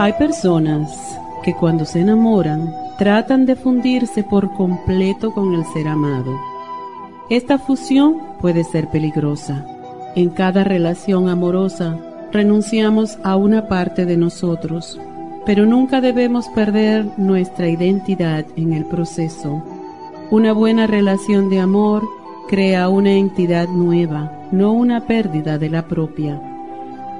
Hay personas que cuando se enamoran tratan de fundirse por completo con el ser amado. Esta fusión puede ser peligrosa. En cada relación amorosa renunciamos a una parte de nosotros, pero nunca debemos perder nuestra identidad en el proceso. Una buena relación de amor crea una entidad nueva, no una pérdida de la propia.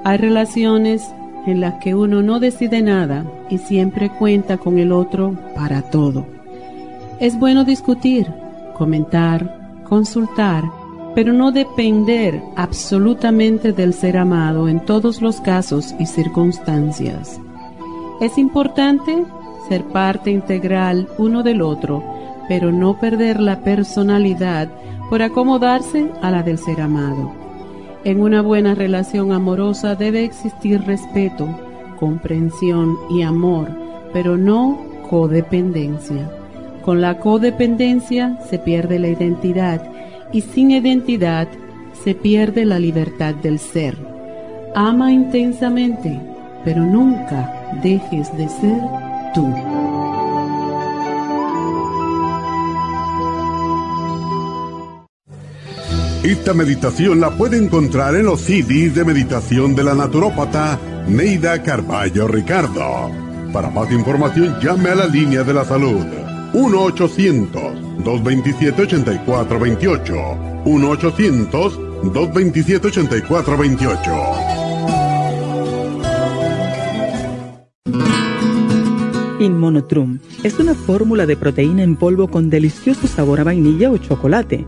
Hay relaciones en las que uno no decide nada y siempre cuenta con el otro para todo. Es bueno discutir, comentar, consultar, pero no depender absolutamente del ser amado en todos los casos y circunstancias. Es importante ser parte integral uno del otro, pero no perder la personalidad por acomodarse a la del ser amado. En una buena relación amorosa debe existir respeto, comprensión y amor, pero no codependencia. Con la codependencia se pierde la identidad y sin identidad se pierde la libertad del ser. Ama intensamente, pero nunca dejes de ser tú. Esta meditación la puede encontrar en los CDs de meditación de la naturópata Neida Carballo Ricardo. Para más información llame a la línea de la salud 1-800-227-8428. 1-800-227-8428. Inmonotrum es una fórmula de proteína en polvo con delicioso sabor a vainilla o chocolate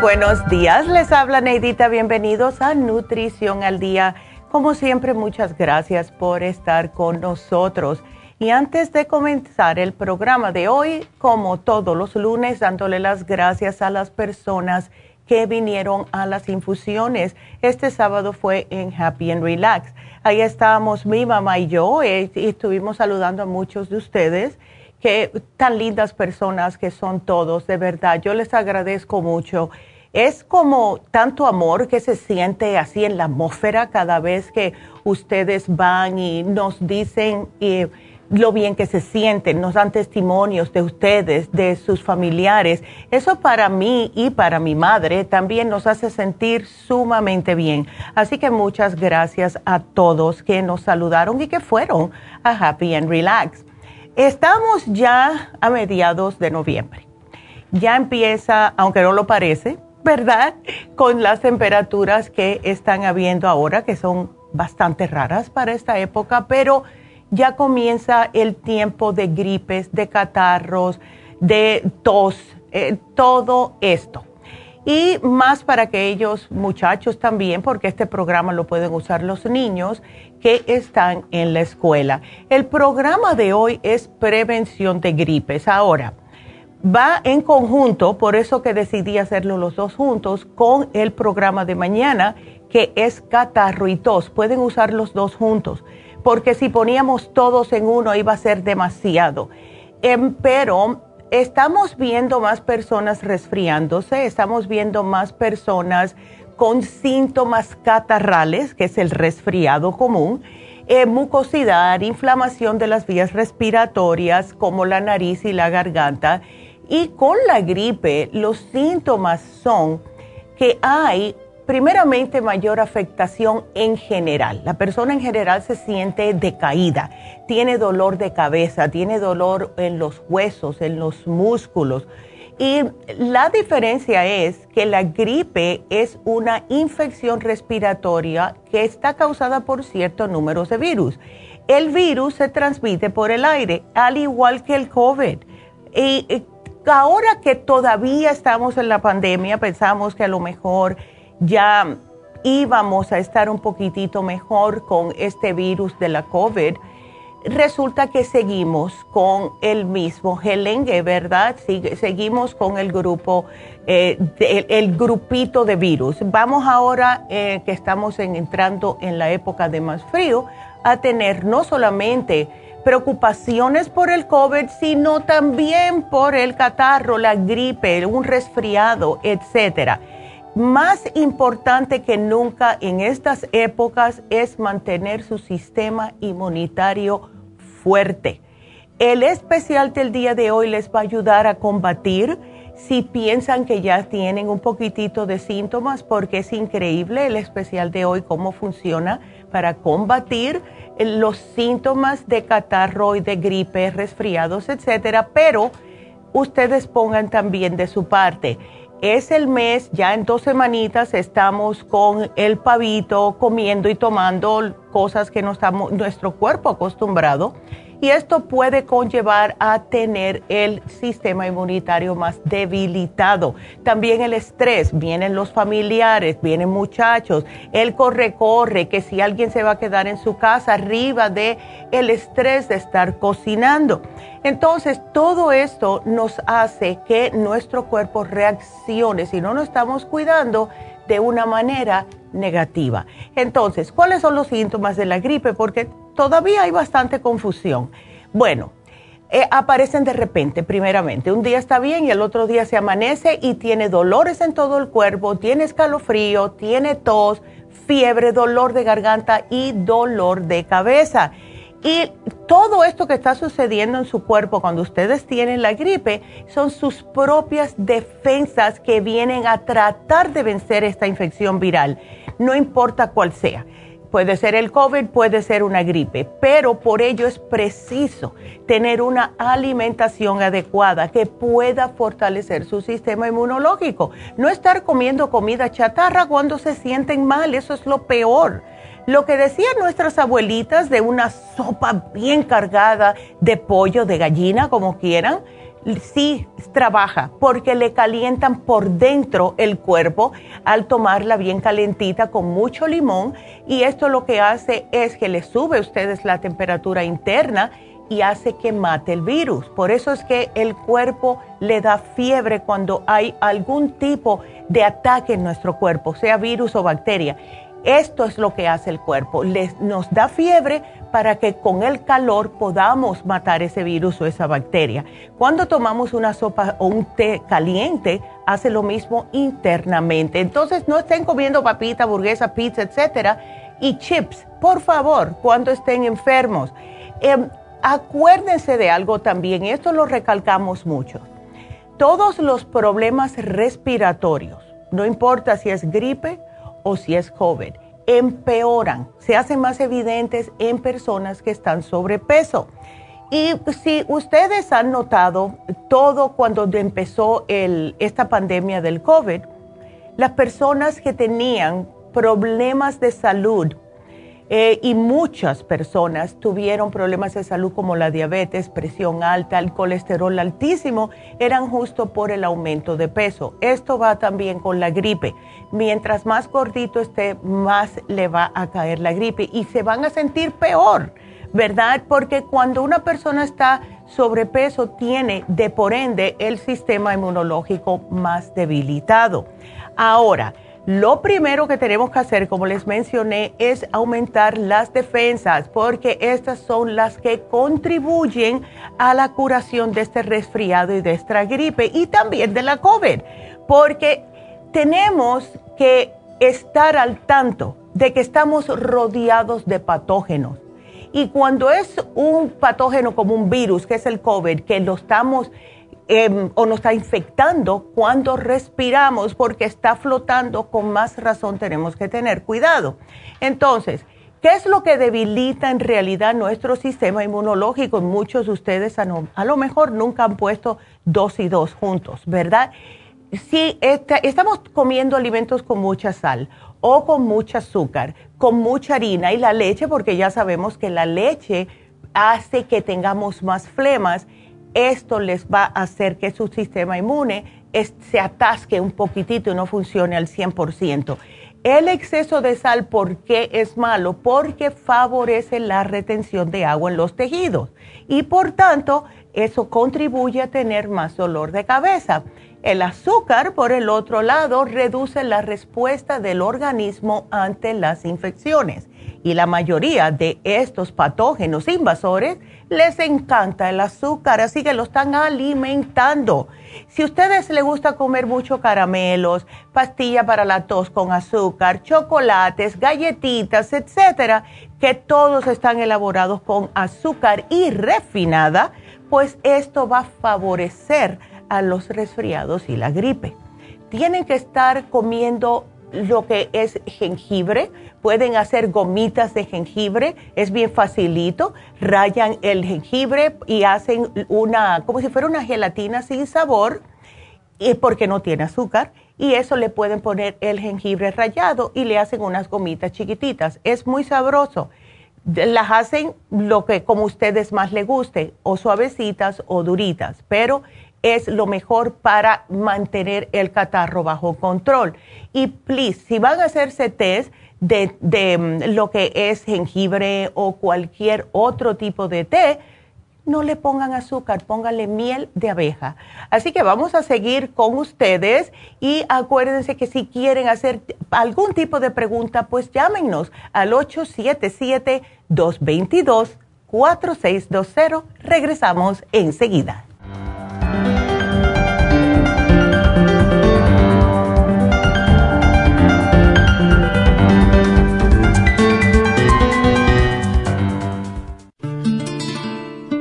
Buenos días, les habla Neidita, bienvenidos a Nutrición al Día. Como siempre, muchas gracias por estar con nosotros. Y antes de comenzar el programa de hoy, como todos los lunes, dándole las gracias a las personas que vinieron a las infusiones. Este sábado fue en Happy and Relax. Ahí estábamos mi mamá y yo eh, y estuvimos saludando a muchos de ustedes que tan lindas personas que son todos, de verdad. Yo les agradezco mucho. Es como tanto amor que se siente así en la atmósfera cada vez que ustedes van y nos dicen eh, lo bien que se sienten, nos dan testimonios de ustedes, de sus familiares. Eso para mí y para mi madre también nos hace sentir sumamente bien. Así que muchas gracias a todos que nos saludaron y que fueron a Happy and Relax. Estamos ya a mediados de noviembre ya empieza, aunque no lo parece, ¿verdad? Con las temperaturas que están habiendo ahora, que son bastante raras para esta época, pero ya comienza el tiempo de gripes, de catarros, de tos, eh, todo esto. Y más para aquellos muchachos también, porque este programa lo pueden usar los niños que están en la escuela. El programa de hoy es prevención de gripes. Ahora, va en conjunto, por eso que decidí hacerlo los dos juntos, con el programa de mañana, que es catarro y tos. Pueden usar los dos juntos, porque si poníamos todos en uno iba a ser demasiado. Em, pero estamos viendo más personas resfriándose, estamos viendo más personas con síntomas catarrales, que es el resfriado común, eh, mucosidad, inflamación de las vías respiratorias como la nariz y la garganta. Y con la gripe los síntomas son que hay primeramente mayor afectación en general. La persona en general se siente decaída, tiene dolor de cabeza, tiene dolor en los huesos, en los músculos. Y la diferencia es que la gripe es una infección respiratoria que está causada por ciertos números de virus. El virus se transmite por el aire, al igual que el COVID. Y ahora que todavía estamos en la pandemia, pensamos que a lo mejor ya íbamos a estar un poquitito mejor con este virus de la COVID, resulta que seguimos con el mismo gelengue, ¿verdad? seguimos con el grupo, eh, el, grupito de virus. Vamos ahora eh, que estamos entrando en la época de más frío a tener no solamente preocupaciones por el COVID, sino también por el catarro, la gripe, un resfriado, etcétera más importante que nunca en estas épocas es mantener su sistema inmunitario fuerte. El especial del día de hoy les va a ayudar a combatir si piensan que ya tienen un poquitito de síntomas, porque es increíble el especial de hoy, cómo funciona para combatir los síntomas de catarro y de gripe, resfriados, etcétera, pero ustedes pongan también de su parte. Es el mes, ya en dos semanitas estamos con el pavito comiendo y tomando cosas que no estamos nuestro cuerpo acostumbrado y esto puede conllevar a tener el sistema inmunitario más debilitado. También el estrés, vienen los familiares, vienen muchachos, el corre-corre, que si alguien se va a quedar en su casa arriba de el estrés de estar cocinando. Entonces, todo esto nos hace que nuestro cuerpo reaccione, si no nos estamos cuidando, de una manera negativa. Entonces, ¿cuáles son los síntomas de la gripe? Porque todavía hay bastante confusión. Bueno, eh, aparecen de repente, primeramente. Un día está bien y el otro día se amanece y tiene dolores en todo el cuerpo, tiene escalofrío, tiene tos, fiebre, dolor de garganta y dolor de cabeza. Y todo esto que está sucediendo en su cuerpo cuando ustedes tienen la gripe son sus propias defensas que vienen a tratar de vencer esta infección viral, no importa cuál sea. Puede ser el COVID, puede ser una gripe, pero por ello es preciso tener una alimentación adecuada que pueda fortalecer su sistema inmunológico. No estar comiendo comida chatarra cuando se sienten mal, eso es lo peor lo que decían nuestras abuelitas de una sopa bien cargada de pollo, de gallina, como quieran, sí trabaja porque le calientan por dentro el cuerpo al tomarla bien calentita con mucho limón y esto lo que hace es que le sube a ustedes la temperatura interna y hace que mate el virus. Por eso es que el cuerpo le da fiebre cuando hay algún tipo de ataque en nuestro cuerpo, sea virus o bacteria. Esto es lo que hace el cuerpo. Les, nos da fiebre para que con el calor podamos matar ese virus o esa bacteria. Cuando tomamos una sopa o un té caliente, hace lo mismo internamente. Entonces no estén comiendo papita, burguesa, pizza, etcétera, y chips, por favor, cuando estén enfermos. Em, acuérdense de algo también, y esto lo recalcamos mucho. Todos los problemas respiratorios, no importa si es gripe, o si es joven, empeoran, se hacen más evidentes en personas que están sobrepeso. Y si ustedes han notado, todo cuando empezó esta pandemia del COVID, las personas que tenían problemas de salud, eh, y muchas personas tuvieron problemas de salud como la diabetes, presión alta, el colesterol altísimo, eran justo por el aumento de peso. Esto va también con la gripe. Mientras más gordito esté, más le va a caer la gripe y se van a sentir peor, ¿verdad? Porque cuando una persona está sobrepeso, tiene de por ende el sistema inmunológico más debilitado. Ahora, lo primero que tenemos que hacer, como les mencioné, es aumentar las defensas, porque estas son las que contribuyen a la curación de este resfriado y de esta gripe y también de la COVID, porque tenemos que estar al tanto de que estamos rodeados de patógenos. Y cuando es un patógeno como un virus, que es el COVID, que lo estamos Em, o nos está infectando cuando respiramos porque está flotando, con más razón tenemos que tener cuidado. Entonces, ¿qué es lo que debilita en realidad nuestro sistema inmunológico? Muchos de ustedes a, lo mejor nunca han puesto dos y dos juntos, ¿verdad? Si estamos comiendo alimentos con mucha sal o con mucha azúcar, con mucha harina y la leche, porque ya sabemos que la leche hace que tengamos más flemas esto les va a hacer que su sistema inmune se atasque un poquitito y no funcione al 100%. El exceso de sal, ¿por qué es malo? Porque favorece la retención de agua en los tejidos y por tanto eso contribuye a tener más dolor de cabeza. El azúcar, por el otro lado, reduce la respuesta del organismo ante las infecciones y la mayoría de estos patógenos invasores les encanta el azúcar, así que lo están alimentando. Si a ustedes les gusta comer mucho caramelos, pastilla para la tos con azúcar, chocolates, galletitas, etcétera, que todos están elaborados con azúcar y refinada, pues esto va a favorecer a los resfriados y la gripe. Tienen que estar comiendo lo que es jengibre, pueden hacer gomitas de jengibre, es bien facilito, rayan el jengibre y hacen una, como si fuera una gelatina sin sabor, y porque no tiene azúcar, y eso le pueden poner el jengibre rayado y le hacen unas gomitas chiquititas, es muy sabroso. Las hacen lo que como ustedes más les guste, o suavecitas o duritas, pero es lo mejor para mantener el catarro bajo control. Y please, si van a hacerse test de, de mm, lo que es jengibre o cualquier otro tipo de té, no le pongan azúcar, pónganle miel de abeja. Así que vamos a seguir con ustedes y acuérdense que si quieren hacer algún tipo de pregunta, pues llámenos al 877-222-4620. Regresamos enseguida.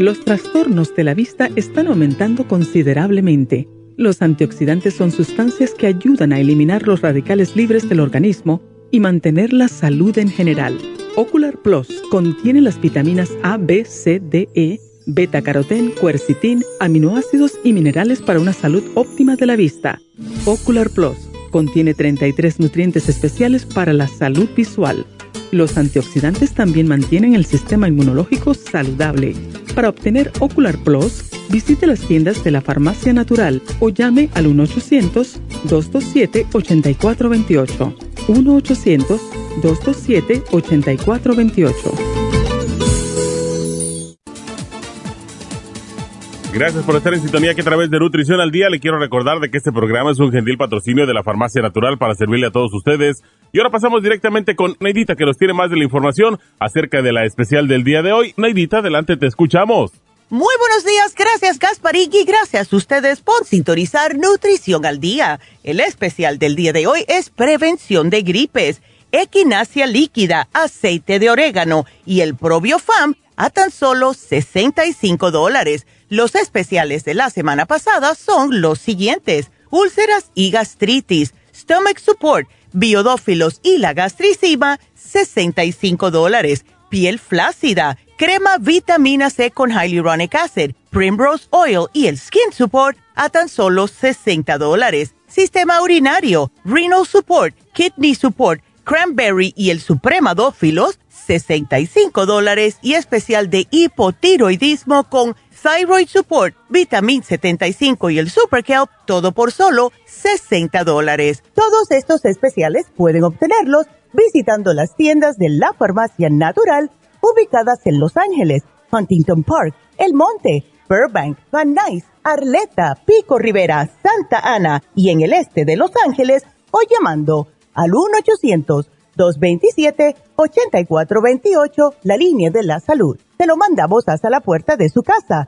Los trastornos de la vista están aumentando considerablemente. Los antioxidantes son sustancias que ayudan a eliminar los radicales libres del organismo y mantener la salud en general. Ocular Plus contiene las vitaminas A, B, C, D, E, beta carotén, cuercitín, aminoácidos y minerales para una salud óptima de la vista. Ocular Plus contiene 33 nutrientes especiales para la salud visual. Los antioxidantes también mantienen el sistema inmunológico saludable para obtener Ocular Plus, visite las tiendas de la Farmacia Natural o llame al 1-800-227-8428. 1-800-227-8428. Gracias por estar en sintonía que a través de Nutrición al Día le quiero recordar de que este programa es un gentil patrocinio de la Farmacia Natural para servirle a todos ustedes. Y ahora pasamos directamente con Neidita que nos tiene más de la información acerca de la especial del día de hoy. Neidita, adelante, te escuchamos. Muy buenos días, gracias Gasparín y gracias a ustedes por sintonizar Nutrición al Día. El especial del día de hoy es prevención de gripes, equinacia líquida, aceite de orégano y el probiofam a tan solo 65 dólares los especiales de la semana pasada son los siguientes. Úlceras y gastritis, stomach support, biodófilos y la gastricima, 65 dólares. Piel flácida, crema vitamina C con hyaluronic acid, primrose oil y el skin support a tan solo 60 dólares. Sistema urinario, renal support, kidney support, cranberry y el supremadófilos, 65 dólares y especial de hipotiroidismo con Thyroid Support, Vitamin 75 y el Super Kelp, todo por solo 60 dólares. Todos estos especiales pueden obtenerlos visitando las tiendas de la Farmacia Natural ubicadas en Los Ángeles, Huntington Park, El Monte, Burbank, Van Nuys, Arleta, Pico Rivera, Santa Ana y en el este de Los Ángeles o llamando al 1-800-227-8428, la línea de la salud te lo mandamos hasta la puerta de su casa.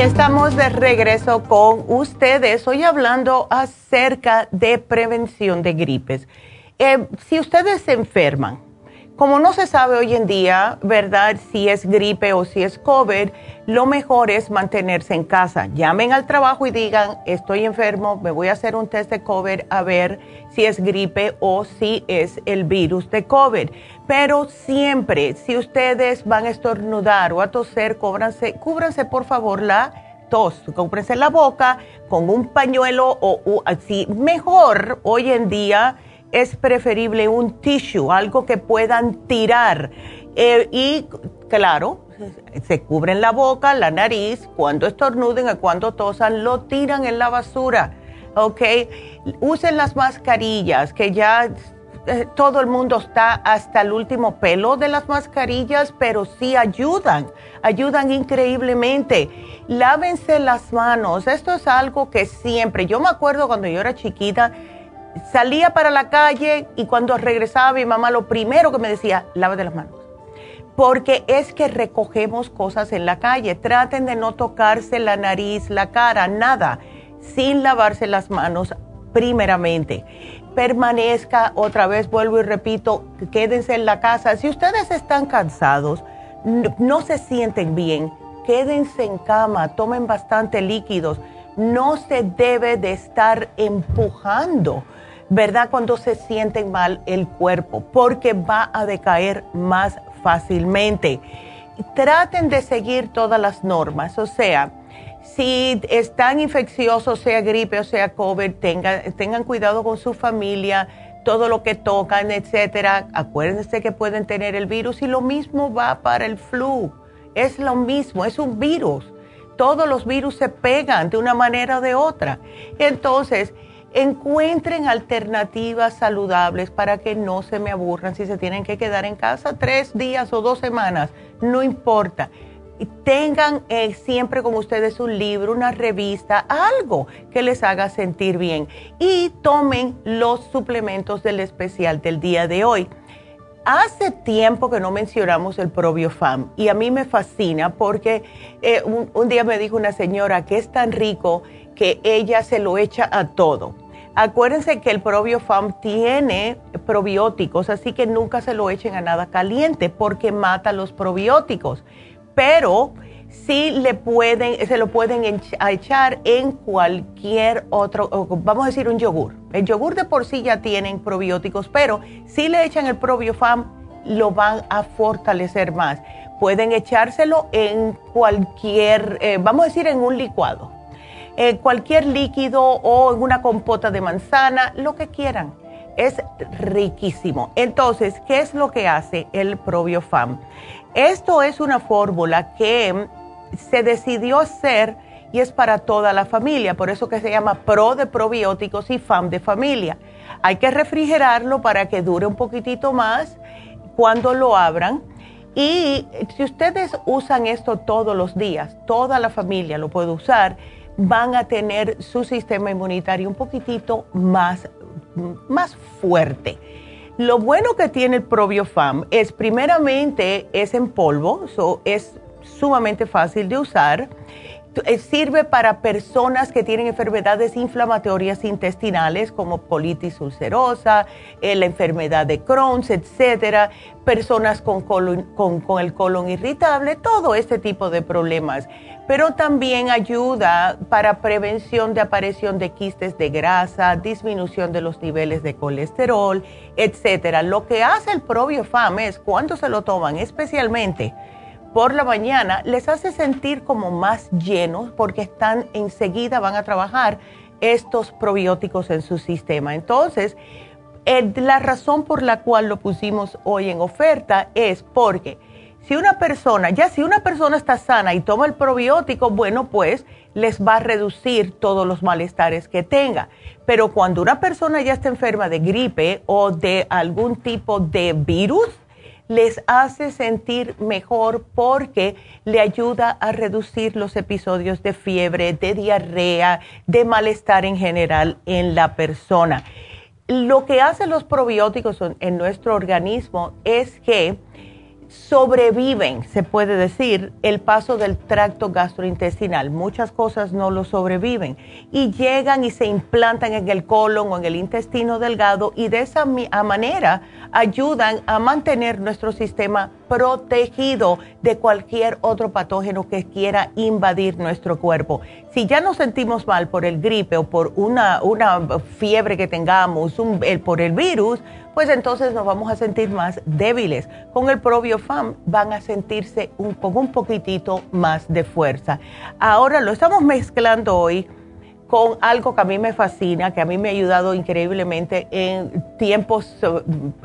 Estamos de regreso con ustedes, hoy hablando acerca de prevención de gripes. Eh, si ustedes se enferman, como no se sabe hoy en día, ¿verdad? Si es gripe o si es COVID, lo mejor es mantenerse en casa. Llamen al trabajo y digan, estoy enfermo, me voy a hacer un test de COVID a ver si es gripe o si es el virus de COVID. Pero siempre, si ustedes van a estornudar o a toser, cúbranse, cúbranse por favor la tos, cúbranse la boca con un pañuelo o así. Mejor hoy en día es preferible un tissue, algo que puedan tirar. Eh, y claro, se cubren la boca, la nariz, cuando estornuden o cuando tosan, lo tiran en la basura. ¿Ok? Usen las mascarillas, que ya eh, todo el mundo está hasta el último pelo de las mascarillas, pero sí ayudan, ayudan increíblemente. Lávense las manos, esto es algo que siempre, yo me acuerdo cuando yo era chiquita, salía para la calle y cuando regresaba mi mamá lo primero que me decía, lávate las manos. Porque es que recogemos cosas en la calle. Traten de no tocarse la nariz, la cara, nada, sin lavarse las manos primeramente. Permanezca, otra vez vuelvo y repito, quédense en la casa. Si ustedes están cansados, no se sienten bien, quédense en cama, tomen bastante líquidos. No se debe de estar empujando ¿verdad? Cuando se sienten mal el cuerpo, porque va a decaer más fácilmente. Traten de seguir todas las normas, o sea, si están infecciosos, sea gripe o sea COVID, tengan, tengan cuidado con su familia, todo lo que tocan, etcétera. Acuérdense que pueden tener el virus y lo mismo va para el flu. Es lo mismo, es un virus. Todos los virus se pegan de una manera o de otra. Entonces, encuentren alternativas saludables para que no se me aburran si se tienen que quedar en casa tres días o dos semanas, no importa. Tengan eh, siempre con ustedes un libro, una revista, algo que les haga sentir bien y tomen los suplementos del especial del día de hoy. Hace tiempo que no mencionamos el probiofam y a mí me fascina porque eh, un día me dijo una señora que es tan rico que ella se lo echa a todo. Acuérdense que el probiofam tiene probióticos, así que nunca se lo echen a nada caliente porque mata los probióticos. Pero sí le pueden, se lo pueden echar en cualquier otro, vamos a decir un yogur. El yogur de por sí ya tienen probióticos, pero si le echan el probiofam, lo van a fortalecer más. Pueden echárselo en cualquier, eh, vamos a decir en un licuado eh, cualquier líquido o en una compota de manzana, lo que quieran. Es riquísimo. Entonces, ¿qué es lo que hace el ProbioFam? Esto es una fórmula que se decidió hacer y es para toda la familia, por eso que se llama Pro de probióticos y FAM de familia. Hay que refrigerarlo para que dure un poquitito más cuando lo abran. Y si ustedes usan esto todos los días, toda la familia lo puede usar, van a tener su sistema inmunitario un poquitito más, más fuerte. Lo bueno que tiene el ProbioFam es primeramente es en polvo, es sumamente fácil de usar. Eh, sirve para personas que tienen enfermedades inflamatorias intestinales como colitis ulcerosa, eh, la enfermedad de Crohn, etcétera, personas con el colon irritable, todo este tipo de problemas. Pero también ayuda para prevención de aparición de quistes de grasa, disminución de los niveles de colesterol, etcétera. Lo que hace el probiofam es cuando se lo toman, especialmente por la mañana les hace sentir como más llenos porque están enseguida van a trabajar estos probióticos en su sistema. Entonces, la razón por la cual lo pusimos hoy en oferta es porque si una persona, ya si una persona está sana y toma el probiótico, bueno, pues les va a reducir todos los malestares que tenga. Pero cuando una persona ya está enferma de gripe o de algún tipo de virus, les hace sentir mejor porque le ayuda a reducir los episodios de fiebre, de diarrea, de malestar en general en la persona. Lo que hacen los probióticos en nuestro organismo es que sobreviven, se puede decir, el paso del tracto gastrointestinal. Muchas cosas no lo sobreviven y llegan y se implantan en el colon o en el intestino delgado y de esa manera ayudan a mantener nuestro sistema protegido de cualquier otro patógeno que quiera invadir nuestro cuerpo. Si ya nos sentimos mal por el gripe o por una, una fiebre que tengamos, por el virus, pues entonces nos vamos a sentir más débiles. Con el ProbioFam van a sentirse un, con un poquitito más de fuerza. Ahora lo estamos mezclando hoy con algo que a mí me fascina, que a mí me ha ayudado increíblemente en tiempos,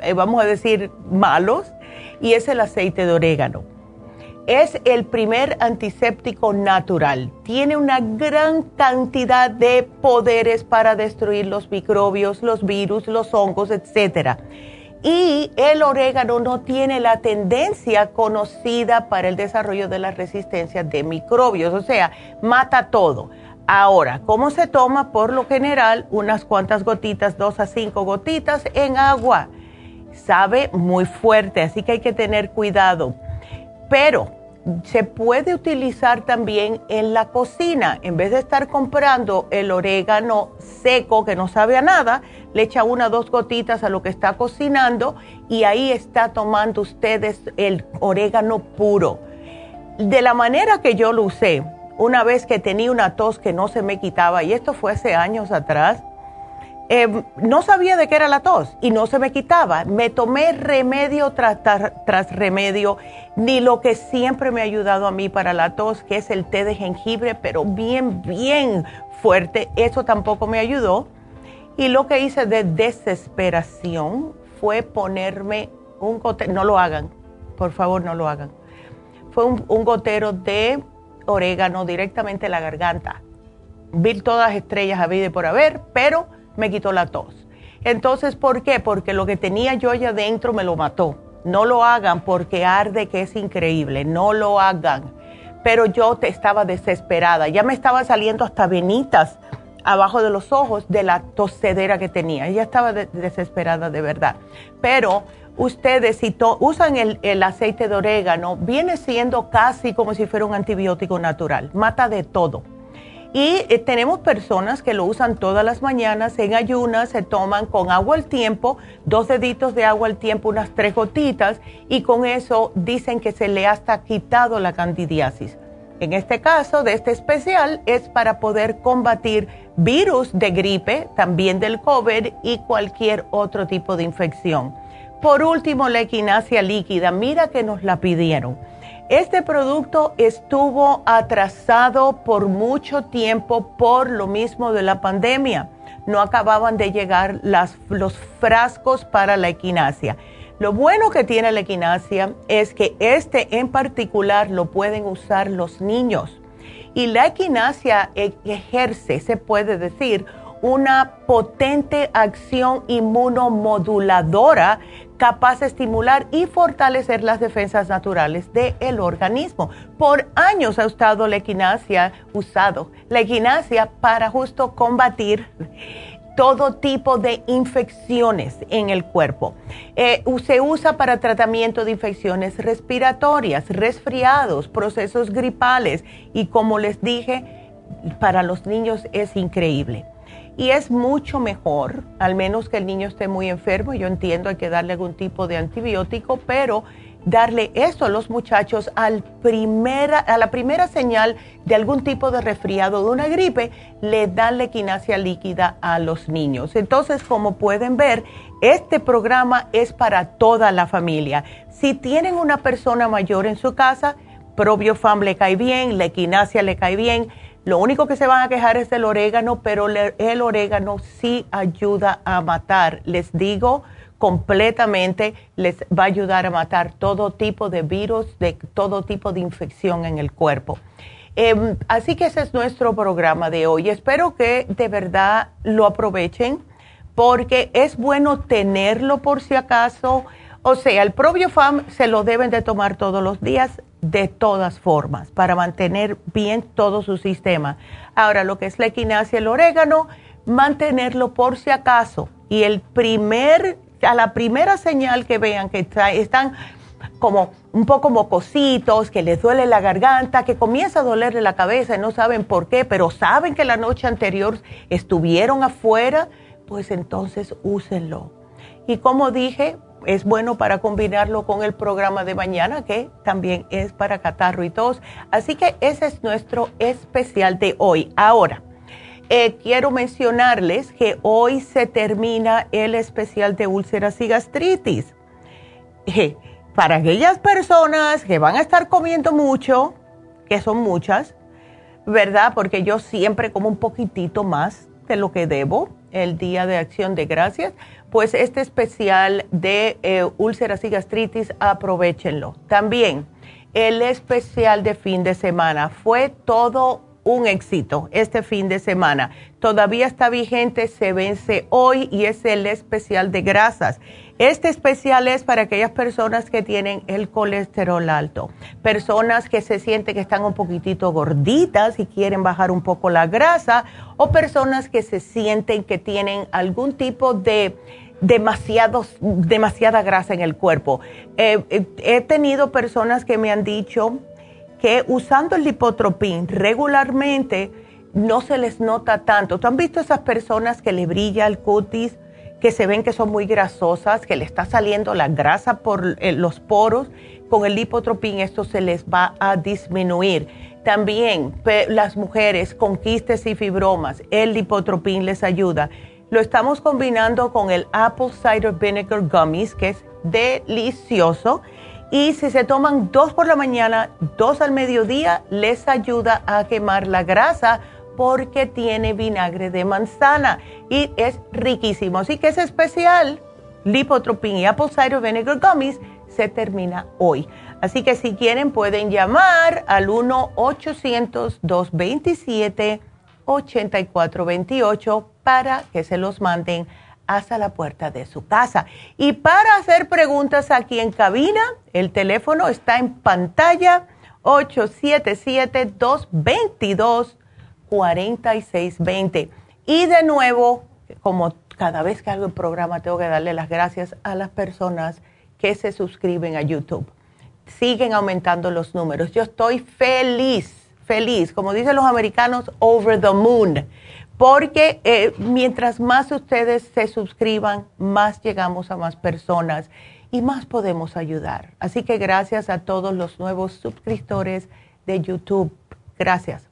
eh, vamos a decir, malos, y es el aceite de orégano. Es el primer antiséptico natural. Tiene una gran cantidad de poderes para destruir los microbios, los virus, los hongos, etc. Y el orégano no tiene la tendencia conocida para el desarrollo de la resistencia de microbios, o sea, mata todo. Ahora, ¿cómo se toma? Por lo general, unas cuantas gotitas, dos a cinco gotitas en agua. Sabe muy fuerte, así que hay que tener cuidado pero se puede utilizar también en la cocina. En vez de estar comprando el orégano seco que no sabe a nada, le echa una o dos gotitas a lo que está cocinando y ahí está tomando ustedes el orégano puro. De la manera que yo lo usé, una vez que tenía una tos que no se me quitaba, y esto fue hace años atrás, Em, no sabía de qué era la tos y no se me quitaba. Me tomé remedio tras, tras, remedio, ni lo que siempre me ha ayudado a mí para la tos, que es el té de jengibre, pero bien, bien fuerte. Eso tampoco me ayudó. Y lo que hice de desesperación fue ponerme un gotero, no lo hagan, por favor no lo hagan. Fue un, un gotero de orégano directamente en la garganta. Vi todas las estrellas a vida por haber, pero me quitó la tos. Entonces, ¿por qué? Porque lo que tenía yo allá adentro me lo mató. No lo hagan porque arde que es increíble, no lo hagan. Pero yo te estaba desesperada, ya me estaba saliendo hasta venitas abajo de los ojos de la tosedera que tenía. Ya estaba desesperada de verdad. Pero ustedes si usan el, aceite de orégano, viene siendo casi como si fuera un antibiótico natural. Mata de todo. Y eh, tenemos personas que lo usan todas las mañanas en ayunas, se toman con agua al tiempo, dos deditos de agua al tiempo, unas tres gotitas, y con eso dicen que se le hasta quitado la candidiasis. En este caso, de este especial, es para poder combatir virus de gripe, también del COVID y cualquier otro tipo de infección. Por último, la equinacia líquida, mira que nos la pidieron. Este producto estuvo atrasado por mucho tiempo por lo mismo de la pandemia. No acababan de llegar los frascos para la equinacia. Lo bueno que tiene la equinacia es que este en particular lo pueden usar los niños. Y la equinacia e-, ejerce, se puede decir, una potente acción inmunomoduladora capaz de estimular y fortalecer las defensas naturales del organismo. Por años ha estado la equinacia usado, la equinacia para justo combatir todo tipo de infecciones en el cuerpo. Eh, se usa para tratamiento de infecciones respiratorias, resfriados, procesos gripales y como les dije, para los niños es increíble. Y es mucho mejor, al menos que el niño esté muy enfermo, yo entiendo hay que darle algún tipo de antibiótico, pero darle esto a los muchachos al primera, a la primera señal de algún tipo de resfriado, de una gripe, le dan la equinacia líquida a los niños. Entonces, como pueden ver, este programa es para toda la familia. Si tienen una persona mayor en su casa, Probiofam le cae bien, la equinacia le cae bien. Lo único que se van a quejar es del orégano, pero el orégano sí ayuda a matar. Les digo, completamente les va a ayudar a matar todo tipo de virus, de todo tipo de infección en el cuerpo. Em, así que ese es nuestro programa de hoy. Espero que de verdad lo aprovechen porque es bueno tenerlo por si acaso. O sea, el Probiofam se lo deben de tomar todos los días de todas formas para mantener bien todo su sistema. Ahora, lo que es la equinacia el orégano, mantenerlo por si acaso. Y el primer a la primera señal que vean que están como un poco mocositos, que les duele la garganta, que comienza a dolerle la cabeza y no saben por qué, pero saben que la noche anterior estuvieron afuera, pues entonces úsenlo. Y como dije, es bueno para combinarlo con el programa de mañana, que también es para catarro y tos. Así que ese es nuestro especial de hoy. Ahora, eh, quiero mencionarles que hoy se termina el especial de úlceras y gastritis. Para aquellas personas que van a estar comiendo mucho, que son muchas, ¿verdad? Porque yo siempre como un poquitito más de lo que debo el día de acción de gracias, pues este especial de eh, úlceras y gastritis, aprovechenlo. También el especial de fin de semana fue todo un éxito este fin de semana. Todavía está vigente, se vence hoy y es el especial de grasas. Este especial es para aquellas personas que tienen el colesterol alto, personas que se sienten que están un poquitito gorditas y quieren bajar un poco la grasa o personas que se sienten que tienen algún tipo de demasiados, demasiada grasa en el cuerpo. Eh, eh, he tenido personas que me han dicho que usando el lipotropín regularmente no se les nota tanto. ¿Tú han visto esas personas que le brilla el cutis, que se ven que son muy grasosas, que le está saliendo la grasa por eh, los poros? Con el lipotropín esto se les va a disminuir. También las mujeres con quistes y fibromas, el lipotropín les ayuda. Lo estamos combinando con el Apple Cider Vinegar Gummies, que es delicioso y si se toman dos por la mañana, dos al mediodía, les ayuda a quemar la grasa porque tiene vinagre de manzana y es riquísimo. Así que es especial, lipotropin y apple cider vinegar gummies se termina hoy. Así que si quieren pueden llamar al 1-800-227-8428 para que se los manden hasta la puerta de su casa. Y para hacer preguntas aquí en cabina, el teléfono está en pantalla 877-222-4620. Y de nuevo, como cada vez que hago el programa, tengo que darle las gracias a las personas que se suscriben a YouTube. Siguen aumentando los números. Yo estoy feliz, feliz, como dicen los americanos, over the moon porque eh, mientras más ustedes se suscriban, más llegamos a más personas y más podemos ayudar. Así que gracias a todos los nuevos suscriptores de YouTube. Gracias.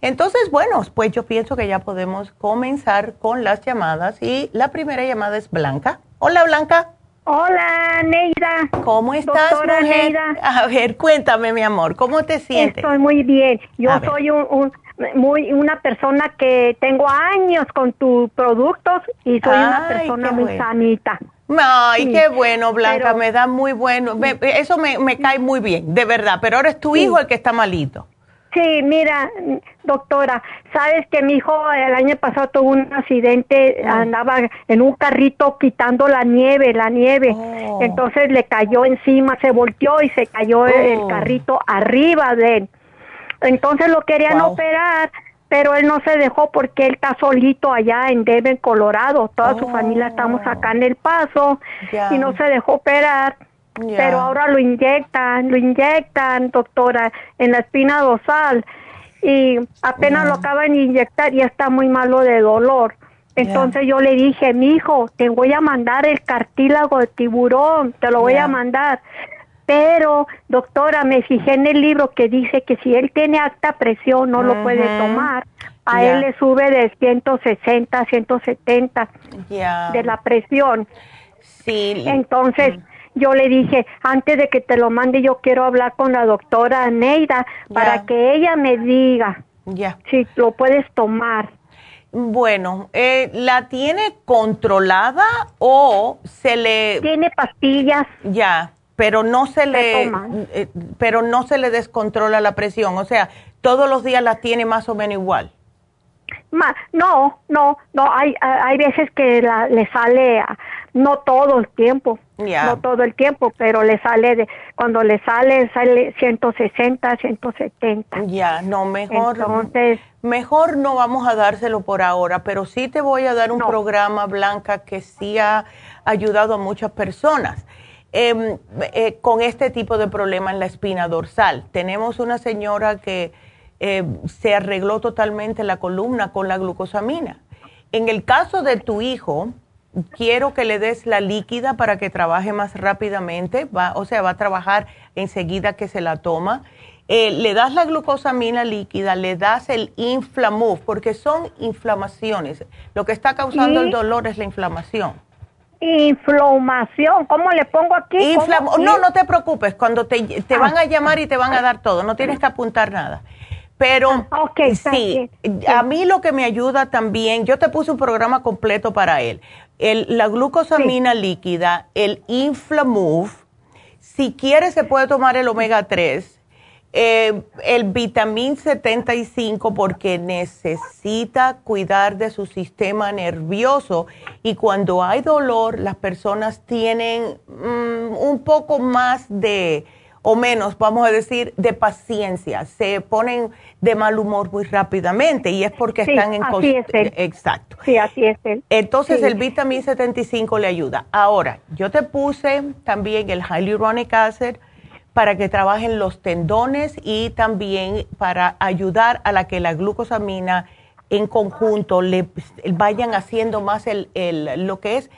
Entonces, bueno, pues yo pienso que ya podemos comenzar con las llamadas y la primera llamada es Blanca. Hola, Blanca. Hola, Neida. ¿Cómo estás, Doctora Neida. A ver, cuéntame, mi amor, ¿cómo te sientes? Estoy muy bien. Yo soy un, muy una persona que tengo años con tus productos y soy una persona muy sanita. Ay, qué bueno, Blanca, me da muy bueno. eso me, me, cae muy bien, de verdad. Pero ahora es tu hijo el que está malito. Sí, mira, doctora, sabes que mi hijo el año pasado tuvo un accidente, oh. andaba en un carrito quitando la nieve, la nieve. Oh. Entonces le cayó encima, se volteó y se cayó el oh. carrito arriba de él. Entonces lo querían operar, pero él no se dejó porque él está solito allá en Denver, Colorado. Toda su familia estamos Oh. acá en El Paso y no se dejó operar. Pero ahora lo inyectan, lo inyectan, doctora, en la espina dorsal. Y apenas lo acaban de inyectar y ya está muy malo de dolor. Entonces yo le dije, mi hijo, te voy a mandar el cartílago de tiburón, te lo voy a mandar. Pero, doctora, me fijé en el libro que dice que si él tiene alta presión no lo puede tomar. A él le sube de 160, 170 Ya. de la presión. Sí. Entonces, yo le dije, antes de que te lo mande, yo quiero hablar con la doctora Neida para Ya. que ella me diga ya. si lo puedes tomar. Bueno, eh, ¿la tiene controlada o se le Tiene pastillas, ya, pero no se le toma. eh, pero no se le descontrola la presión, o sea, todos los días la tiene más o menos igual. Ma- no, no, no, hay, hay veces que la- le sale, a- no todo el tiempo, no todo el tiempo, pero le sale, de, cuando le sale, sale 160, 170. Ya, no, mejor Entonces, mejor no vamos a dárselo por ahora, pero sí te voy a dar un No. programa, Blanca, que sí ha ayudado a muchas personas. em, eh, con este tipo de problema en la espina dorsal. Tenemos una señora que eh, se arregló totalmente la columna con la glucosamina. En el caso de tu hijo, quiero que le des la líquida para que trabaje más rápidamente, va, o sea, va a trabajar enseguida que se la toma. Eh, le das la glucosamina líquida, le das el Inflamove, porque son inflamaciones. Lo que está causando ¿Y? el dolor es la inflamación. inflamación, ¿cómo le pongo aquí? Inflam- no, no te preocupes, cuando te, te Ah. van a llamar y te van a dar todo, no tienes que apuntar nada. Pero Ah, sí, a mí lo que me ayuda también, yo te puse un programa completo para él, el, la glucosamina líquida, el Inflamove, si quiere se puede tomar el omega 3, eh, el vitamín 75 porque necesita cuidar de su sistema nervioso y cuando hay dolor las personas tienen mm, un poco más de o menos, vamos a decir, de paciencia, se ponen de mal humor muy rápidamente y es porque Sí, están en así es él. exacto. Sí, así es él. Entonces Sí. el vitamin 75 le ayuda. Ahora, yo te puse también el hyaluronic acid para que trabajen los tendones y también para ayudar a la que la glucosamina en conjunto le vayan haciendo más el, el- lo que es,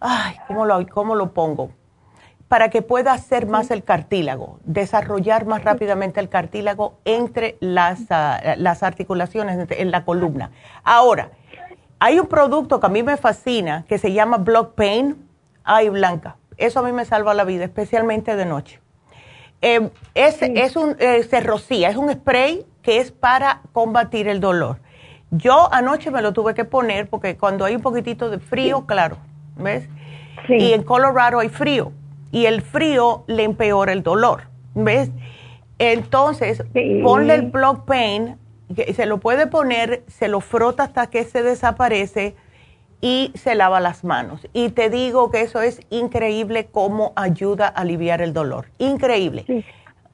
ay, ¿cómo lo, cómo lo pongo? Para que pueda hacer más el cartílago, desarrollar más rápidamente el cartílago entre las, ah, las articulaciones en la columna. Ahora, hay un producto que a mí me fascina que se llama Block Pain. Ay, Blanca, eso a mí me salva la vida, especialmente de noche. Eh, es, es un, eh, se rocía, es un spray que es para combatir el dolor. Yo anoche me lo tuve que poner porque cuando hay un poquitito de frío, claro, ¿ves? Sí. Y en Colorado hay frío y el frío le empeora el dolor, ¿ves? Entonces, Sí. ponle el block pain, que se lo puede poner, se lo frota hasta que se desaparece y se lava las manos. Y te digo que eso es increíble cómo ayuda a aliviar el dolor. Increíble. Sí.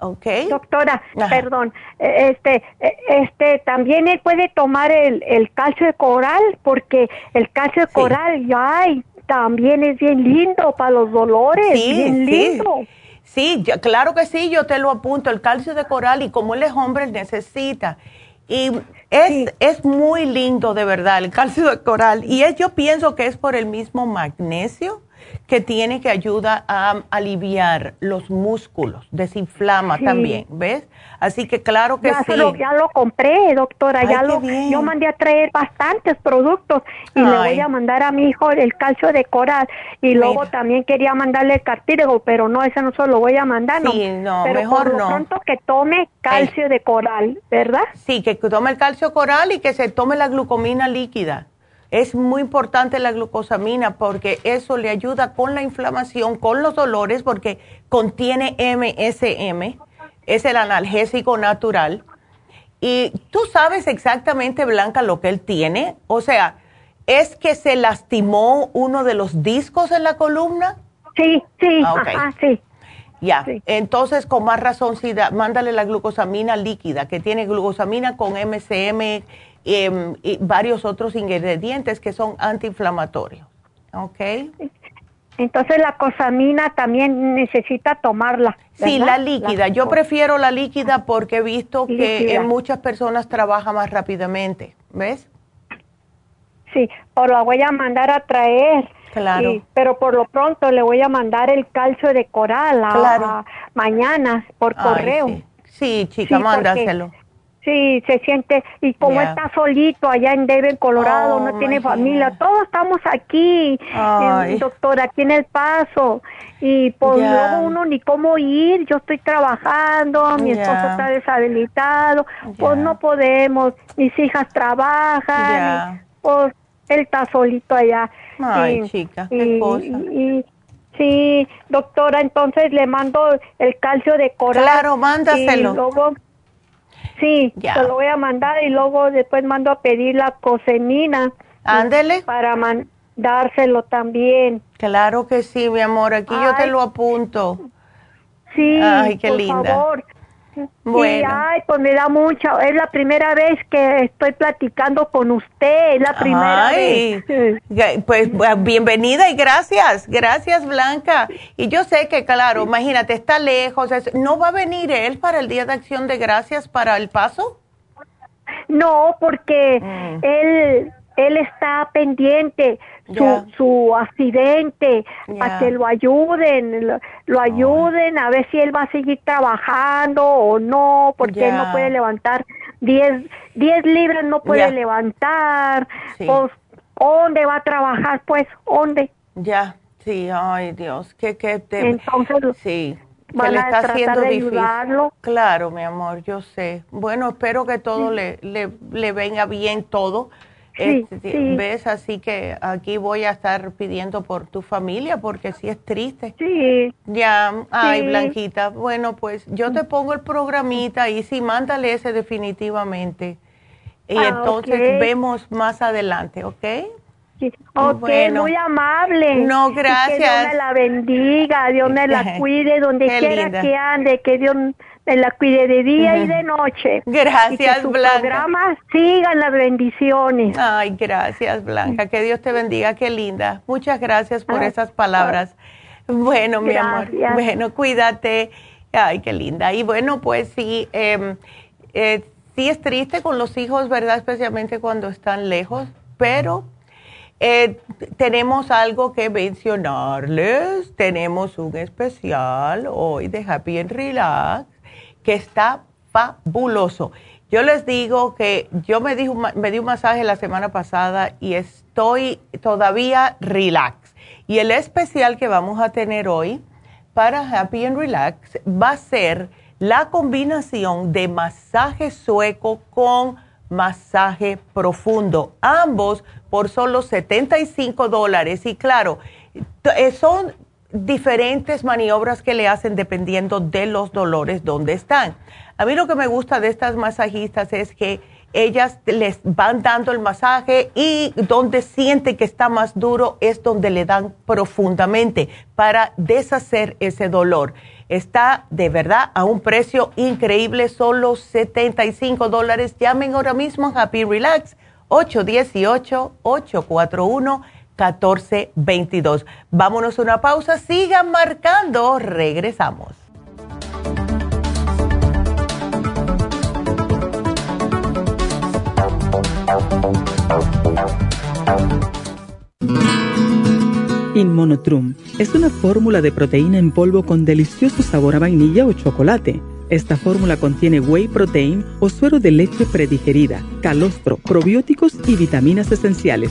¿Ok? Doctora, Ajá. perdón, eh, este, eh, este, también él puede tomar el, el calcio de coral, porque el calcio de Sí. coral, ay, también es bien lindo para los dolores, bien lindo. Sí, yo- claro que sí, yo te lo apunto, el calcio de coral y como él es hombre, él necesita. Y es, Sí. es muy lindo de verdad el calcio de coral. Y es, yo pienso que es por el mismo magnesio que tiene que ayuda a aliviar los músculos, desinflama Sí. también, ¿ves? Así que claro que Ya, sí. lo, ya lo compré, doctora, Ay, ya lo, bien. yo mandé a traer bastantes productos y le voy a mandar a mi hijo el calcio de coral y luego también quería mandarle el cartílago, pero no, ese no se lo voy a mandar, Sí, no, pero mejor por lo no. pronto que tome calcio de coral, ¿verdad? Sí, que tome el calcio coral y que se tome la glucomina líquida. Es muy importante la glucosamina porque eso le ayuda con la inflamación, con los dolores, porque contiene MSM, es el analgésico natural. Y tú sabes exactamente, Blanca, lo que él tiene. O sea, es que se lastimó uno de los discos en la columna. Sí, sí, Ah, ajá, sí. Ya, Sí. entonces con más razón, sí, da- mándale la glucosamina líquida, que tiene glucosamina con MCM, em, y varios otros ingredientes que son antiinflamatorios. ¿Ok? Entonces la cosamina también necesita tomarla. Sí, la líquida. Yo prefiero la líquida porque he visto que en muchas personas trabaja más rápidamente. ¿Ves? Sí, o la voy a mandar a traer. Claro. pero por lo pronto le voy a mandar el calcio de coral a, mañana por correo. Sí. chica, mándaselo. Sí, se siente, y como está solito allá en Denver, Colorado, no tiene familia, todos estamos aquí, doctor, aquí en El Paso, y pues luego uno ni cómo ir, yo estoy trabajando, mi esposo está deshabilitado, pues no podemos, mis hijas trabajan, pues él está solito allá. Ay, chica, qué cosa. sí, doctora, entonces le mando el calcio de coral. Claro, mándaselo. Sí, te lo voy a mandar y luego después mando a pedir la cosenina. Ándele. Para mandárselo también. Claro que sí, mi amor, aquí yo te lo apunto. Sí, Ay, qué por Favor. Bueno. ay, pues me da mucha, es la primera vez que estoy platicando con usted, es la primera vez. Pues bienvenida y gracias, gracias Blanca. Y yo sé que, claro, imagínate, está lejos, ¿no va a venir él para el Día de Acción de Gracias para el paso? No, porque mm. él, él está pendiente su, su accidente, para que lo ayuden, lo, ayuden a ver si él va a seguir trabajando o no, porque él no puede levantar 10 diez, libras, no puede levantar, pues, ¿dónde va a trabajar? Pues, ¿dónde? Ya, sí, ay Dios, que, que te... Entonces, sí. Que le está haciendo difícil. Claro, mi amor, yo sé. Bueno, espero que todo le, le, le venga bien todo este, ¿Ves? Así que aquí voy a estar pidiendo por tu familia porque si es triste. Sí. Ya, ay, Blanquita. Bueno, pues yo te pongo el programita y sí, mándale ese definitivamente. Y ah, entonces vemos más adelante, ¿ok? Sí. Ok, muy amable. No, gracias. Que Dios me la bendiga, Dios me la cuide donde quiera que ande, que Dios me la cuide de día y de noche. Gracias, y que su Blanca. programa sigan las bendiciones. Ay, gracias, Blanca. Que Dios te bendiga, qué linda. Muchas gracias por esas palabras. Bueno, mi amor. Bueno, cuídate. Ay, qué linda. Y bueno, pues sí, em, eh, sí es triste con los hijos, ¿verdad? Especialmente cuando están lejos, pero eh, tenemos algo que mencionarles. Tenemos un especial hoy de Happy and Relax que está fabuloso. Yo les digo que yo me, di, me di un masaje la semana pasada y estoy todavía relax. Y el especial que vamos a tener hoy para Happy and Relax va a ser la combinación de masaje sueco con masaje profundo. Ambos por solo 75 dólares. Y claro, eh, son diferentes maniobras que le hacen dependiendo de los dolores donde están. A mí lo que me gusta de estas masajistas es que ellas les van dando el masaje y donde siente que está más duro es donde le dan profundamente para deshacer ese dolor. Está de verdad a un precio increíble, solo 75 dólares. Llamen ahora mismo a Happy Relax 818 841 1422. Vámonos a una pausa, sigan marcando, regresamos. Inmonotrum es una fórmula de proteína en polvo con delicioso sabor a vainilla o chocolate. Esta fórmula contiene whey protein o suero de leche predigerida, calostro, probióticos y vitaminas esenciales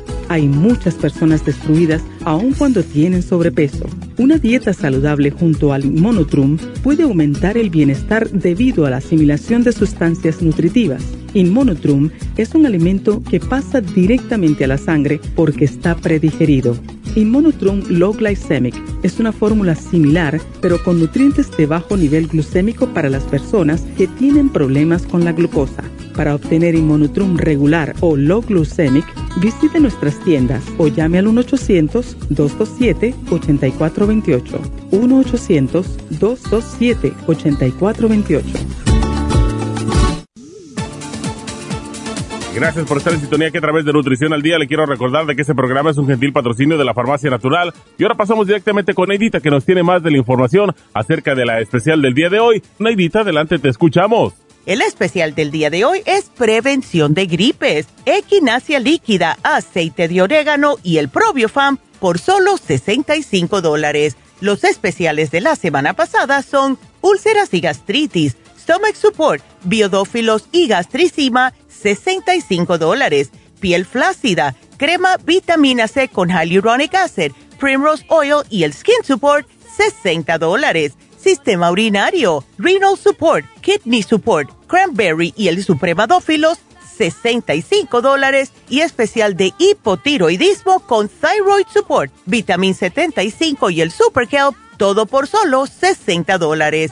hay muchas personas destruidas aun cuando tienen sobrepeso. Una dieta saludable junto al monotrum puede aumentar el bienestar debido a la asimilación de sustancias nutritivas. Inmonotrum es un alimento que pasa directamente a la sangre porque está predigerido. Immunotrum Low Glycemic es una fórmula similar, pero con nutrientes de bajo nivel glucémico para las personas que tienen problemas con la glucosa. Para obtener Immunotrum regular o low glycemic, visite nuestras tiendas o llame al 1-800-227-8428. 1-800-227-8428. Gracias por estar en sintonía que a través de Nutrición al Día le quiero recordar de que este programa es un gentil patrocinio de la Farmacia Natural. Y ahora pasamos directamente con Neidita que nos tiene más de la información acerca de la especial del día de hoy. Neidita, adelante, te escuchamos. El especial del día de hoy es prevención de gripes, equinacia líquida, aceite de orégano y el probiofam por solo 65 dólares. Los especiales de la semana pasada son úlceras y gastritis, stomach support, biodófilos y gastricima, 65 dólares. Piel flácida, crema vitamina C con hyaluronic acid, primrose oil y el skin support, 60 dólares sistema urinario, renal support, kidney support, cranberry y el supremadófilos, 65 dólares y especial de hipotiroidismo con thyroid support, vitamin 75 y el super help, todo por solo 60 dólares.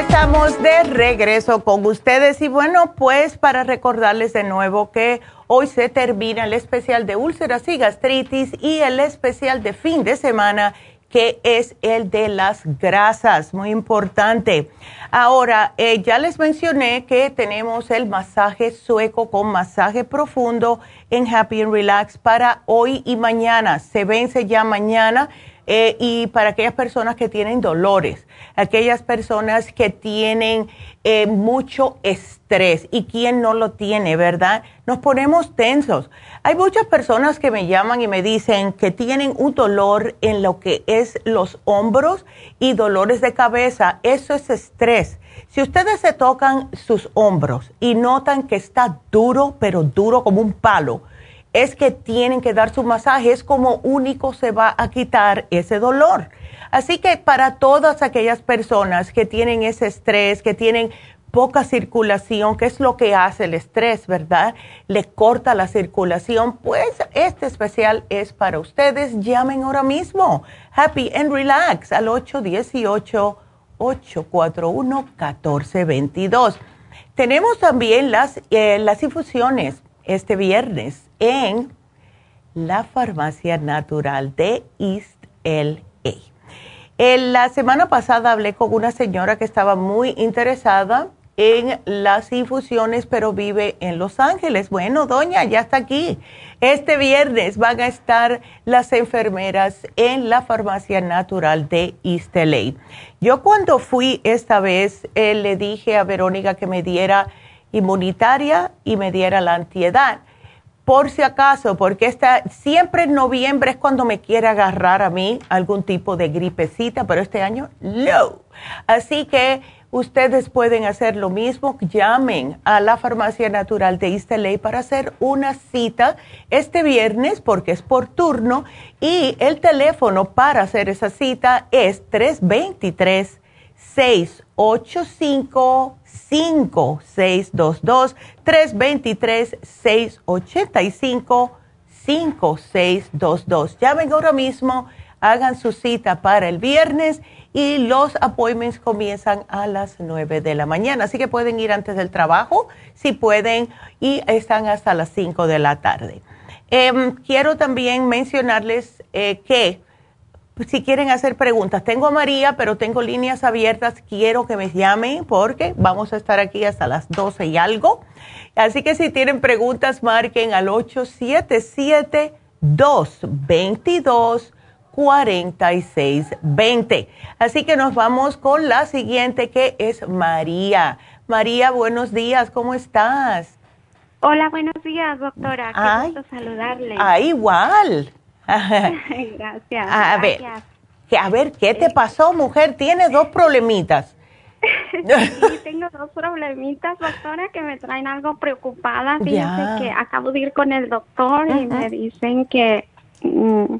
Estamos de regreso con ustedes y bueno, pues para recordarles de nuevo que hoy se termina el especial de úlceras y gastritis y el especial de fin de semana que es el de las grasas, muy importante. Ahora, eh, ya les mencioné que tenemos el masaje sueco con masaje profundo en Happy and Relax para hoy y mañana. Se vence ya mañana eh, y para aquellas personas que tienen dolores aquellas personas que tienen eh, mucho estrés y quien no lo tiene, ¿verdad? Nos ponemos tensos. Hay muchas personas que me llaman y me dicen que tienen un dolor en lo que es los hombros y dolores de cabeza. Eso es estrés. Si ustedes se tocan sus hombros y notan que está duro, pero duro como un palo, es que tienen que dar su masaje. Es como único se va a quitar ese dolor. Así que para todas aquellas personas que tienen ese estrés, que tienen poca circulación, que es lo que hace el estrés, ¿verdad? Le corta la circulación, pues este especial es para ustedes. Llamen ahora mismo. Happy and Relax al 818-841-1422. Tenemos también las, eh, las infusiones este viernes en la farmacia natural de East LA la semana pasada hablé con una señora que estaba muy interesada en las infusiones, pero vive en Los Ángeles. Bueno, doña, ya está aquí. Este viernes van a estar las enfermeras en la farmacia natural de East Yo cuando fui esta vez eh, le dije a Verónica que me diera inmunitaria y me diera la antiedad. Por si acaso, porque está, siempre en noviembre es cuando me quiere agarrar a mí algún tipo de gripecita, pero este año no. Así que ustedes pueden hacer lo mismo, llamen a la Farmacia Natural de Isteley para hacer una cita este viernes, porque es por turno, y el teléfono para hacer esa cita es 323 685 5622 323 685 5622. Llamen ahora mismo, hagan su cita para el viernes y los appointments comienzan a las 9 de la mañana. Así que pueden ir antes del trabajo, si pueden, y están hasta las 5 de la tarde. Em, quiero también mencionarles eh, que si quieren hacer preguntas. Tengo a María, pero tengo líneas abiertas. Quiero que me llamen porque vamos a estar aquí hasta las 12 y algo. Así que si tienen preguntas, marquen al 877-222. 4620. Así que nos vamos con la siguiente que es María. María, buenos días, ¿cómo estás? Hola, buenos días, doctora. Qué gusto saludarle. Ah, igual. gracias. A ver, a ver, ¿qué te pasó, mujer? Tienes dos problemitas. sí, tengo dos problemitas, doctora, que me traen algo preocupada. Fíjense que acabo de ir con el doctor y me dicen que mm,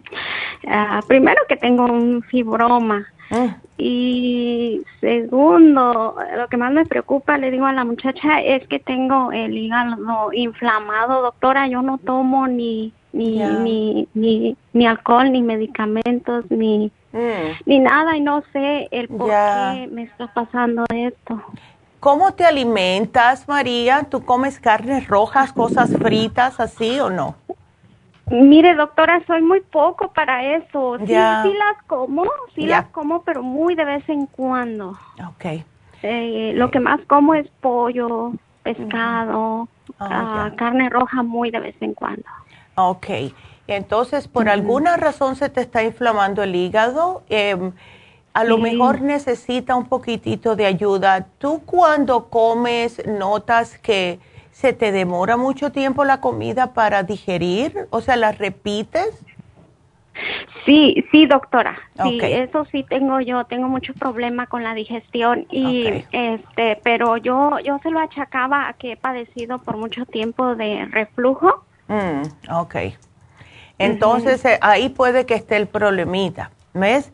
ah, primero que tengo un fibroma. Ah. Y segundo, lo que más me preocupa, le digo a la muchacha, es que tengo el hígado inflamado, doctora. Yo no tomo ni ni, ni, ni, ni alcohol, ni medicamentos, ni Mm. ni nada y no sé el por qué me está pasando esto. ¿Cómo te alimentas, María? ¿Tú comes carnes rojas, cosas fritas, así o no? Mire, doctora, soy muy poco para eso. Sí, sí las como, sí las como, pero muy de vez en cuando. Ok. Eh, lo que más como es pollo, pescado, ah, ah, carne roja muy de vez en cuando. Ok. Entonces, por alguna razón se te está inflamando el hígado. Em, a lo mejor necesita un poquitito de ayuda. ¿Tú cuando comes notas que se te demora mucho tiempo la comida para digerir? O sea, ¿la repites? Sí, sí, doctora. Sí, eso sí tengo yo, tengo mucho problema con la digestión y este, pero yo yo se lo achacaba a que he padecido por mucho tiempo de reflujo. Mm, ok. Entonces eh, ahí puede que esté el problemita, ¿ves?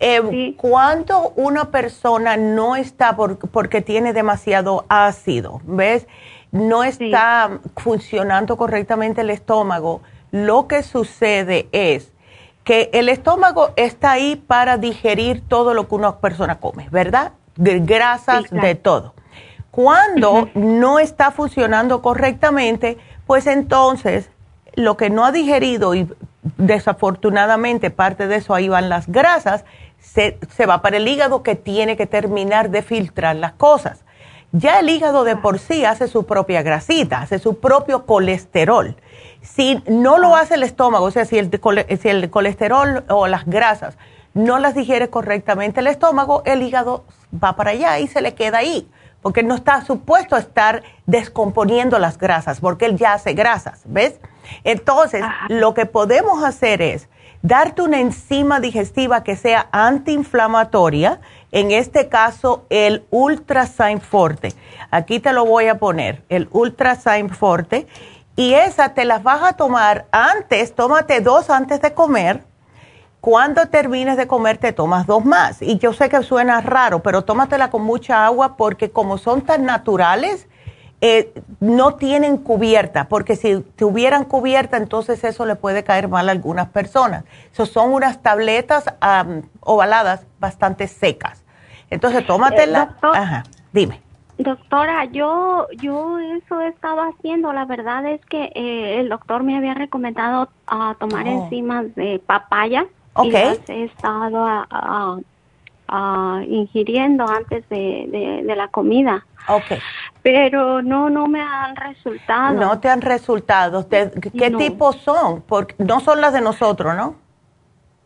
Eh, cuando una persona no está porque tiene demasiado ácido, ¿ves? No está funcionando correctamente el estómago, lo que sucede es que el estómago está ahí para digerir todo lo que una persona come, ¿verdad? De grasas, de todo. Cuando no está funcionando correctamente, pues entonces lo que no ha digerido y desafortunadamente parte de eso ahí van las grasas, se, va para el hígado que tiene que terminar de filtrar las cosas. Ya el hígado de por sí hace su propia grasita, hace su propio colesterol. Si no lo hace el estómago, o sea, si el, si el colesterol o las grasas no las digiere correctamente el estómago, el hígado va para allá y se le queda ahí porque no está supuesto a estar descomponiendo las grasas, porque él ya hace grasas, ¿ves? Entonces, lo que podemos hacer es darte una enzima digestiva que sea antiinflamatoria, en este caso el Ultrasign Forte. Aquí te lo voy a poner, el Ultrasign Forte, y esa te las vas a tomar antes, tómate dos antes de comer, cuando termines de comer te tomas dos más. Y yo sé que suena raro, pero tómatela con mucha agua porque como son tan naturales, eh, no tienen cubierta, porque si tuvieran cubierta, entonces eso le puede caer mal a algunas personas. So, son unas tabletas ovaladas bastante secas. Entonces, tómatela. Eh, Ajá, dime. Doctora, yo, yo eso he estado haciendo. La verdad es que eh, el doctor me había recomendado a tomar oh. enzimas de papaya y las he estado ingiriendo antes de, la comida. Okay. Pero no, no me han resultado. No te han resultado. ¿Qué tipo son? Porque no son las de nosotros, ¿no?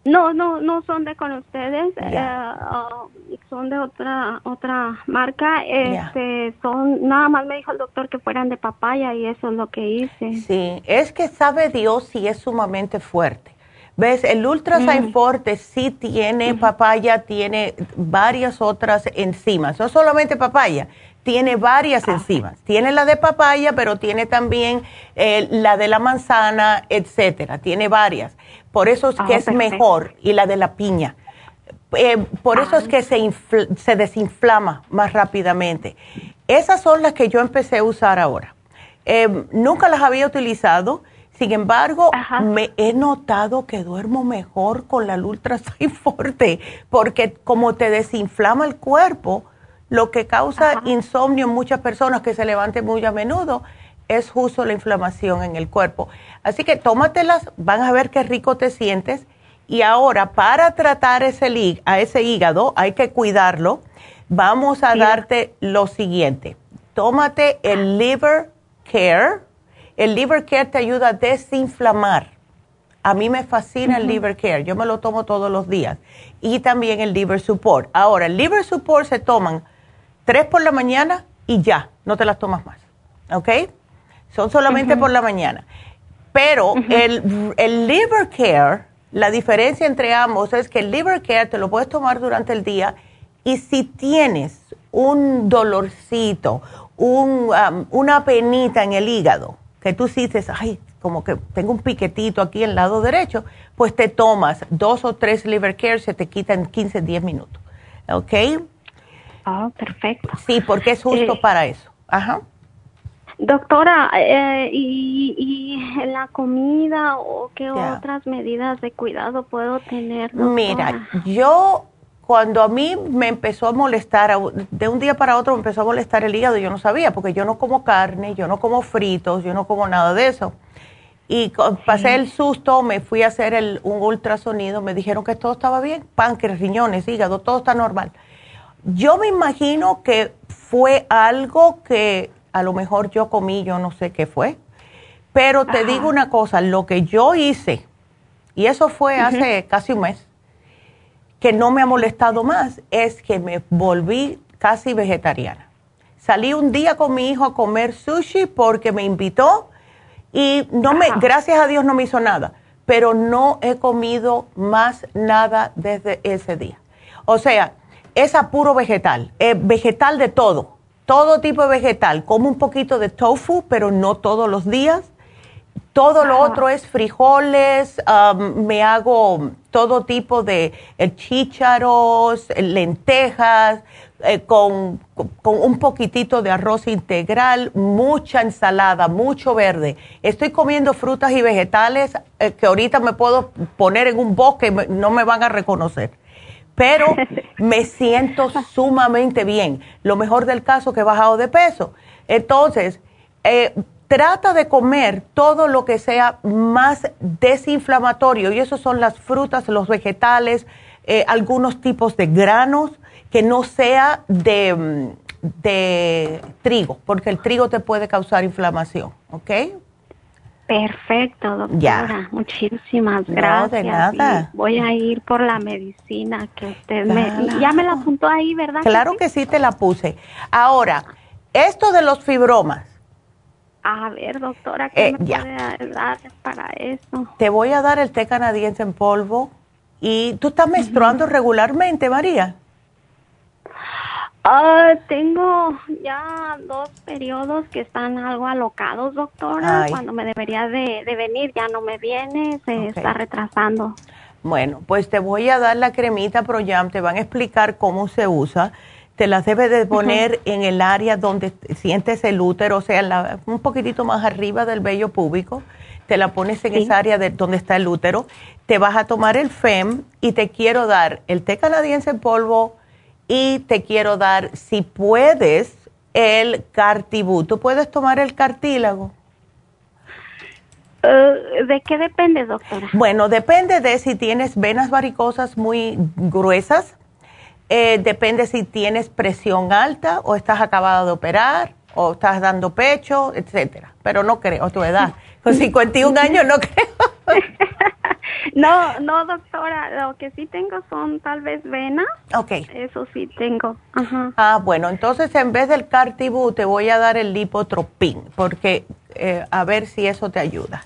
No, no, no son de con ustedes, eh, ah, son de otra otra marca. Este, son nada más me dijo el doctor que fueran de papaya y eso es lo que hice. Sí, es que sabe Dios si es sumamente fuerte. ¿Ves? El Ultra mm. Forte sí tiene papaya, tiene varias otras enzimas, no solamente papaya, tiene varias ah. enzimas. Tiene la de papaya, pero tiene también eh, la de la manzana, etcétera. Tiene varias. Por eso es que ah, es mejor. Y la de la piña. Eh, por eso es que se, se desinflama más rápidamente. Esas son las que yo empecé a usar ahora. Eh, nunca las había utilizado sin embargo, me he notado que duermo mejor con la Ultra Forte, porque como te desinflama el cuerpo, lo que causa insomnio en muchas personas que se levanten muy a menudo es justo la inflamación en el cuerpo. Así que tómatelas, van a ver qué rico te sientes. Y ahora, para tratar ese, a ese hígado, hay que cuidarlo. Vamos a darte lo siguiente. Tómate el Liver Care el Liver Care te ayuda a desinflamar A mí me fascina el Liver Care, yo me lo tomo todos los días. Y también el Liver Support. Ahora, el Liver Support se toman tres por la mañana y ya, no te las tomas más. ¿Ok? Son solamente por la mañana. Pero el, el Liver Care, la diferencia entre ambos es que el Liver Care te lo puedes tomar durante el día y si tienes un dolorcito, un, um, una penita en el hígado, que tú dices, ay, como que tengo un piquetito aquí en el lado derecho, pues te tomas dos o tres liver care, se te quita en 15, 10 minutos. ¿Ok? Ah, perfecto. Sí, porque es justo Eh, para eso. Ajá. Doctora, eh, y, y la comida o qué otras medidas de cuidado puedo tener? doctora? Mira, yo cuando a mí me empezó a molestar, de un día para otro me empezó a molestar el hígado, yo no sabía, porque yo no como carne, yo no como fritos, yo no como nada de eso. Y pasé el susto, me fui a hacer el, un ultrasonido, me dijeron que todo estaba bien, páncreas, riñones, hígado, todo está normal. Yo me imagino que fue algo que a lo mejor yo comí, yo no sé qué fue, pero te digo una cosa, lo que yo hice, y eso fue hace casi un mes, que no me ha molestado más es que me volví casi vegetariana. Salí un día con mi hijo a comer sushi porque me invitó y no me, gracias a Dios no me hizo nada, pero no he comido más nada desde ese día. O sea, es a puro vegetal, eh, vegetal de todo, todo tipo de vegetal. Como un poquito de tofu, pero no todos los días. Todo lo otro es frijoles, me hago todo tipo de eh, chícharos, eh, lentejas, eh, con, con un poquitito de arroz integral, mucha ensalada, mucho verde. Estoy comiendo frutas y vegetales eh, que ahorita me puedo poner en un bosque y no me van a reconocer. Pero me siento sumamente bien. Lo mejor del caso que he bajado de peso. Entonces, eh, trata de comer todo lo que sea más desinflamatorio y eso son las frutas, los vegetales, eh, algunos tipos de granos que no sea de, mm, de trigo, porque el trigo te puede causar inflamación, ¿ok? Perfecto, doctora. Ya. Muchísimas No, gracias. de nada. Y voy a ir por la medicina que usted me... Ya me la apuntó ahí, ¿verdad? Claro que sí te la puse. Ahora, esto de los fibromas, A ver, doctora, ¿qué Eh, me ya. puede dar para eso? te voy a dar el té canadiense en polvo y tú estás menstruando regularmente, María. Ah, tengo ya dos periodos que están algo alocados, doctora. Ay. Cuando me debería de, de venir ya no me viene, se está retrasando. Bueno, pues te voy a dar la cremita ProYam, te van a explicar cómo se usa. Te la debes de poner en el área donde sientes el útero, o sea, la- un poquitito más arriba del vello púbico. Te la pones en Sí. esa área de donde está el útero. Te vas a tomar el FEM y te quiero dar el té canadiense en polvo y te quiero dar, si puedes, el cartibú. ¿Tú puedes tomar el cartílago? Eh, ¿De qué depende, doctora? Bueno, depende de si tienes venas varicosas muy gruesas, eh, depende si tienes presión alta o estás acabado de operar o estás dando pecho, etcétera. Pero no creo, tu edad. Con 51 años no creo. No, no, doctora, lo que sí tengo son tal vez venas, ok. eso sí tengo. Ajá. Ah, bueno, entonces en vez del Cartibú te voy a dar el lipotropín, porque eh, a ver si eso te ayuda.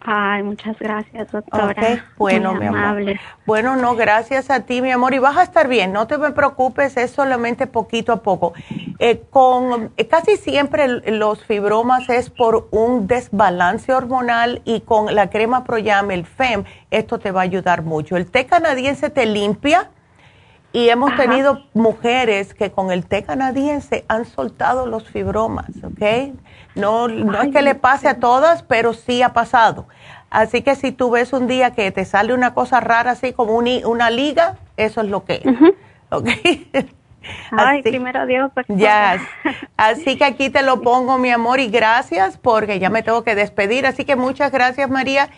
Ay, muchas gracias, doctora. Bueno, Muy mi amor. amable. Bueno, no, gracias a ti, mi amor. Y vas a estar bien, no te preocupes, es solamente poquito a poco. Eh, con eh, Casi siempre los fibromas es por un desbalance hormonal y con la crema Proyam, el FEM, esto te va a ayudar mucho. El té canadiense te limpia y hemos Ajá. tenido mujeres que con el té canadiense han soltado los fibromas, ¿ok? No, no es que le pase a todas, pero sí ha pasado. Así que si tú ves un día que te sale una cosa rara así como un una liga, eso es lo que es, ¿ok? Ay, Así- primero Dios, doctora. ya, así que aquí te lo pongo, mi amor, y gracias porque ya me tengo que despedir. Así que muchas gracias, María.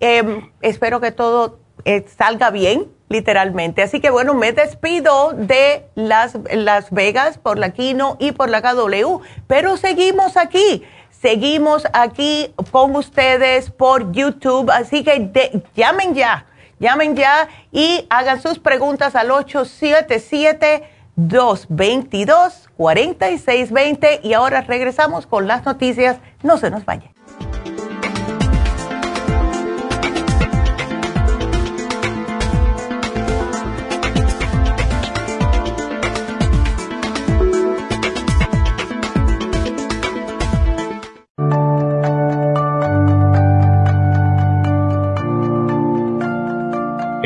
Em, espero que todo eh, salga bien, literalmente. Así que bueno, me despido de Las, Las Vegas por la Quino y por la KW, pero seguimos aquí. Seguimos aquí con ustedes por YouTube, así que llamen ya, llamen ya y hagan sus preguntas al 877-222-4620 y ahora regresamos con las noticias. No se nos vayan.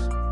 días.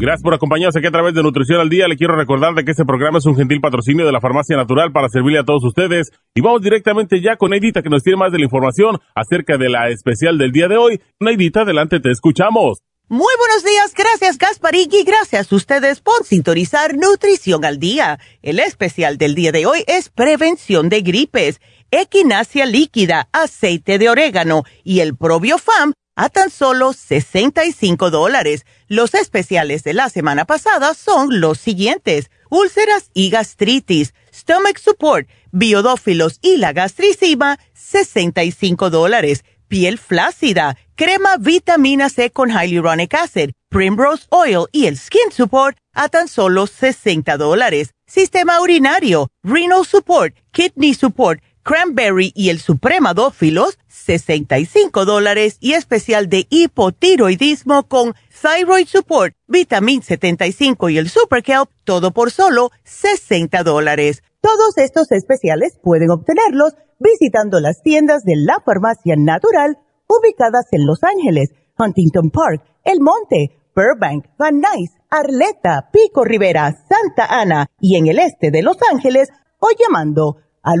Gracias por acompañarnos aquí a través de Nutrición al Día. Le quiero recordar de que este programa es un gentil patrocinio de la Farmacia Natural para servirle a todos ustedes. Y vamos directamente ya con Neidita que nos tiene más de la información acerca de la especial del día de hoy. Neidita, adelante, te escuchamos. Muy buenos días, gracias Gasparín y gracias a ustedes por sintonizar Nutrición al Día. El especial del día de hoy es prevención de gripes, equinacia líquida, aceite de orégano y el probiofam a tan solo 65 dólares. Los especiales de la semana pasada son los siguientes. Úlceras y gastritis, stomach support, biodófilos y la gastricima, 65 dólares. Piel flácida, crema vitamina C con hyaluronic acid, primrose oil y el skin support a tan solo 60 dólares. Sistema urinario, renal support, kidney support, cranberry y el supremadófilos, 65 dólares y especial de hipotiroidismo con thyroid support, vitamin 75 y el super kelp, todo por solo 60 dólares. Todos estos especiales pueden obtenerlos visitando las tiendas de la farmacia natural ubicadas en Los Ángeles, Huntington Park, El Monte, Burbank, Van Nuys, Arleta, Pico Rivera, Santa Ana y en el este de Los Ángeles o llamando al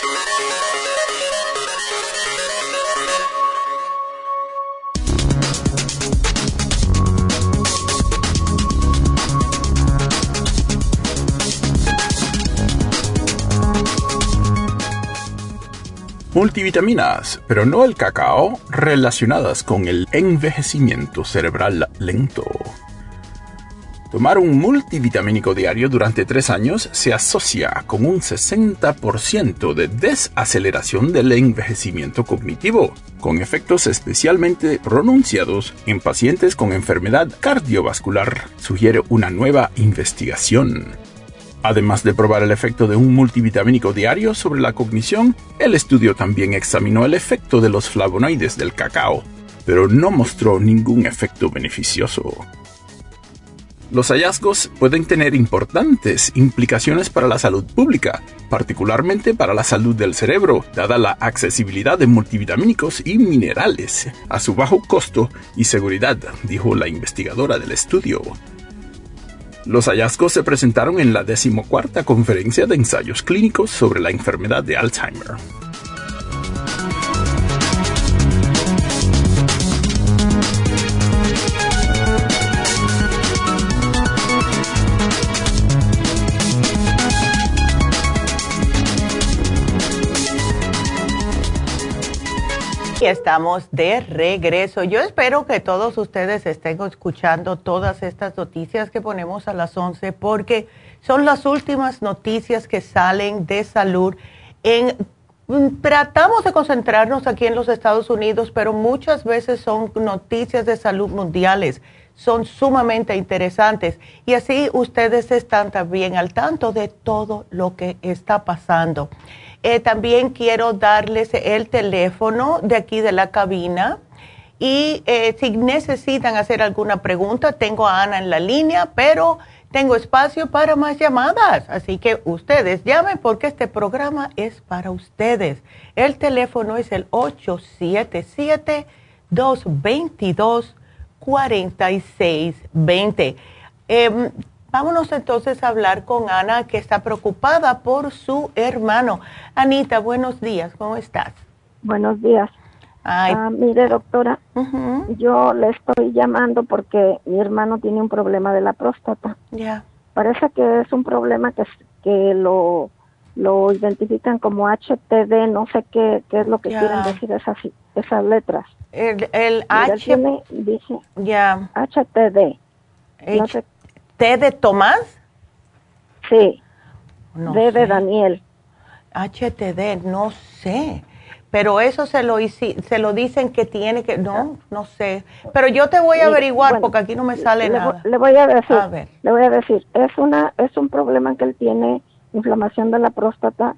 Multivitaminas, pero no el cacao, relacionadas con el envejecimiento cerebral lento. Tomar un multivitamínico diario durante tres años se asocia con un 60% de desaceleración del envejecimiento cognitivo, con efectos especialmente pronunciados en pacientes con enfermedad cardiovascular, sugiere una nueva investigación. Además de probar el efecto de un multivitamínico diario sobre la cognición, el estudio también examinó el efecto de los flavonoides del cacao. pero no mostró ningún efecto beneficioso. Los hallazgos pueden tener importantes implicaciones para la salud pública, particularmente para la salud del cerebro, dada la accesibilidad de multivitamínicos y minerales a su bajo costo y seguridad, dijo la investigadora del estudio. Los hallazgos se presentaron en la decimocuarta conferencia de ensayos clínicos sobre la enfermedad de Alzheimer. Y estamos de regreso. Yo espero que todos ustedes estén escuchando todas estas noticias que ponemos a las 11 porque son las últimas noticias que salen de salud. Mm, tratamos de concentrarnos aquí en los Estados Unidos, pero muchas veces son noticias de salud mundiales. Son sumamente interesantes y así ustedes están también al tanto de todo lo que está pasando. Eh, también quiero darles el teléfono de aquí de la cabina. Y eh, si necesitan hacer alguna pregunta, tengo a Ana en la línea, pero tengo espacio para más llamadas. Así que ustedes llamen porque este programa es para ustedes. El teléfono es el 877-222-4620. Vámonos entonces a hablar con Ana, que está preocupada por su hermano. Anita, buenos días, ¿cómo estás? Buenos días. Ah, mire, doctora, yo le estoy llamando porque mi hermano tiene un problema de la próstata. Ya. Parece que es un problema que, que lo, lo identifican como HTD, no sé qué, qué es lo que quieren decir esas, esas letras. El, el H... dice ya. HTD. no sé ¿T de Tomás? Sí. D de Daniel. HTD, no sé. Pero eso se lo, se lo dicen que tiene que, no, no sé. Pero yo te voy a averiguar porque aquí no me sale nada. Le voy a decir, le voy a decir, es una, es un problema que él tiene, inflamación de la próstata.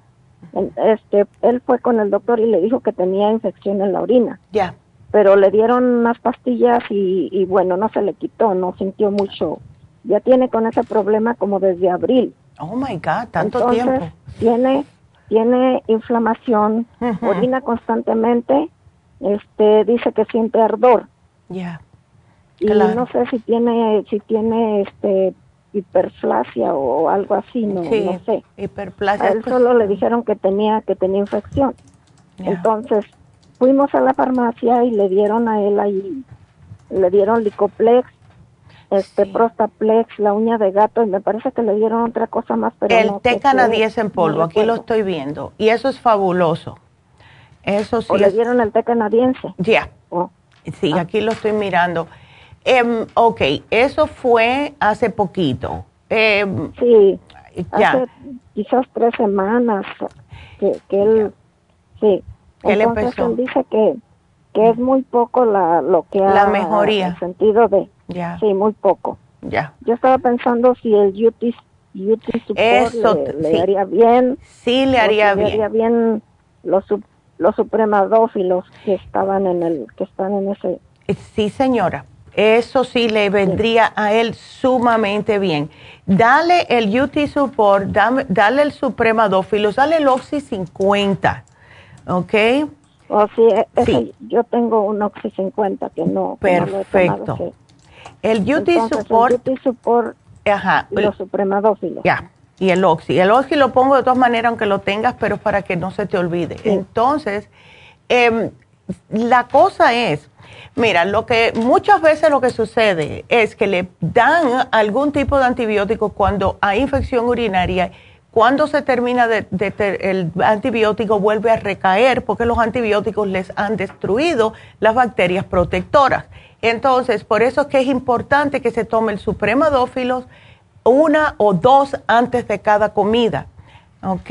Este, él fue con el doctor y le dijo que tenía infección en la orina. Ya. Pero le dieron unas pastillas y, y bueno, no se le quitó, no sintió mucho ya tiene con ese problema como desde abril. Oh my God, tanto tiempo. Tiene, tiene inflamación, orina constantemente, este, dice que siente ardor. Ya. Y no sé si tiene, si tiene este hiperplasia o algo así, no, no sé. Hiperplasia. A él pues solo le dijeron que tenía, que tenía infección. Entonces, fuimos a la farmacia y le dieron a él ahí, le dieron licoplex este Prostaplex, la uña de gato, y me parece que le dieron otra cosa más, pero El té canadiense en polvo, aquí lo estoy viendo, y eso es fabuloso. Eso sí. ¿O le dieron el té canadiense? Ya. Oh. Sí, ah. aquí lo estoy mirando. Um, ok, eso fue hace poquito. Em, sí, ya. hace quizás tres semanas que, que él, sí. Él empezó? él dice que, que es muy poco la, lo que la mejoría. En el sentido de, ya. Sí, muy poco. Ya. Yo estaba pensando si el UT, support le, haría bien. Sí, le haría bien. Le haría bien los, los supremadófilos que estaban en el, que están en ese. Eh, sí, señora. Eso sí le vendría a él sumamente bien. Dale el UT Support, dale, el Supremadófilos, dale el Oxy 50, ¿ok? Oh, sí, e, sí. yo tengo un Oxy 50 que no. Perfecto. El UT Support. El Support ajá, y los supremadófilos. Ya. Y el Oxy. El Oxy lo pongo de todas maneras, aunque lo tengas, pero para que no se te olvide. Entonces, em, la cosa es, mira, lo que muchas veces lo que sucede es que le dan algún tipo de antibiótico cuando hay infección urinaria. Cuando se termina de, el antibiótico vuelve a recaer porque los antibióticos les han destruido las bacterias protectoras. Entonces, por eso es que es importante que se tome el supremadófilos una o dos antes de cada comida. ¿Ok?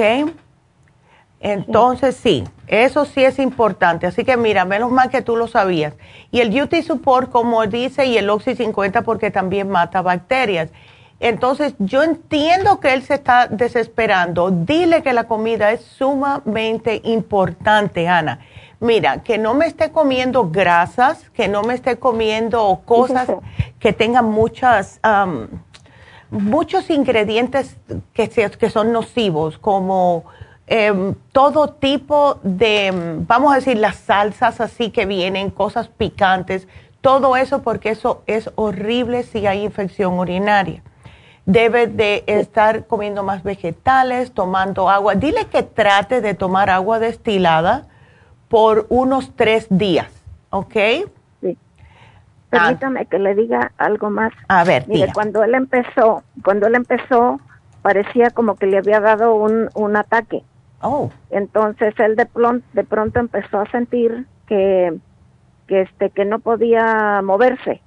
Entonces, sí, eso sí es importante. Así que mira, menos mal que tú lo sabías. Y el UT Support, como dice, y el Oxy 50 porque también mata bacterias. Entonces, yo entiendo que él se está desesperando. Dile que la comida es sumamente importante, Ana. Mira, que no me esté comiendo grasas, que no me esté comiendo cosas que tengan muchas, muchos ingredientes que, que son nocivos, como em, todo tipo de, vamos a decir, las salsas así que vienen, cosas picantes, todo eso porque eso es horrible si hay infección urinaria. Debe de estar comiendo más vegetales, tomando agua. Dile que trate de tomar agua destilada por unos tres días, ¿ok? Sí. Permítame que le diga algo más. A ver, Mire, cuando él empezó, cuando él empezó, parecía como que le había dado un, un ataque. Oh. Entonces él de pronto, de pronto empezó a sentir que, que este, que no podía moverse.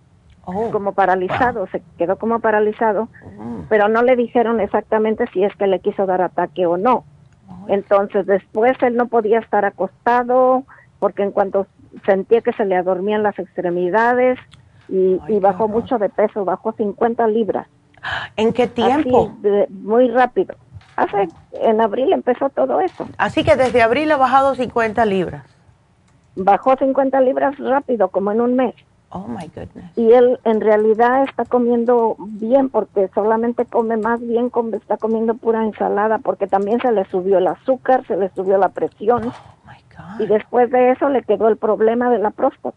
Oh. como paralizado, se quedó como paralizado, oh. pero no le dijeron exactamente si es que le quiso dar ataque o no. Entonces después él no podía estar acostado porque en cuanto sentía que se le adormían las extremidades y, bajó mucho de peso, bajó 50 libras. ¿En qué tiempo? muy rápido. Hace, en abril empezó todo eso. Así que desde abril ha bajado 50 libras. Bajó 50 libras rápido, como en un mes. Oh my goodness. Y él en realidad está comiendo bien porque solamente come más bien, como está comiendo pura ensalada porque también se le subió el azúcar, se le subió la presión. Oh my God. Y después de eso le quedó el problema de la próstata.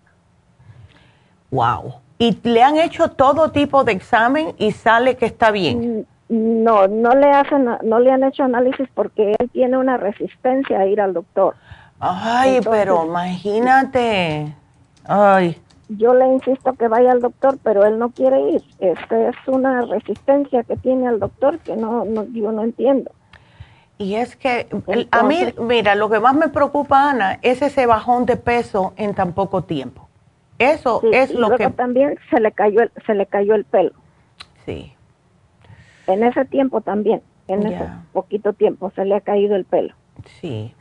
Wow. ¿Y le han hecho todo tipo de examen y sale que está bien? Mm, no, no le hacen, no le han hecho análisis porque él tiene una resistencia a ir al doctor. Ay, pero imagínate. Ay yo le insisto que vaya al doctor, pero él no quiere ir. Esta es una resistencia que tiene al doctor que no, no yo no entiendo. Y es que a mí, mira, lo que más me preocupa, Ana, es ese bajón de peso en tan poco tiempo. Eso es lo que también se le cayó el, se le cayó el pelo. Sí. En ese tiempo también, en ese poquito tiempo se le ha caído el pelo. Sí.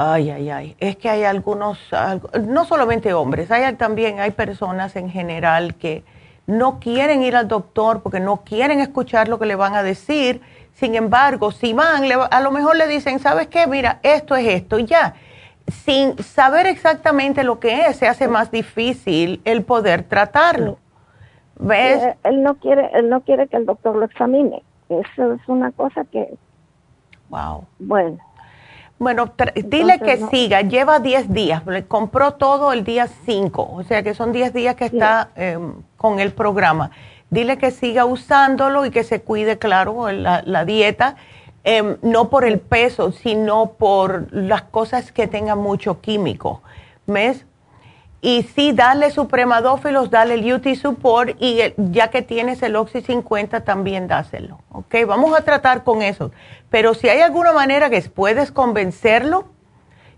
Ay, ay, ay. Es que hay algunos, no solamente hombres, hay también hay personas en general que no quieren ir al doctor porque no quieren escuchar lo que le van a decir. Sin embargo, si van, a lo mejor le dicen, ¿sabes qué? Mira, esto es esto y ya. Sin saber exactamente lo que es, se hace más difícil el poder tratarlo. ¿Ves? Eh, él no quiere, él no quiere que el doctor lo examine. Eso es una cosa que. Wow. Bueno. Bueno, dile que siga, lleva 10 días, le compró todo el día 5, o sea que son 10 días que está em, con el programa. Dile que siga usándolo y que se cuide, claro, la, la dieta, em, no por el peso, sino por las cosas que tengan mucho químico. ¿Ves? Y sí, dale supremadófilos, dale el UT Support y ya que tienes el Oxy 50 también dáselo. ¿Ok? Vamos a tratar con eso. Pero si hay alguna manera que puedes convencerlo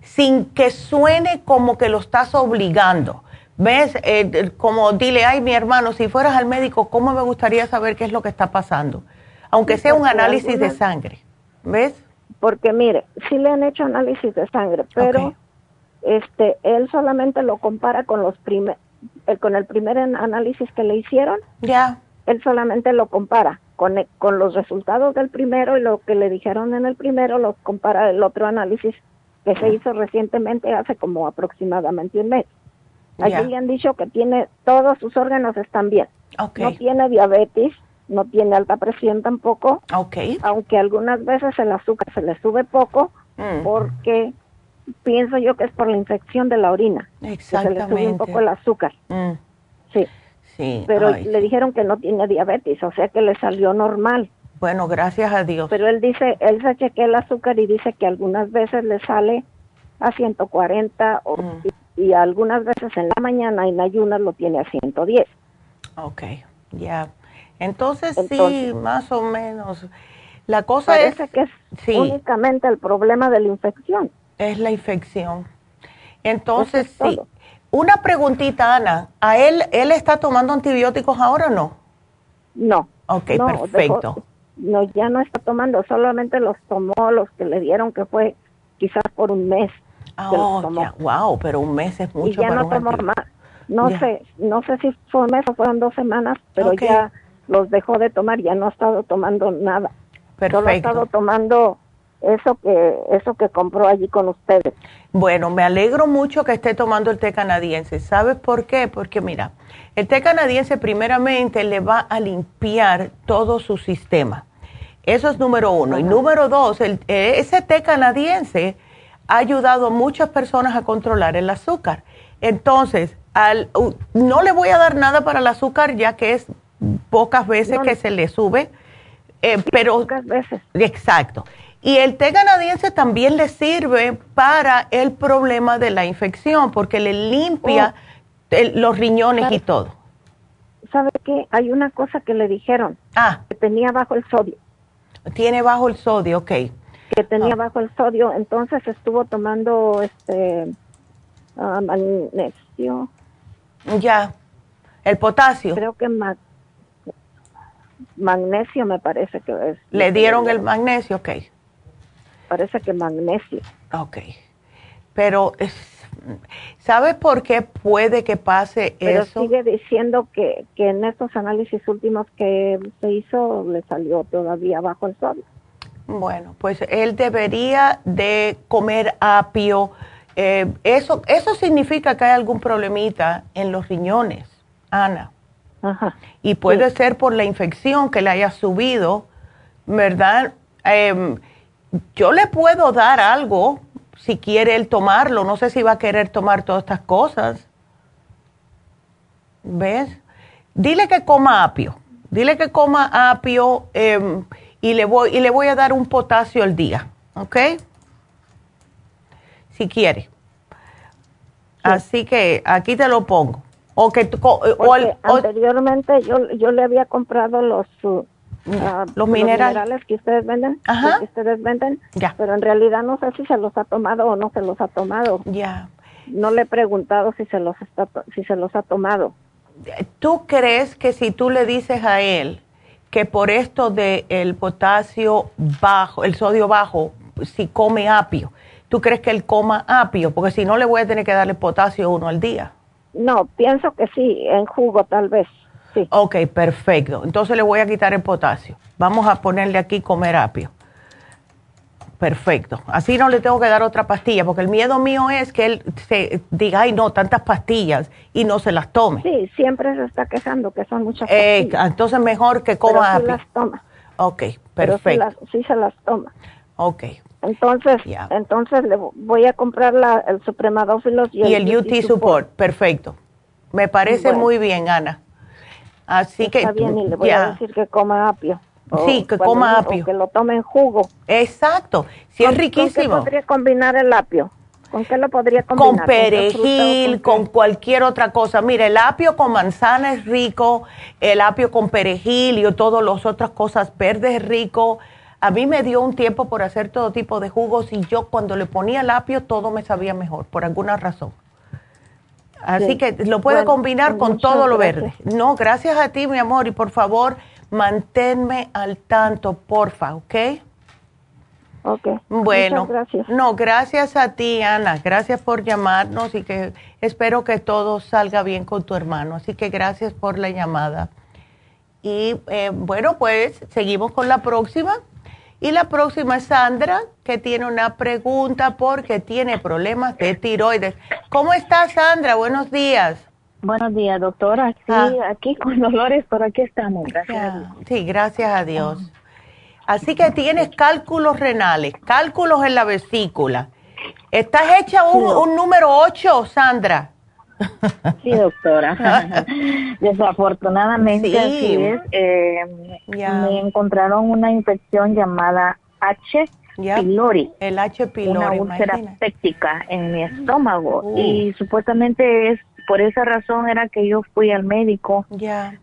sin que suene como que lo estás obligando. ¿Ves? Eh, como dile, ay, mi hermano, si fueras al médico, ¿cómo me gustaría saber qué es lo que está pasando? Aunque sea un análisis de sangre. ¿Ves? Porque mire, sí le han hecho análisis de sangre, pero este, él solamente lo compara con los primer, el, con el primer análisis que le hicieron. Ya. Él solamente lo compara con, e, con los resultados del primero y lo que le dijeron en el primero, lo compara el otro análisis que se hizo recientemente hace como aproximadamente un mes. Allí le han dicho que tiene todos sus órganos están bien. No tiene diabetes, no tiene alta presión tampoco. Okay. Aunque algunas veces el azúcar se le sube poco mm. porque pienso yo que es por la infección de la orina. Exactamente. se le sube un poco el azúcar. Mm. Sí. Sí. Pero le dijeron que no tiene diabetes, o sea que le salió normal. Bueno, gracias a Dios. Pero él dice, él se chequea el azúcar y dice que algunas veces le sale a 140 o, mm. y, algunas veces en la mañana en ayunas lo tiene a 110. Ok, ya. Entonces, sí, más o menos. La cosa es que es únicamente el problema de la infección. Es la infección. Entonces, sí. Una preguntita, Ana. ¿A él, él está tomando antibióticos ahora o no? No. Ok, perfecto. no, ya no está tomando, solamente los tomó los que le dieron, que fue quizás por un mes. Oh, wow, pero un mes es mucho. Y ya no tomó más. No sé, no sé si fue un mes o fueron dos semanas, pero ya los dejó de tomar, ya no ha estado tomando nada. Perfecto. Solo ha estado tomando eso que eso que compró allí con ustedes. Bueno, me alegro mucho que esté tomando el té canadiense. ¿Sabes por qué? Porque mira, el té canadiense primeramente le va a limpiar todo su sistema. Eso es número uno. Y número dos, el, eh, ese té canadiense ha ayudado a muchas personas a controlar el azúcar. Entonces, al, no le voy a dar nada para el azúcar ya que es pocas veces que se le sube, eh, pero... Pocas veces. Exacto. Y el té canadiense también le sirve para el problema de la infección porque le limpia oh. los riñones y todo. ¿Sabe qué? Hay una cosa que le dijeron. Ah. Que tenía bajo el sodio. Tiene bajo el sodio, ok. Que tenía ah. bajo el sodio, entonces estuvo tomando este ah, magnesio. Ya. El potasio. Creo que magnesio me parece que es. Le dieron el magnesio, ok parece que magnesio. Ok. Pero, ¿sabe por qué puede que pase Pero eso? sigue diciendo que, que en estos análisis últimos que se hizo le salió todavía bajo el sol. Bueno, pues él debería de comer apio. Eh, eso, eso significa que hay algún problemita en los riñones, Ana. Ajá. Y puede ser por la infección que le haya subido, ¿verdad? Eh, yo le puedo dar algo si quiere él tomarlo. No sé si va a querer tomar todas estas cosas. ¿Ves? Dile que coma apio. Dile que coma apio em, y, le voy, y le voy a dar un potasio al día. ¿Ok? Si quiere. Así que aquí te lo pongo. O que, anteriormente yo, yo le había comprado los Ah, los, minerales. que ustedes venden, que ustedes venden, ya. pero en realidad no sé si se los ha tomado o no se los ha tomado. Ya. No le he preguntado si se los está, si se los ha tomado. ¿Tú crees que si tú le dices a él que por esto de el potasio bajo, el sodio bajo, si come apio, ¿tú crees que él coma apio? Porque si no le voy a tener que darle potasio uno al día. No, pienso que sí, en jugo tal vez. Sí. Ok, perfecto. Entonces le voy a quitar el potasio. Vamos a ponerle aquí comer apio. Perfecto. Así no le tengo que dar otra pastilla, porque el miedo mío es que él se diga, ay, no, tantas pastillas y no se las tome. Sí, siempre se está quejando que son muchas eh, pastillas. entonces mejor que coma Pero sí las toma. Ok, perfecto. sí, se las toma. Ok. Entonces, entonces le voy a comprar la, el supremadófilos y, el, UT, support. Perfecto. Me parece muy bien, Ana. Así Está que bien, y le voy a decir que coma apio. sí, que coma apio. que lo tome en jugo. Exacto, sí es riquísimo. ¿Con qué podría combinar el apio? ¿Con qué lo podría combinar? Con perejil, con, cualquier otra cosa. Mire, el apio con manzana es rico, el apio con perejil y todas las otras cosas verdes es rico. A mí me dio un tiempo por hacer todo tipo de jugos y yo cuando le ponía el apio todo me sabía mejor, por alguna razón. Así que lo puede combinar con todo lo verde. No, gracias a ti, mi amor, y por favor, manténme al tanto, porfa, ¿ok? Ok. Bueno, gracias. no, gracias a ti, Ana. Gracias por llamarnos y que espero que todo salga bien con tu hermano. Así que gracias por la llamada. Y eh, bueno, pues seguimos con la próxima. Y la próxima es Sandra, que tiene una pregunta porque tiene problemas de tiroides. ¿Cómo estás, Sandra? Buenos días. Buenos días, doctora. Sí, ah. aquí con dolores, pero aquí estamos. Gracias. Sí, gracias a Dios. Así que tienes cálculos renales, cálculos en la vesícula. ¿Estás hecha un, número 8, Sandra? Sí, doctora. Desafortunadamente, así es. Eh, me encontraron una infección llamada H. pylori. El H. pylori. Una úlcera péptica en mi estómago. Uh. Y supuestamente es por esa razón era que yo fui al médico.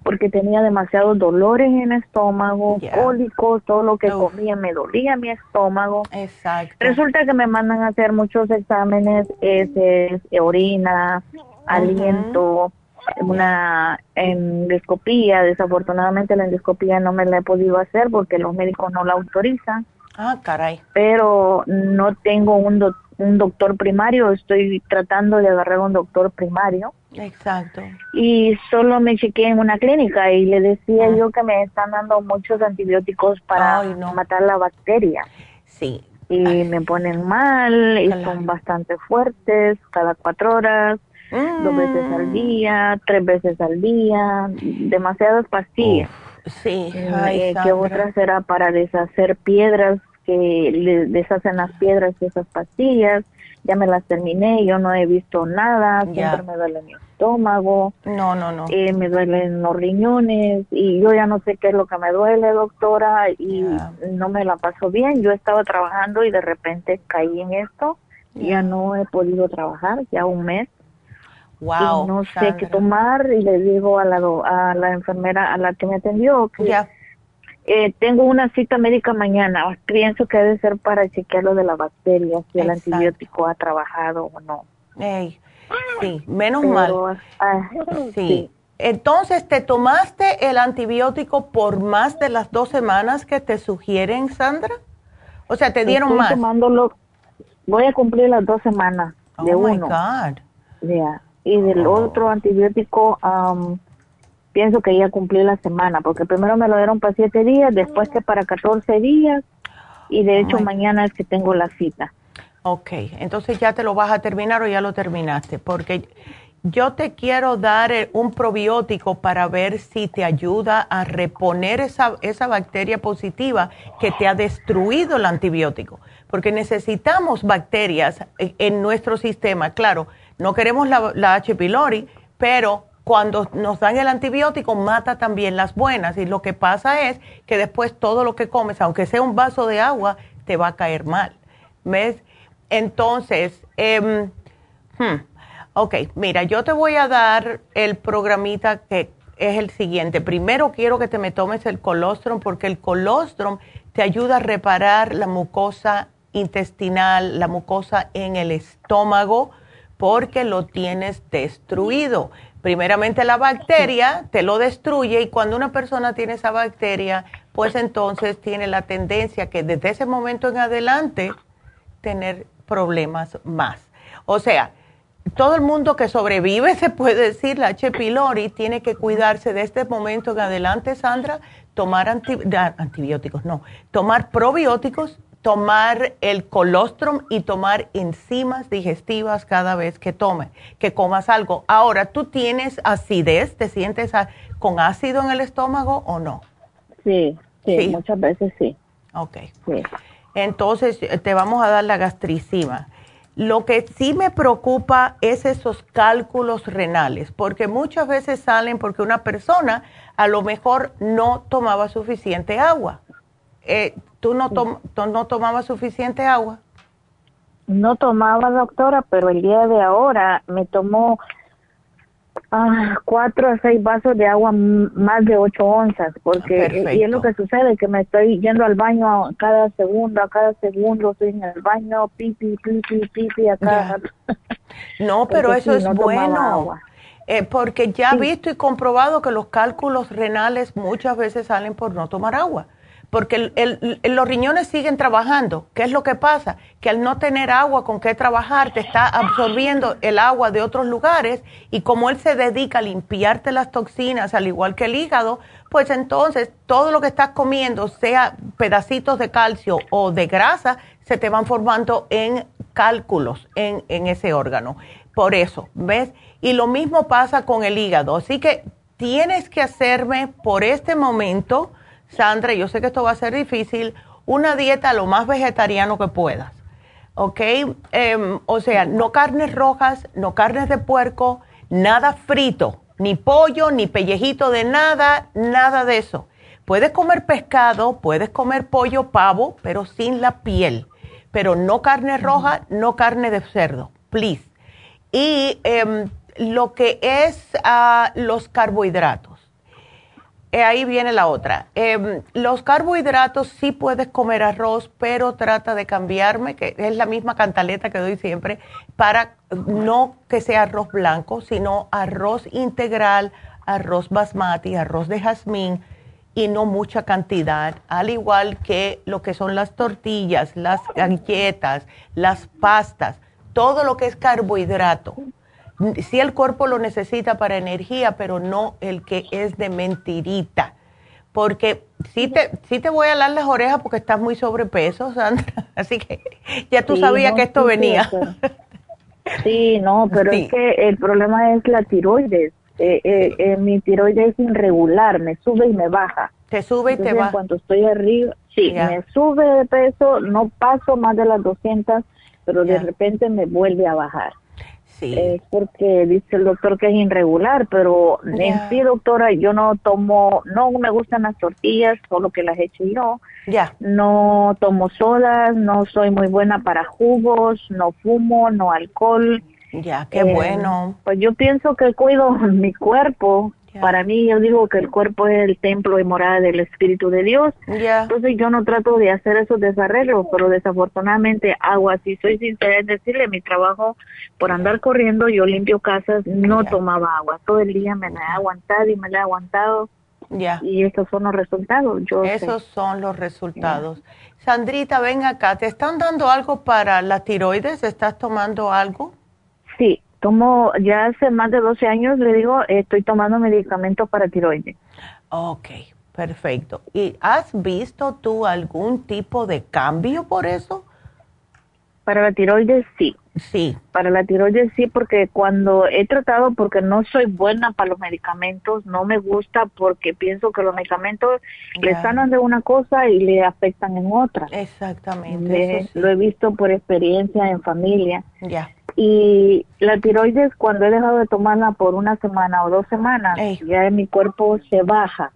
Porque tenía demasiados dolores en el estómago, cólicos, todo lo que comía me dolía mi estómago. Exacto. Resulta que me mandan a hacer muchos exámenes, heces, orina, aliento, una endoscopía. Desafortunadamente la endoscopía no me la he podido hacer porque los médicos no la autorizan. Ah, caray. Pero no tengo un, un doctor primario, estoy tratando de agarrar un doctor primario. Exacto. Y solo me chequeé en una clínica y le decía ah. yo que me están dando muchos antibióticos para matar la bacteria. Sí, y me ponen mal y son bastante fuertes cada cuatro horas, dos veces al mm. día, tres veces al día, demasiadas pastillas. sí, eh, que otra será para deshacer piedras que le deshacen las piedras de esas pastillas. Ya me las terminé, yo no he visto nada, siempre me duele mi estómago. No, no, no. Eh, me duelen los riñones y yo ya no sé qué es lo que me duele, doctora, y no me la paso bien. Yo estaba trabajando y de repente caí en esto. Ya no he podido trabajar, ya un mes. Wow. no sé qué tomar y le digo a la, a la enfermera, a la que me atendió, que eh, tengo una cita médica mañana. Pienso que debe ser para chequear lo de la bacteria, si el antibiótico ha trabajado o no. sí, menos mal. Ah, sí. Entonces, ¿te tomaste el antibiótico por más de las dos semanas que te sugieren, Sandra? O sea, ¿te dieron Estoy más? Tomándolo, voy a cumplir las dos semanas de oh uno. Y del otro antibiótico, um, pienso que ya cumplí la semana, porque primero me lo dieron para siete días, después que para 14 días, y de hecho mañana es que tengo la cita. Ok, entonces ya te lo vas a terminar o ya lo terminaste, porque yo te quiero dar eh, un probiótico para ver si te ayuda a reponer esa, esa bacteria positiva que te ha destruido el antibiótico, porque necesitamos bacterias eh, en nuestro sistema. Claro, no queremos la, H. pylori, pero cuando nos dan el antibiótico mata también las buenas y lo que pasa es que después todo lo que comes, aunque sea un vaso de agua, te va a caer mal. ¿Ves? Entonces, eh, ok, mira, yo te voy a dar el programita que es el siguiente. Primero quiero que te me tomes el colostrum porque el colostrum te ayuda a reparar la mucosa intestinal, la mucosa en el estómago, porque lo tienes destruido primeramente la bacteria te lo destruye y cuando una persona tiene esa bacteria, pues entonces tiene la tendencia que desde ese momento en adelante tener problemas más. O sea, todo el mundo que sobrevive, se puede decir, la H. pylori, tiene que cuidarse de este momento en adelante, Sandra, tomar antibióticos, no, tomar probióticos tomar el colostrum y tomar enzimas digestivas cada vez que tomes, que comas algo. Ahora, ¿tú tienes acidez? ¿Te sientes con ácido en el estómago o no? Sí, sí, muchas veces sí. Ok. Entonces, te vamos a dar la gastricima. Lo que sí me preocupa es esos cálculos renales, porque muchas veces salen porque una persona a lo mejor no tomaba suficiente agua. Eh, ¿Tú no, no tomabas suficiente agua? No tomaba, doctora, pero el día de ahora me tomó ah, cuatro a seis vasos de agua más de ocho onzas, porque y es lo que sucede, que me estoy yendo al baño cada segundo, a cada segundo estoy en el baño, pipi, pipi, pipi, acá. No, pero eso es bueno. Eh, porque ya he visto y comprobado que los cálculos renales muchas veces salen por no tomar agua porque los riñones siguen trabajando. ¿Qué es lo que pasa? Que al no tener agua con qué trabajar, te está absorbiendo el agua de otros lugares y como él se dedica a limpiarte las toxinas, al igual que el hígado, pues entonces todo lo que estás comiendo, sea pedacitos de calcio o de grasa, se te van formando en cálculos en, en ese órgano. Por eso, ¿ves? Y lo mismo pasa con el hígado. Así que tienes que hacerme por este momento Sandra, yo sé que esto va a ser difícil, una dieta lo más vegetariano que puedas. ¿Ok? Em, o sea, no carnes rojas, no carnes de puerco, nada frito, ni pollo, ni pellejito de nada, nada de eso. Puedes comer pescado, puedes comer pollo, pavo, pero sin la piel. Pero no carne roja, no carne de cerdo, please. Y em, lo que es ah, los carbohidratos eh, ahí viene la otra. Em, los carbohidratos sí puedes comer arroz, pero trata de cambiarme, que es la misma cantaleta que doy siempre, para no que sea arroz blanco, sino arroz integral, arroz basmati, arroz de jazmín y no mucha cantidad, al igual que lo que son las tortillas, las galletas, las pastas, todo lo que es carbohidrato sí el cuerpo lo necesita para energía, pero no el que es de mentirita. Porque sí te, sí te voy a dar las orejas porque estás muy sobrepeso, Sandra. Así que ya tú sabías que esto venía. Sí, no, pero es que el problema es la tiroides. Eh, eh, eh, mi tiroides es irregular, me sube y me baja. Te sube y te baja. Cuando estoy arriba, sí, me sube de peso, no paso más de las 200, pero de repente me vuelve a bajar. Sí. Es porque dice el doctor que es irregular, pero en sí, doctora, yo no tomo, no me gustan las tortillas, solo que las he hecho yo. Ya. No tomo sodas, no soy muy buena para jugos, no fumo, no alcohol. Ya, qué bueno. Pues yo pienso que cuido mi cuerpo para mí, yo digo que el cuerpo es el templo y morada del Espíritu de Dios. Entonces, yo no trato de hacer esos desarreglos, pero desafortunadamente hago así. Soy sincera en decirle, mi trabajo, por andar corriendo, yo limpio casas, no tomaba agua. Todo el día me la he aguantado y me la he aguantado. Ya. Y estos son los resultados. Yo Esos son los resultados. Sandrita, ven acá. ¿Te están dando algo para la tiroides? ¿Estás tomando algo? Sí, Tomo, ya hace más de 12 años, le digo, estoy tomando medicamento para tiroides. Ok, perfecto. ¿Y has visto tú algún tipo de cambio por eso? Para la tiroides sí. Sí. Para la tiroides sí, porque cuando he tratado, porque no soy buena para los medicamentos, no me gusta porque pienso que los medicamentos le sanan de una cosa y le afectan en otra. Exactamente. Lo he visto por experiencia en familia. Ya. Y la tiroides, cuando he dejado de tomarla por una semana o dos semanas, ya en mi cuerpo se baja.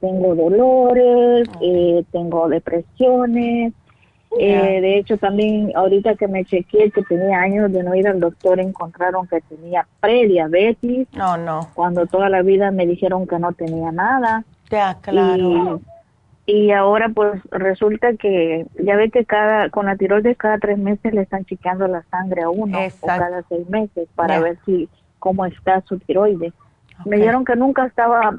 Tengo dolores, eh, tengo depresiones. Eh, de hecho, también ahorita que me chequeé que tenía años de no ir al doctor, encontraron que tenía prediabetes. No, no. Cuando toda la vida me dijeron que no tenía nada. Ya, claro y ahora pues resulta que ya ve que cada con la tiroides cada tres meses le están chequeando la sangre a uno o cada seis meses para ver si cómo está su tiroides. Me dijeron que nunca estaba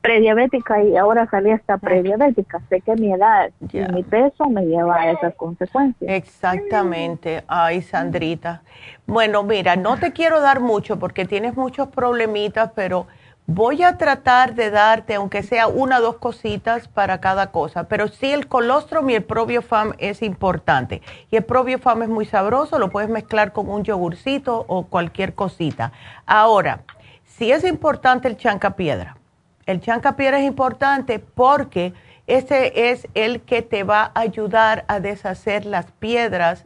prediabética y ahora salí hasta prediabética. Sé que mi edad y mi peso me lleva a esas consecuencias. Exactamente. Ay, Sandrita. Bueno, mira, no te quiero dar mucho porque tienes muchos problemitas, pero Voy a tratar de darte, aunque sea una o dos cositas para cada cosa, pero sí el colostrum y el probiofam es importante. Y el probiofam es muy sabroso, lo puedes mezclar con un yogurcito o cualquier cosita. Ahora, sí es importante el chancapiedra. El chancapiedra es importante porque ese es el que te va a ayudar a deshacer las piedras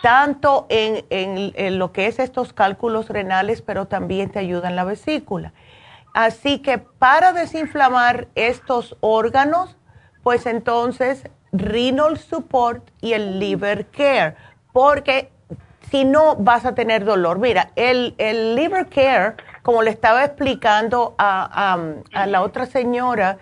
tanto en, en lo que es estos cálculos renales, pero también te ayuda en la vesícula. Así que para desinflamar estos órganos, pues entonces renal support y el liver care, porque si no vas a tener dolor. Mira, el, liver care, como le estaba explicando a, la otra señora,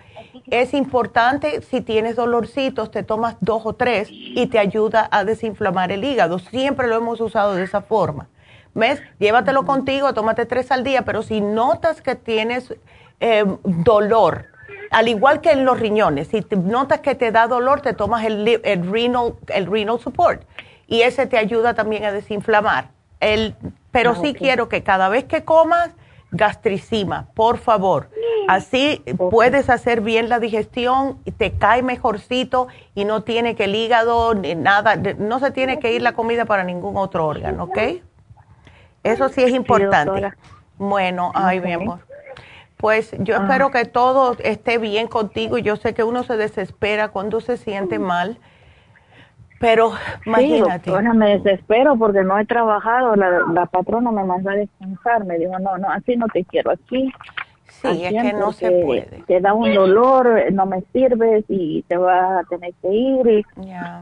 es importante si tienes dolorcitos, te tomas dos o tres y te ayuda a desinflamar el hígado. Siempre lo hemos usado de esa forma. ¿Ves? Llévatelo contigo, tómate tres al día, pero si notas que tienes eh, dolor, al igual que en los riñones, si notas que te da dolor, te tomas el, el, renal, el renal support y ese te ayuda también a desinflamar. El, pero ah, sí quiero que cada vez que comas, gastricima, por favor. Así puedes hacer bien la digestión, te cae mejorcito y no tiene que el hígado, ni nada, no se tiene que ir la comida para ningún otro órgano, ¿ok? Eso sí es importante. bueno, ay, mi amor. Pues yo ah. espero que todo esté bien contigo. Yo sé que uno se desespera cuando se siente mal, pero imagínate. Bueno, me desespero porque no he trabajado. La, patrona me mandó a descansar. Me dijo, no, no, así no te quiero, aquí. Sí, es que no se puede. Te da un dolor, no me sirves y te vas a tener que ir. Y,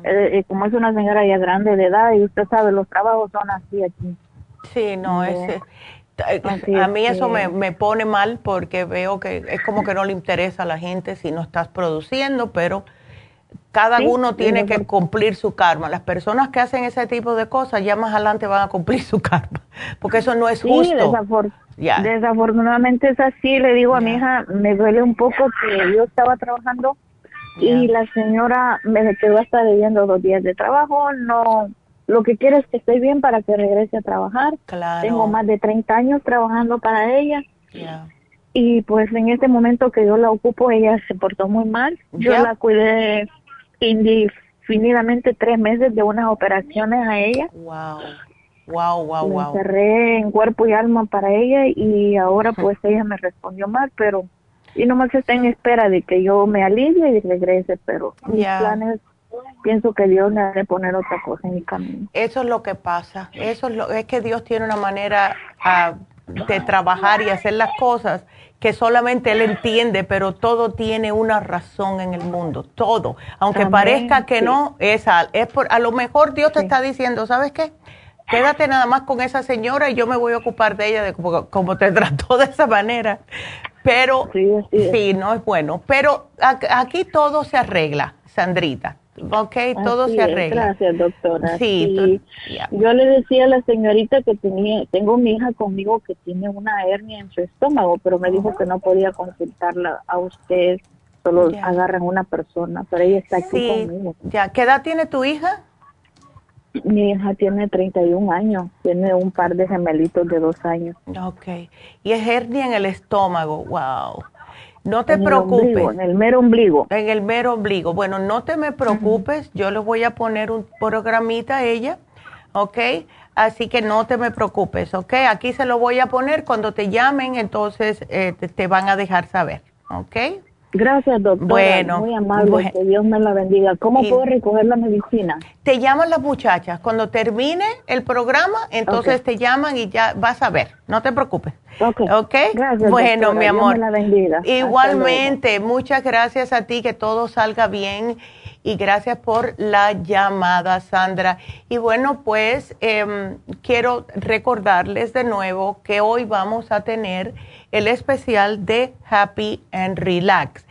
eh, como es una señora ya grande de edad y usted sabe, los trabajos son así aquí. Sí, no, es, eh, a mí eso me, me, pone mal porque veo que es como que no le interesa a la gente si no estás produciendo, pero cada uno tiene que cumplir su karma. Las personas que hacen ese tipo de cosas ya más adelante van a cumplir su karma, porque eso no es justo. Desafortunadamente es así, le digo a mi hija, me duele un poco que yo estaba trabajando y la señora me quedó hasta debiendo dos días de trabajo, no lo que quiero es que esté bien para que regrese a trabajar. Tengo más de 30 años trabajando para ella. y pues en este momento que yo la ocupo ella se portó muy mal. Yo la cuidé indefinidamente tres meses de unas operaciones a ella. Wow. Wow, wow, me wow. encerré en cuerpo y alma para ella y ahora pues ella me respondió mal, pero y nomás está en espera de que yo me alivie y regrese, pero mis planes pienso que Dios me ha de poner otra cosa en mi camino. Eso es lo que pasa. Eso es lo es que Dios tiene una manera ah, de trabajar y hacer las cosas que solamente él entiende, pero todo tiene una razón en el mundo, todo. Aunque parezca que no, es, a, es por a lo mejor Dios te está diciendo, ¿sabes qué? Quédate nada más con esa señora y yo me voy a ocupar de ella de como, como te trató de esa manera. Pero sí, no es bueno. Pero aquí todo se arregla, Sandrita. Ok, todo se arregla. gracias, doctora. Sí, yo le decía a la señorita que tenía, tengo mi hija conmigo que tiene una hernia en su estómago, pero me dijo que no podía consultarla a usted, solo agarran una persona, pero ella está aquí conmigo. Ya, ¿qué edad tiene tu hija? Mi hija tiene 31 años, tiene un par de gemelitos de dos años. Ok, y es hernia en el estómago, wow. No te preocupes. en el mero ombligo. En el mero ombligo. Bueno, no te me preocupes, yo le voy a poner un programita a ella, ¿ok? Así que no te me preocupes, ¿ok? Aquí se lo voy a poner, cuando te llamen, entonces eh, te, van a dejar saber, ¿ok? Gracias, doctora. Bueno, muy amable. que Dios me la bendiga. ¿Cómo puedo recoger la medicina? Te llaman las muchachas. Cuando termine el programa, entonces te llaman y ya vas a ver. No te preocupes. Ok. Gracias, bueno, mi amor. Dios me la bendiga. Igualmente, muchas gracias a ti, que todo salga bien. Y gracias por la llamada, Sandra. Y bueno, pues em, quiero recordarles de nuevo que hoy vamos a tener el especial de Happy and Relax.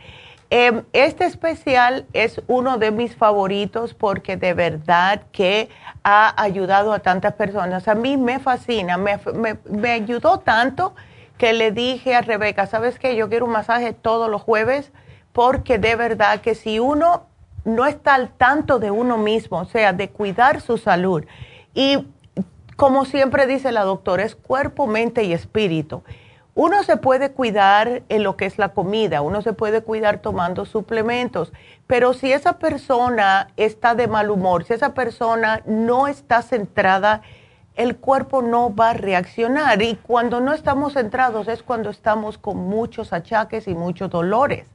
Em, este especial es uno de mis favoritos porque de verdad que ha ayudado a tantas personas. A mí me fascina, me, me, ayudó tanto que le dije a Rebeca, ¿sabes qué? Yo quiero un masaje todos los jueves porque de verdad que si uno no está al tanto de uno mismo, o sea, de cuidar su salud, y como siempre dice la doctora, es cuerpo, mente y espíritu. Uno se puede cuidar en lo que es la comida, uno se puede cuidar tomando suplementos, pero si esa persona está de mal humor, si esa persona no está centrada, el cuerpo no va a reaccionar. Y cuando no estamos centrados es cuando estamos con muchos achaques y muchos dolores.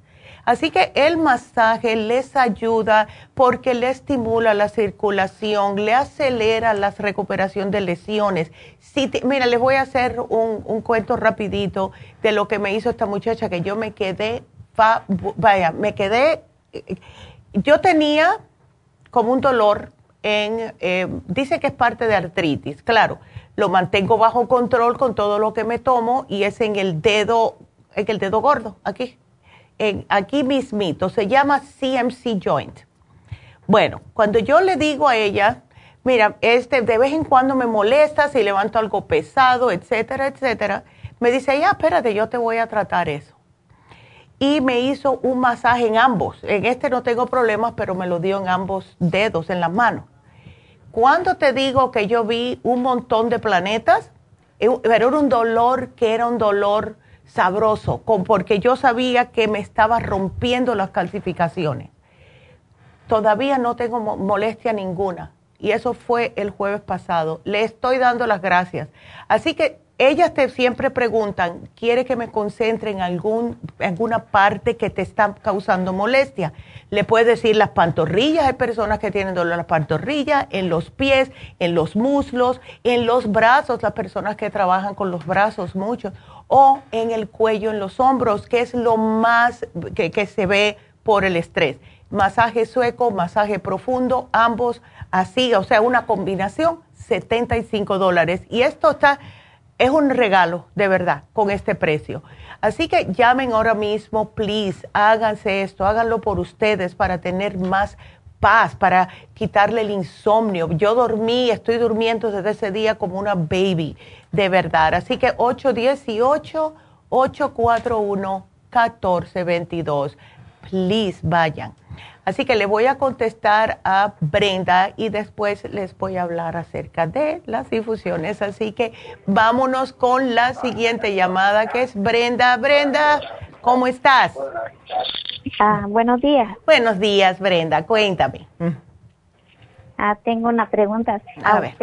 Así que el masaje les ayuda porque le estimula la circulación, le acelera la recuperación de lesiones. Si mira, les voy a hacer un, cuento rapidito de lo que me hizo esta muchacha, que yo me quedé, vaya, me quedé, yo tenía como un dolor en, eh, dice que es parte de artritis, claro, lo mantengo bajo control con todo lo que me tomo y es en el dedo, en el dedo gordo, aquí aquí mismito, se llama CMC Joint. Bueno, cuando yo le digo a ella, mira, este de vez en cuando me molesta si levanto algo pesado, etcétera, etcétera, me dice, ya, espérate, yo te voy a tratar eso. Y me hizo un masaje en ambos. En este no tengo problemas, pero me lo dio en ambos dedos, en las manos. Cuando te digo que yo vi un montón de planetas, eh, pero era un dolor que era un dolor sabroso, porque yo sabía que me estaba rompiendo las calcificaciones. Todavía no tengo molestia ninguna y eso fue el jueves pasado. Le estoy dando las gracias. Así que ellas te siempre preguntan, ¿quiere que me concentre en algún, alguna parte que te está causando molestia? Le puedes decir las pantorrillas, hay personas que tienen dolor en las pantorrillas, en los pies, en los muslos, en los brazos, las personas que trabajan con los brazos mucho, o en el cuello, en los hombros, que es lo más que, se ve por el estrés. Masaje sueco, masaje profundo, ambos así, o sea, una combinación, 75 dólares. Y esto está, es un regalo, de verdad, con este precio. Así que llamen ahora mismo, please, háganse esto, háganlo por ustedes para tener más paz, para quitarle el insomnio. Yo dormí, estoy durmiendo desde ese día como una baby de verdad. Así que 818-841-1422. please vayan. Así que le voy a contestar a Brenda y después les voy a hablar acerca de las infusiones. Así que vámonos con la siguiente llamada que es Brenda. Brenda, ¿cómo estás? Ah, buenos días. Buenos días, Brenda. Cuéntame. Ah, tengo una pregunta. A, ver.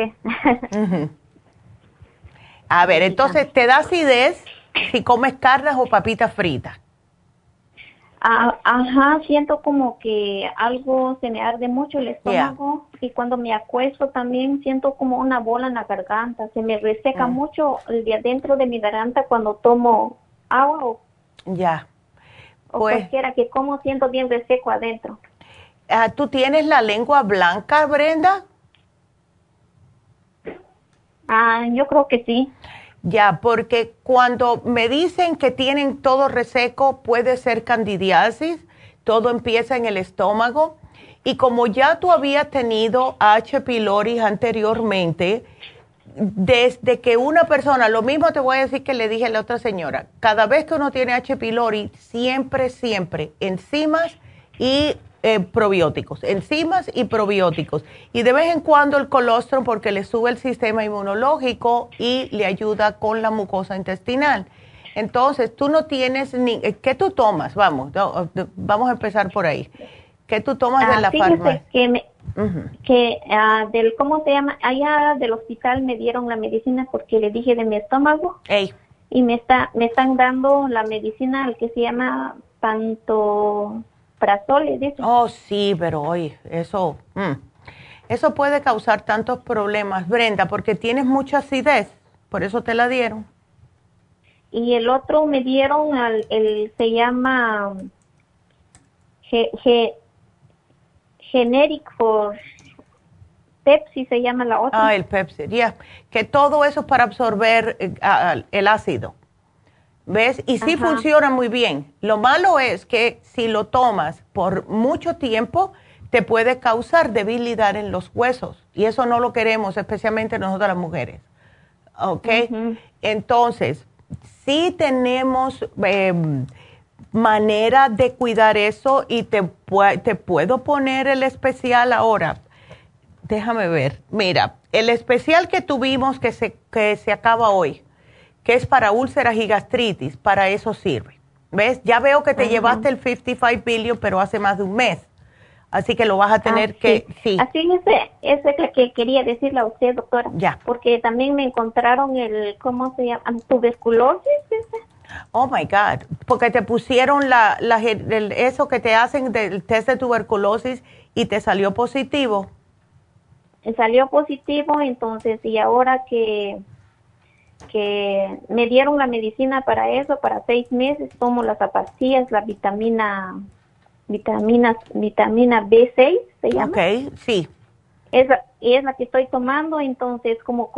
A ver, entonces, ¿te da acidez si comes carnes o papitas fritas? Ah, ajá, siento como que algo se me arde mucho el estómago y cuando me acuesto también siento como una bola en la garganta. Se me reseca mm. mucho el de adentro de mi garganta cuando tomo agua o, ya. o pues cualquiera que como siento bien reseco adentro. Ah, ¿Tú tienes la lengua blanca, Brenda? Ah, yo creo que sí. Ya, porque cuando me dicen que tienen todo reseco, puede ser candidiasis, todo empieza en el estómago. Y como ya tú habías tenido H. pylori anteriormente, desde que una persona, lo mismo te voy a decir que le dije a la otra señora, cada vez que uno tiene H. pylori, siempre, siempre enzimas y eh, probióticos, enzimas y probióticos. Y de vez en cuando el colostrum porque le sube el sistema inmunológico y le ayuda con la mucosa intestinal. Entonces, tú no tienes ni... Eh, ¿Qué tú tomas? Vamos, vamos a empezar por ahí. ¿Qué tú tomas de ah, la farmacia? que, me, que ah, del, ¿cómo se llama? Allá del hospital me dieron la medicina porque le dije de mi estómago. Y me, está, me están dando la medicina que se llama panto Oh, sí, pero hoy eso, mm, eso puede causar tantos problemas, Brenda, porque tienes mucha acidez, por eso te la dieron. Y el otro me dieron, al, el, se llama G, Generic for Pepsi, se llama la otra. Ah, el Pepsi, ya, que todo eso es para absorber eh, el ácido. ¿Ves? Y sí funciona muy bien. Lo malo es que si lo tomas por mucho tiempo, te puede causar debilidad en los huesos. Y eso no lo queremos, especialmente nosotros las mujeres. ¿Ok? Entonces, sí tenemos em, manera de cuidar eso y te, te puedo poner el especial ahora. Déjame ver. Mira, el especial que tuvimos que se, que se acaba hoy que es para úlceras y gastritis, para eso sirve. ¿Ves? Ya veo que te llevaste el 55 billion, pero hace más de un mes. Así que lo vas a tener ah, que, sí. Así ese, ese que quería decirle a usted, doctora. Ya. Porque también me encontraron el, ¿cómo se llama? Tuberculosis. Oh my God. Porque te pusieron la, la, eso que te hacen del test de tuberculosis y te salió positivo. Salió positivo, entonces, y ahora que que me dieron la medicina para eso, para seis meses, tomo las pastillas, la vitamina, vitaminas, vitamina B6, se llama. Ok, sí. Es, es la que estoy tomando, entonces como,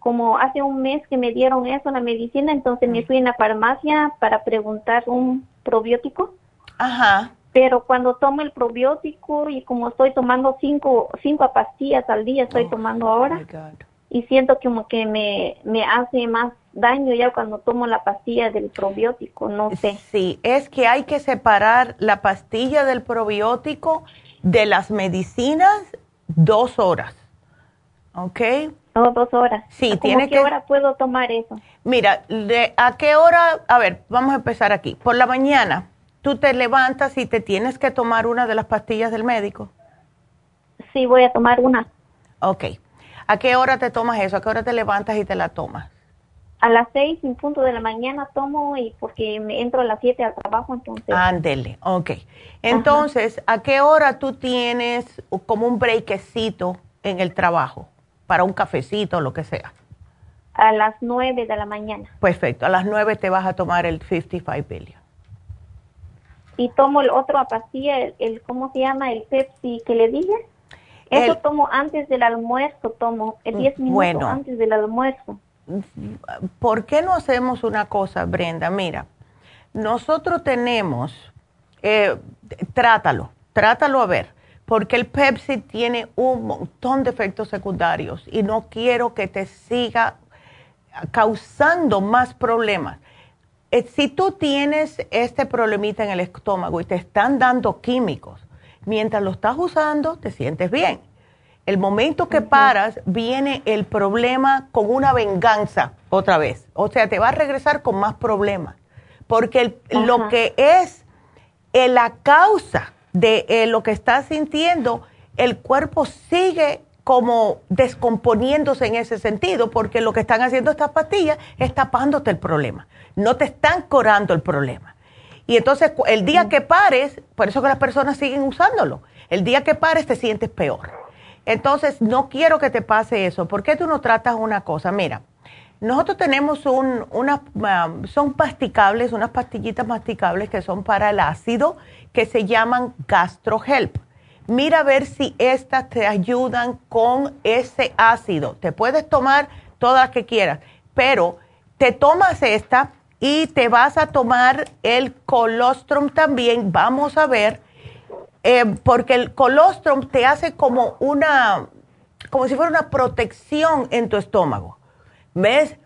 como, hace un mes que me dieron eso, la medicina, entonces me fui en la farmacia para preguntar un probiótico. Ajá. Pero cuando tomo el probiótico y como estoy tomando cinco, cinco pastillas al día, estoy oh, tomando ahora. Oh y siento como que me, me hace más daño ya cuando tomo la pastilla del probiótico, no sé. Sí, es que hay que separar la pastilla del probiótico de las medicinas dos horas, ¿ok? Oh, dos horas. Sí, tiene qué hora puedo tomar eso? Mira, ¿a qué hora? A ver, vamos a empezar aquí. Por la mañana, tú te levantas y te tienes que tomar una de las pastillas del médico. Sí, voy a tomar una. Ok. ¿A qué hora te tomas eso? ¿A qué hora te levantas y te la tomas? A las seis, en punto de la mañana tomo y porque me entro a las siete al trabajo, entonces. Ándele, ok. Entonces, ¿a qué hora tú tienes como un breakcito en el trabajo? Para un cafecito o lo que sea. A las nueve de la mañana. Perfecto, a las nueve te vas a tomar el 55 billion. Y tomo el otro pastilla, el, el, ¿cómo se llama? El Pepsi que le dije. Eso tomo antes del almuerzo, tomo 10 mm, minutos antes del almuerzo. ¿Por qué no hacemos una cosa, Brenda? Mira, nosotros tenemos, eh, trátalo, trátalo a ver, porque el Pepsi tiene un montón de efectos secundarios y no quiero que te siga causando más problemas. eh, si tú tienes este problemita en el estómago y te están dando químicos, mientras lo estás usando, te sientes bien. El momento que paras, viene el problema con una venganza otra vez. O sea, te va a regresar con más problemas. Porque lo que es eh, la causa de eh, lo que estás sintiendo, el cuerpo sigue como descomponiéndose en ese sentido, porque lo que están haciendo estas pastillas es tapándote el problema, no te están curando el problema. Y entonces el día que pares, por eso que las personas siguen usándolo, el día que pares te sientes peor. Entonces no quiero que te pase eso. ¿Por qué tú no tratas una cosa? Mira, nosotros tenemos un, una, um, son pasticables, unas pastillitas masticables que son para el ácido, que se llaman GastroHelp mira a ver si estas te ayudan con ese ácido. Te puedes tomar todas las que quieras, pero te tomas esta y te vas a tomar el colostrum también. Vamos a ver, eh, porque el colostrum te hace como una, como si fuera una protección en tu estómago. ¿Ves?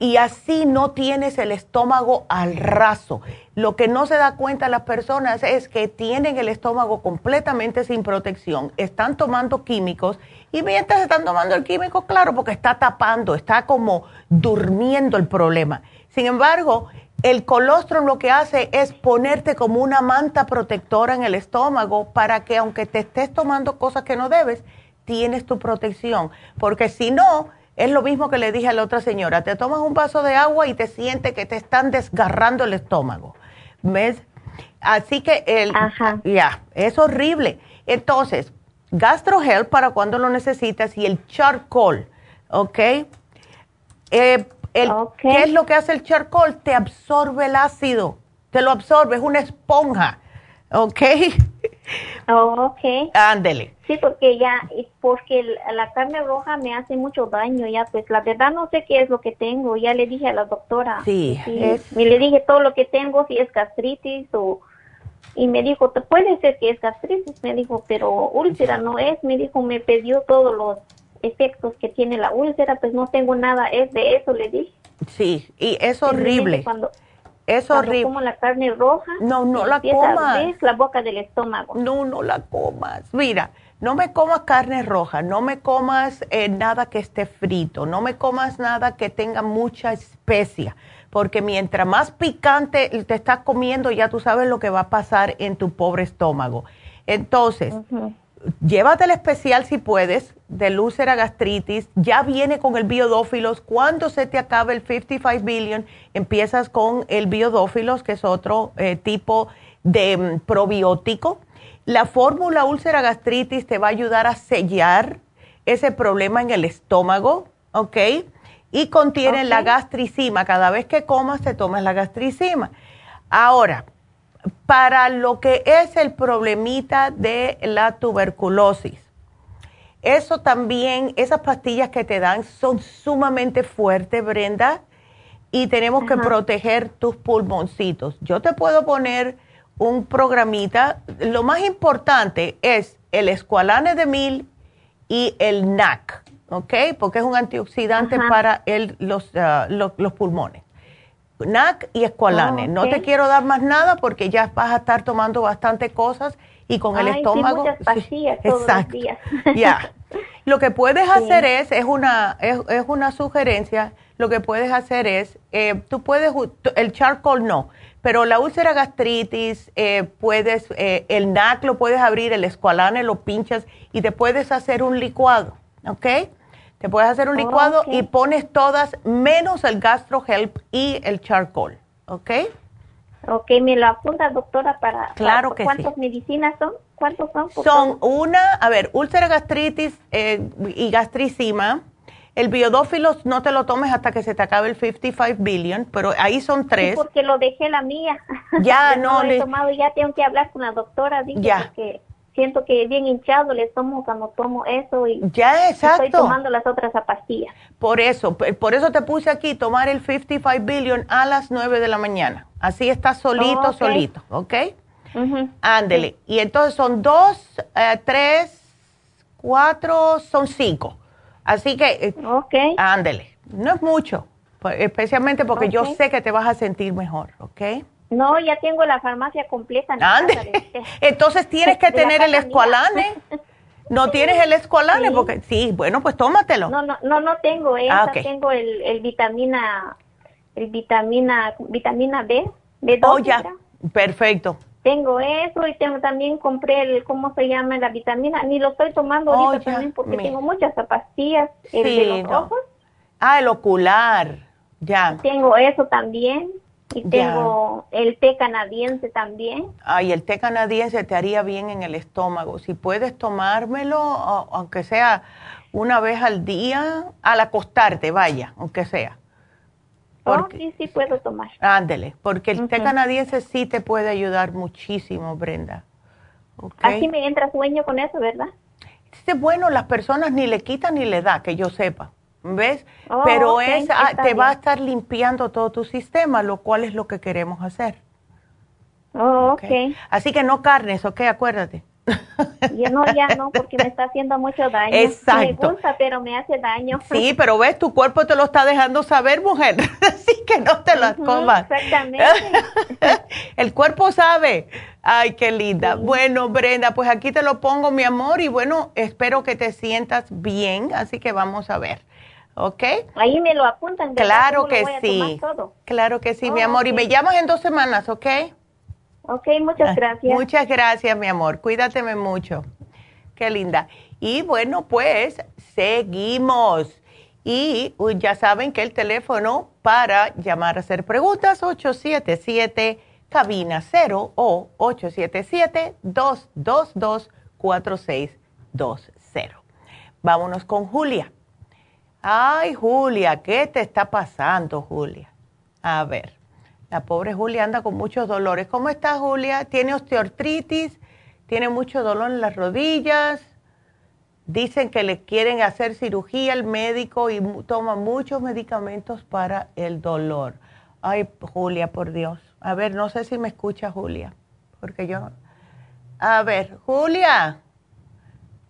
Y así no tienes el estómago al raso. Lo que no se da cuenta las personas es que tienen el estómago completamente sin protección, están tomando químicos y mientras están tomando el químico, claro, porque está tapando, está como durmiendo el problema. Sin embargo, el colostrum lo que hace es ponerte como una manta protectora en el estómago para que aunque te estés tomando cosas que no debes, tienes tu protección. Porque si no, es lo mismo que le dije a la otra señora, te tomas un vaso de agua y te sientes que te están desgarrando el estómago. ¿Ves? Así que el ya, es horrible. Entonces, GastroHealth para cuando lo necesitas y el charcoal, ¿ok? Eh, ¿Qué es lo que hace el charcoal? Te absorbe el ácido, te lo absorbe, es una esponja, ¿ok? Oh, ok. Ándele. Sí, porque ya, porque la carne roja me hace mucho daño, ya, pues la verdad no sé qué es lo que tengo, ya le dije a la doctora. Sí. Y le dije todo lo que tengo, si es gastritis o... Y me dijo, puede ser que es gastritis, me dijo, pero úlcera no es, me dijo, me pidió todos los efectos que tiene la úlcera, pues no tengo nada, es de eso, le dije. Sí, y es horrible. Cuando, es horrible. como la carne roja. No, no la comas. la boca del estómago. No, no la comas. Mira, no me comas carne roja, no me comas eh, nada que esté frito, no me comas nada que tenga mucha especia, porque mientras más picante te estás comiendo, ya tú sabes lo que va a pasar en tu pobre estómago. Entonces, llévate el especial si puedes, de úlcera gastritis, ya viene con el biodófilos. Cuando se te acabe el 55 billion, empiezas con el biodófilos, que es otro eh, tipo de mm, probiótico. La fórmula úlcera gastritis te va a ayudar a sellar ese problema en el estómago, ¿ok? Y contiene la gastricima. Cada vez que comas, te tomas la gastricima. Ahora, para lo que es el problemita de la tuberculosis. Eso también, esas pastillas que te dan son sumamente fuertes, Brenda, y tenemos que proteger tus pulmoncitos. Yo te puedo poner un programita. Lo más importante es el escualane de mil y el NAC, ¿ok? Porque es un antioxidante para los, ah, los pulmones. NAC y Esqualane. Ah, no te quiero dar más nada porque ya vas a estar tomando bastante cosas y con el estómago. Sí, muchas pastillas todos exacto. Ya. Lo que puedes hacer es, es una, es, una sugerencia, lo que puedes hacer es, eh, tú puedes, el charcoal no, pero la úlcera gastritis, eh, puedes, eh, el NAC lo puedes abrir, el escualane lo pinchas y te puedes hacer un licuado, ¿ok? Te puedes hacer un licuado y pones todas menos el GastroHelp y el charcoal, ¿ok? Ok, me lo apunta, doctora, para... Claro que ¿Cuántas medicinas son? ¿Cuántos son? Son una, a ver, úlcera gastritis eh, y gastricima. El biodófilos no te lo tomes hasta que se te acabe el 55 billion, pero ahí son tres. Sí, porque lo dejé la mía. Ya, no. no he tomado, ya tengo que hablar con la doctora, dije, ya. porque siento que bien hinchado le tomo cuando tomo eso y ya exacto. estoy tomando las otras pastillas. Por eso, por eso te puse aquí tomar el 55 billion a las 9 de la mañana. Así está solito, solito, ¿ok? Ándele. Y entonces son dos, eh, tres, cuatro, son cinco. Así que, eh, ándele. No es mucho. Pues, especialmente porque yo sé que te vas a sentir mejor, ¿ok? No, ya tengo la farmacia completa. Entonces tienes que tener el escualane. ¿No tienes el escualane? Porque sí, bueno, pues tómatelo. No, no, no, no tengo esa, ah, tengo el, el vitamina, el vitamina, vitamina B, B2. Oh, ya, perfecto. Tengo eso y tengo también compré el, ¿cómo se llama? La vitamina, ni lo estoy tomando ahorita oh, también porque tengo muchas pastillas, el de los ojos. Ah, el ocular, ya. Tengo eso también. Y tengo el té canadiense también. Ay, el té canadiense te haría bien en el estómago. Si puedes tomármelo, aunque sea una vez al día, al acostarte, vaya, aunque sea. oh, sí, sí puedo tomar. Ándele, porque el té canadiense sí te puede ayudar muchísimo, Brenda. Así me entra sueño con eso, ¿verdad? Es bueno, las personas ni le quitan ni le da, que yo sepa. ¿Ves? Oh, Pero es, te va a estar limpiando todo tu sistema, lo cual es lo que queremos hacer. Oh, okay. Así que no carnes, ¿ok? Acuérdate. Ya no, ya no, porque me está haciendo mucho daño. Exacto. Me gusta, pero me hace daño. Sí, pero ves, tu cuerpo te lo está dejando saber, mujer. Así que no te lo comas. Exactamente. El cuerpo sabe. Ay, qué linda. Bueno, Brenda, pues aquí te lo pongo, mi amor, y bueno, espero que te sientas bien, así que vamos a ver. ¿Ok? Ahí me lo apuntan. Claro que sí. Claro que sí, mi amor. Y me llamas en dos semanas, ¿ok? Ok, muchas ah, gracias. Muchas gracias, mi amor. Cuídateme mucho. Qué linda. Y bueno, pues seguimos. Y ya saben que el teléfono para llamar a hacer preguntas, 877 cabina 0 o 877-222-4620. Vámonos con Julia. Ay, Julia, ¿qué te está pasando, Julia? A ver, la pobre Julia anda con muchos dolores. ¿Cómo está, Julia? ¿Tiene osteoartritis? ¿Tiene mucho dolor en las rodillas? Dicen que le quieren hacer cirugía al médico y toma muchos medicamentos para el dolor. Ay, Julia, por Dios. A ver, no sé si me escucha Julia, porque yo... A ver, Julia.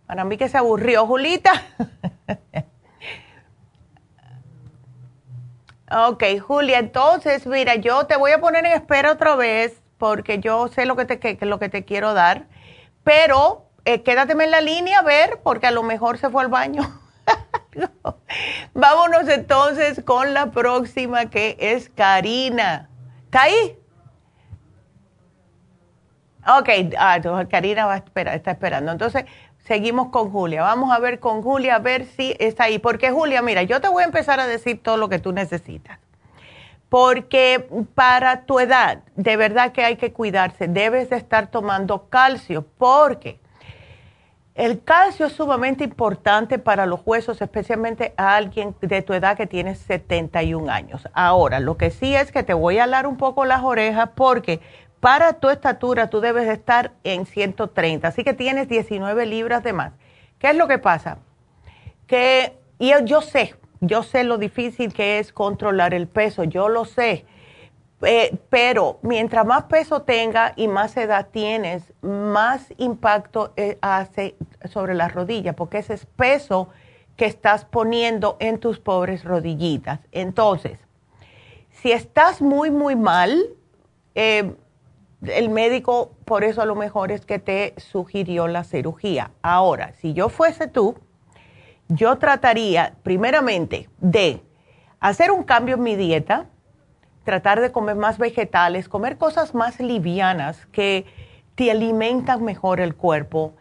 Para mí que se aburrió, Julita. Ok, Julia, entonces, mira, yo te voy a poner en espera otra vez porque yo sé lo que te, lo que te quiero dar, pero eh, quédateme en la línea a ver porque a lo mejor se fue al baño. Vámonos entonces con la próxima que es Karina. ¿Está ahí? Ok, ah, Karina va a esperar, está esperando. Entonces, seguimos con Julia. Vamos a ver con Julia, a ver si está ahí. Porque Julia, mira, yo te voy a empezar a decir todo lo que tú necesitas. Porque para tu edad, de verdad que hay que cuidarse. Debes de estar tomando calcio porque el calcio es sumamente importante para los huesos, especialmente a alguien de tu edad que tiene 71 años. Ahora, lo que sí es que te voy a alar un poco las orejas porque para tu estatura tú debes estar en 130, así que tienes 19 libras de más. ¿Qué es lo que pasa? Que y yo, sé, yo sé lo difícil que es controlar el peso, yo lo sé. Eh, pero mientras más peso tenga y más edad tienes, más impacto eh, hace sobre las rodillas, porque ese es peso que estás poniendo en tus pobres rodillitas. Entonces, si estás muy, muy mal, eh, el médico, por eso a lo mejor es que te sugirió la cirugía. Ahora, si yo fuese tú, yo trataría primeramente de hacer un cambio en mi dieta, tratar de comer más vegetales, comer cosas más livianas que te alimentan mejor el cuerpo.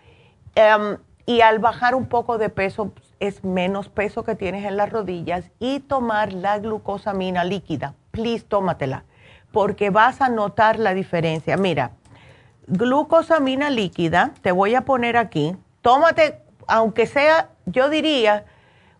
Em, y al bajar un poco de peso, es menos peso que tienes en las rodillas y tomar la glucosamina líquida. Please, tómatela porque vas a notar la diferencia. Mira, glucosamina líquida, te voy a poner aquí, tómate, aunque sea, yo diría,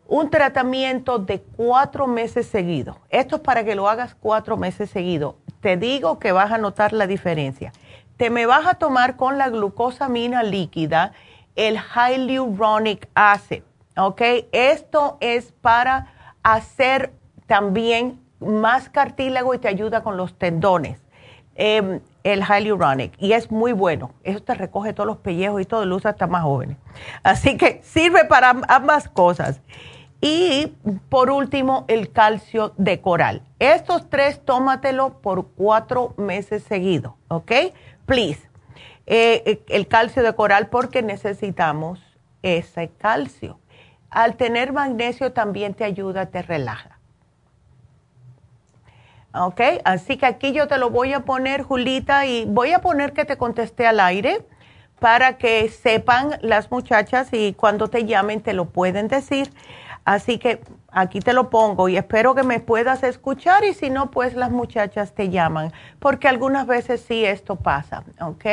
un tratamiento de cuatro meses seguidos. Esto es para que lo hagas cuatro meses seguidos. Te digo que vas a notar la diferencia. Te me vas a tomar con la glucosamina líquida el hyaluronic acid, ¿ok? Esto es para hacer también más cartílago y te ayuda con los tendones. Em, el hyaluronic y es muy bueno. Eso te recoge todos los pellejos y todo, lo usa hasta más jóvenes. Así que sirve para ambas cosas. Y por último, el calcio de coral. Estos tres, tómatelo por cuatro meses seguidos, ¿ok? Please. Eh, eh, el calcio de coral porque necesitamos ese calcio. Al tener magnesio también te ayuda, te relaja. ¿Ok? Así que aquí yo te lo voy a poner, Julita, y voy a poner que te contesté al aire para que sepan las muchachas y cuando te llamen te lo pueden decir. Así que aquí te lo pongo y espero que me puedas escuchar y si no, pues las muchachas te llaman, porque algunas veces sí esto pasa, ¿ok?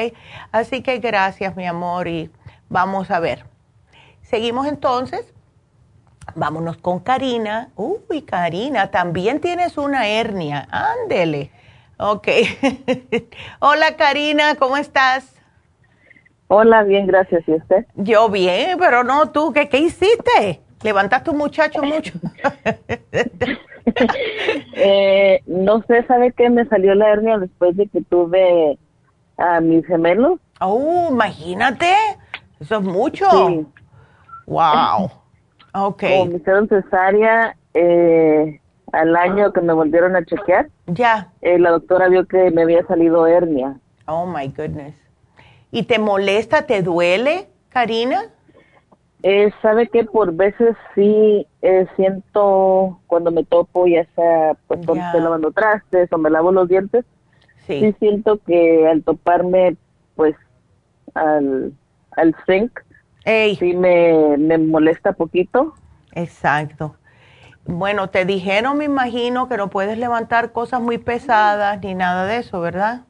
Así que gracias, mi amor, y vamos a ver. Seguimos entonces. Vámonos con Karina. Uy, Karina, también tienes una hernia. Ándele. Ok. Hola, Karina, ¿cómo estás? Hola, bien, gracias. ¿Y usted? Yo bien, pero no tú, ¿qué, qué hiciste? ¿Levantaste un muchacho mucho? eh, no sé, ¿sabe qué? Me salió la hernia después de que tuve a mis gemelos. Oh, imagínate. Eso es mucho. Sí. Wow. Ok. Como me hicieron cesárea eh, al año que me volvieron a chequear. Ya. Eh, la doctora vio que me había salido hernia. Oh, my goodness. ¿Y te molesta, te duele, Karina? Eh, sabe que por veces sí eh, siento cuando me topo, ya sea pues cuando estoy lavando trastes o me lavo los dientes, sí, siento que al toparme pues al, al zinc, sí me, me molesta poquito. Exacto. Bueno, te dijeron, me imagino, que no puedes levantar cosas muy pesadas ni nada de eso, ¿verdad?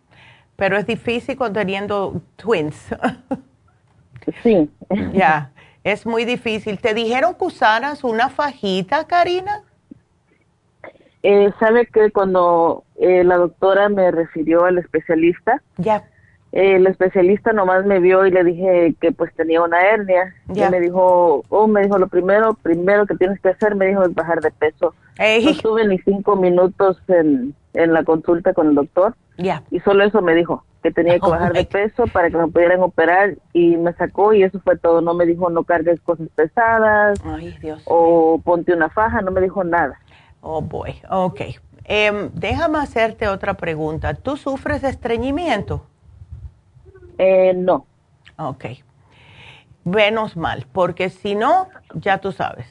Pero es difícil teniendo twins. sí. Ya. Es muy difícil. ¿Te dijeron que usaras una fajita, Karina? Eh, Sabe que cuando eh, la doctora me refirió al especialista, ya. El especialista nomás me vio y le dije que pues tenía una hernia. Y me dijo, oh, me dijo, lo primero, primero que tienes que hacer, me dijo, es bajar de peso. No estuve ni cinco minutos en, en la consulta con el doctor. Y solo eso me dijo que tenía que oh, bajar de peso para que me pudieran operar y me sacó y eso fue todo. No me dijo no cargues cosas pesadas o ponte una faja, no me dijo nada. Oh, boy, ok. Em, déjame hacerte otra pregunta. ¿Tú sufres de estreñimiento? Eh, no. Ok. Menos mal, porque si no, ya tú sabes.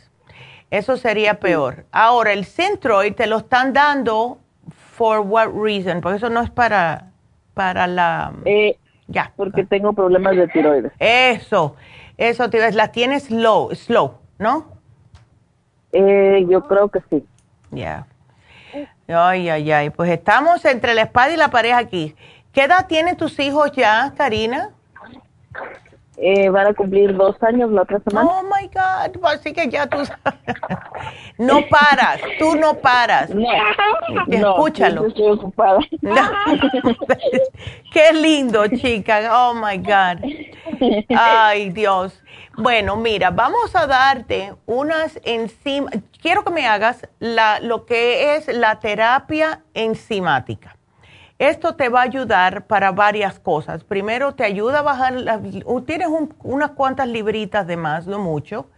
Eso sería peor. Ahora, el Centroid te lo están dando for what reason? Porque eso no es para para la... Eh, ya. Porque tengo problemas de tiroides. Eso, eso, te las tienes slow, slow, ¿no? Eh, yo creo que sí. Ya. Ay, ay, ay. Pues estamos entre la espada y la pareja aquí. ¿Qué edad tienen tus hijos ya, Karina? Eh, van a cumplir dos años la otra semana. Oh my God, pues así que ya tú no paras, tú no paras. No, Escúchalo. No, estoy ocupada. Qué lindo, chica. Oh my God. Ay, Dios. Bueno, mira, vamos a darte unas enzimas. Quiero que me hagas la, lo que es la terapia enzimática. Esto te va a ayudar para varias cosas. Primero, te ayuda a bajar, tienes unas cuantas libritas de más, no mucho,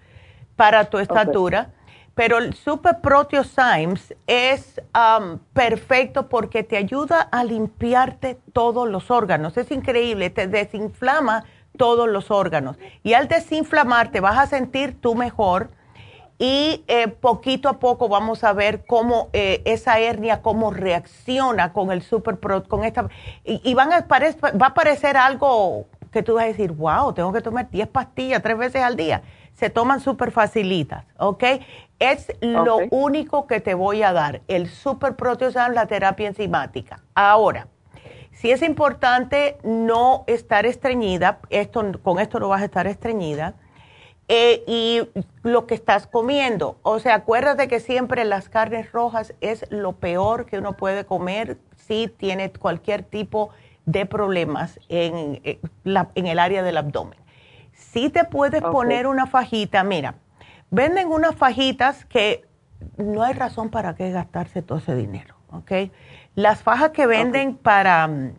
para tu estatura, pero el Super Proteosymes es um, perfecto porque te ayuda a limpiarte todos los órganos. Es increíble, te desinflama todos los órganos. Y al desinflamarte vas a sentir tú mejor y eh, poquito a poco vamos a ver cómo eh, esa hernia, cómo reacciona con el super con esta, y, van a va a aparecer algo que tú vas a decir, wow, tengo que tomar 10 pastillas tres veces al día. Se toman súper facilitas, ¿ok? Es lo único que te voy a dar, el super proteosan, la terapia enzimática. Ahora, si es importante no estar estreñida, esto, con esto no vas a estar estreñida, eh, y lo que estás comiendo. O sea, acuérdate que siempre las carnes rojas es lo peor que uno puede comer si tiene cualquier tipo de problemas en, eh, en el área del abdomen. Si te puedes poner una fajita, mira, venden unas fajitas que no hay razón para qué gastarse todo ese dinero, ¿ok? Las fajas que venden para mm,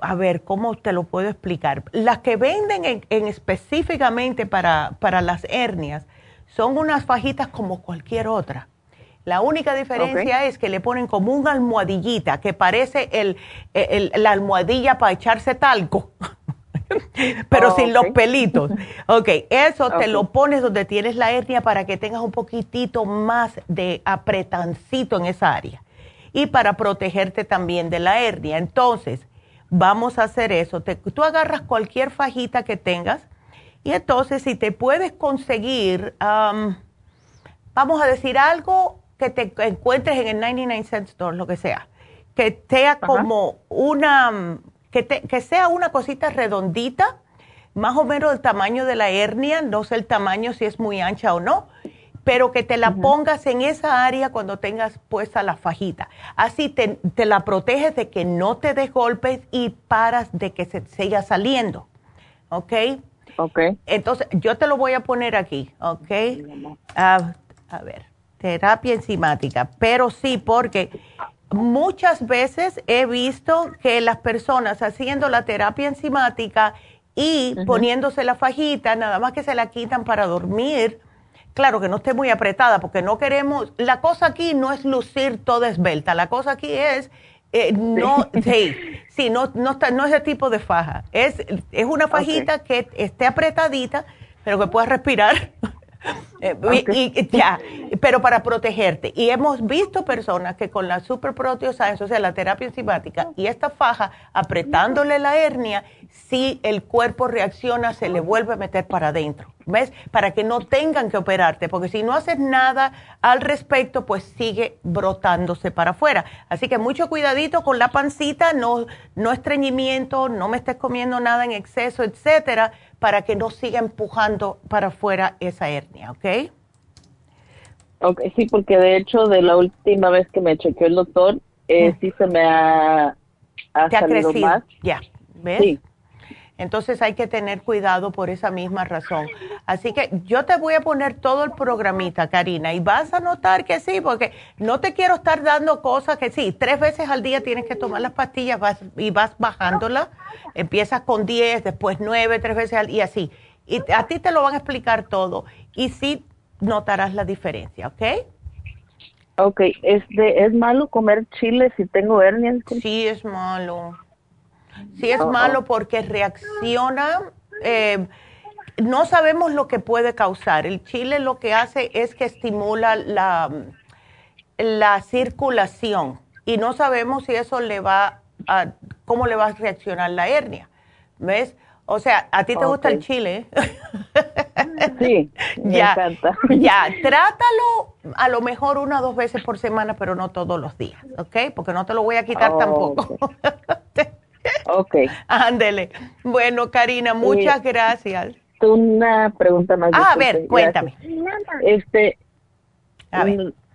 a ver, ¿cómo te lo puedo explicar? Las que venden en, específicamente para, para, las hernias son unas fajitas como cualquier otra. La única diferencia es que le ponen como una almohadillita que parece el, la almohadilla para echarse talco, pero sin los pelitos. Ok, eso te lo pones donde tienes la hernia para que tengas un poquitito más de apretancito en esa área y para protegerte también de la hernia. Entonces, vamos a hacer eso. tú agarras cualquier fajita que tengas y entonces si te puedes conseguir, vamos a decir algo que te encuentres en el 99 cent store, lo que sea, que sea como una, que, que sea una cosita redondita, más o menos del tamaño de la hernia, no sé el tamaño si es muy ancha o no, pero que te la pongas en esa área cuando tengas puesta la fajita. Así te, la proteges de que no te des golpes y paras de que se siga saliendo. ¿Ok? Ok. Entonces, yo te lo voy a poner aquí, ¿ok? Ah, a ver, terapia enzimática, pero sí, porque muchas veces he visto que las personas haciendo la terapia enzimática y poniéndose la fajita, nada más que se la quitan para dormir, claro, que no esté muy apretada, porque no queremos, la cosa aquí no es lucir toda esbelta, la cosa aquí es, eh, no, sí, sí, no, no, está, no es ese tipo de faja, es, es una fajita que esté apretadita, pero que pueda respirar. Eh, y, ya, pero para protegerte. Y hemos visto personas que con la Super Science, o sea, la terapia enzimática y esta faja, apretándole la hernia, si el cuerpo reacciona, se le vuelve a meter para adentro. ¿Ves? Para que no tengan que operarte, porque si no haces nada al respecto, pues sigue brotándose para afuera. Así que mucho cuidadito con la pancita, no, no estreñimiento, no me estés comiendo nada en exceso, etcétera, para que no siga empujando para afuera esa hernia, ¿ok? Ok, sí, porque de hecho de la última vez que me chequeó el doctor, eh, sí se me ha, ha salido más. Ya, ¿ves? Sí. Entonces hay que tener cuidado por esa misma razón. Así que yo te voy a poner todo el programita, Karina, y vas a notar que sí, porque no te quiero estar dando cosas que sí, tres veces al día tienes que tomar las pastillas y vas bajándolas. Empiezas con diez, después nueve, tres veces al día, y así. Y a ti te lo van a explicar todo. Y sí notarás la diferencia, ¿ok? Ok, ¿es, ¿es malo comer chile si tengo hernias? Sí, es malo. Sí es malo porque reacciona, eh, no sabemos lo que puede causar. El chile lo que hace es que estimula la, la circulación y no sabemos si eso le va a, cómo le va a reaccionar la hernia. ¿Ves? O sea, ¿a ti te gusta el chile? sí, me encanta. Ya, trátalo a lo mejor una o dos veces por semana, pero no todos los días, ¿ok? Porque no te lo voy a quitar tampoco. Ok. Ándele. Bueno, Karina, muchas gracias. Una pregunta más. Ah, a ver, cuéntame. Este,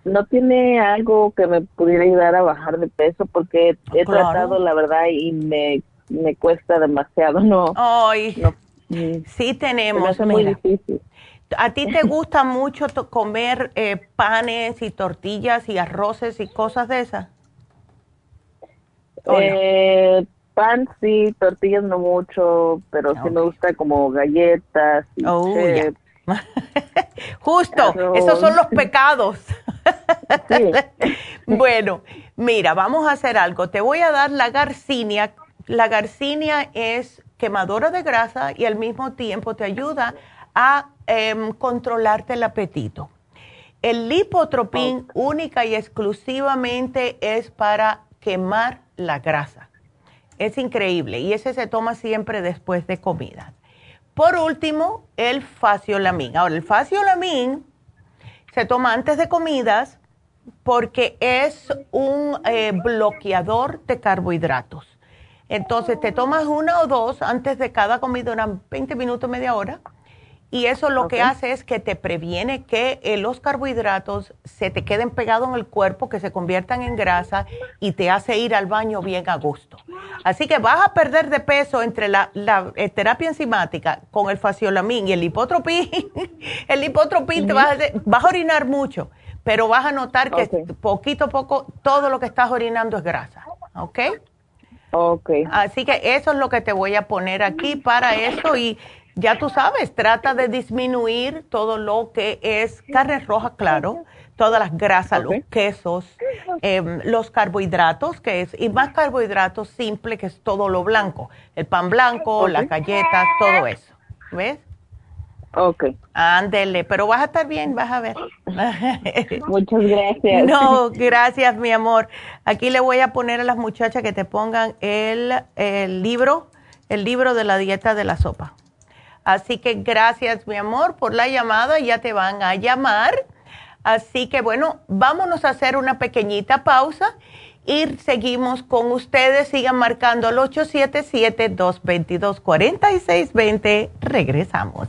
¿no tiene algo que me pudiera ayudar a bajar de peso? Porque he tratado, la verdad, y me, me cuesta demasiado, ¿no? Ay, mm, sí tenemos. Me muy difícil. ¿A ti te gusta mucho comer eh, panes y tortillas y arroces y cosas de esas? Eh, Pan sí, tortillas no mucho, pero sí me gusta como galletas. Y oh, Justo, esos son los pecados. bueno, mira, vamos a hacer algo. Te voy a dar la garcinia. La garcinia es quemadora de grasa y al mismo tiempo te ayuda a em, controlarte el apetito. El lipotropín única y exclusivamente es para quemar la grasa. Es increíble y ese se toma siempre después de comida. Por último, el faciolamin. Ahora, el faciolamin se toma antes de comidas porque es un eh, bloqueador de carbohidratos. Entonces, te tomas una o dos antes de cada comida, unas 20 minutos, media hora y eso lo que hace es que te previene que eh, los carbohidratos se te queden pegados en el cuerpo, que se conviertan en grasa y te hace ir al baño bien a gusto. Así que vas a perder de peso entre la, eh, terapia enzimática con el faciolamin y el hipotropín. el hipotropín te vas a, vas a orinar mucho, pero vas a notar que poquito a poco todo lo que estás orinando es grasa. ¿Ok? Ok. Así que eso es lo que te voy a poner aquí para eso y ya tú sabes, trata de disminuir todo lo que es carne roja, claro, todas las grasas, los quesos, em, los carbohidratos, que es, y más carbohidratos simple, que es todo lo blanco, el pan blanco, las galletas, todo eso. ¿Ves? Ok. Ándele, pero vas a estar bien, vas a ver. Muchas gracias. No, gracias, mi amor. Aquí le voy a poner a las muchachas que te pongan el, el libro, el libro de la dieta de la sopa. Así que gracias, mi amor, por la llamada. Ya te van a llamar. Así que bueno, vámonos a hacer una pequeñita pausa y seguimos con ustedes. Sigan marcando al 877-222-4620. Regresamos.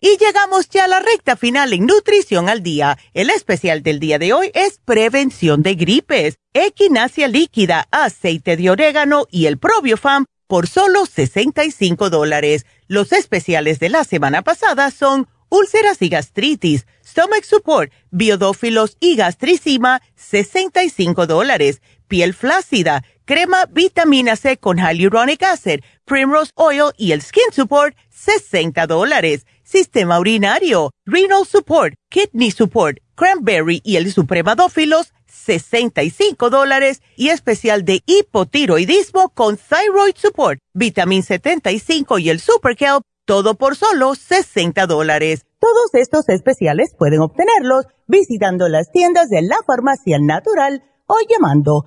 Y llegamos ya a la recta final en Nutrición al Día. El especial del día de hoy es prevención de gripes, equinacia líquida, aceite de orégano y el probiofam por solo 65 dólares. Los especiales de la semana pasada son úlceras y gastritis, stomach support, biodófilos y gastricima, 65 dólares. Piel flácida, crema vitamina C con hyaluronic acid, primrose oil y el skin support, 60 dólares. Sistema urinario, renal support, kidney support, cranberry y el supremadófilos, 65 dólares. Y especial de hipotiroidismo con thyroid support, vitamin 75 y el super kelp, todo por solo 60 dólares. Todos estos especiales pueden obtenerlos visitando las tiendas de la farmacia natural o llamando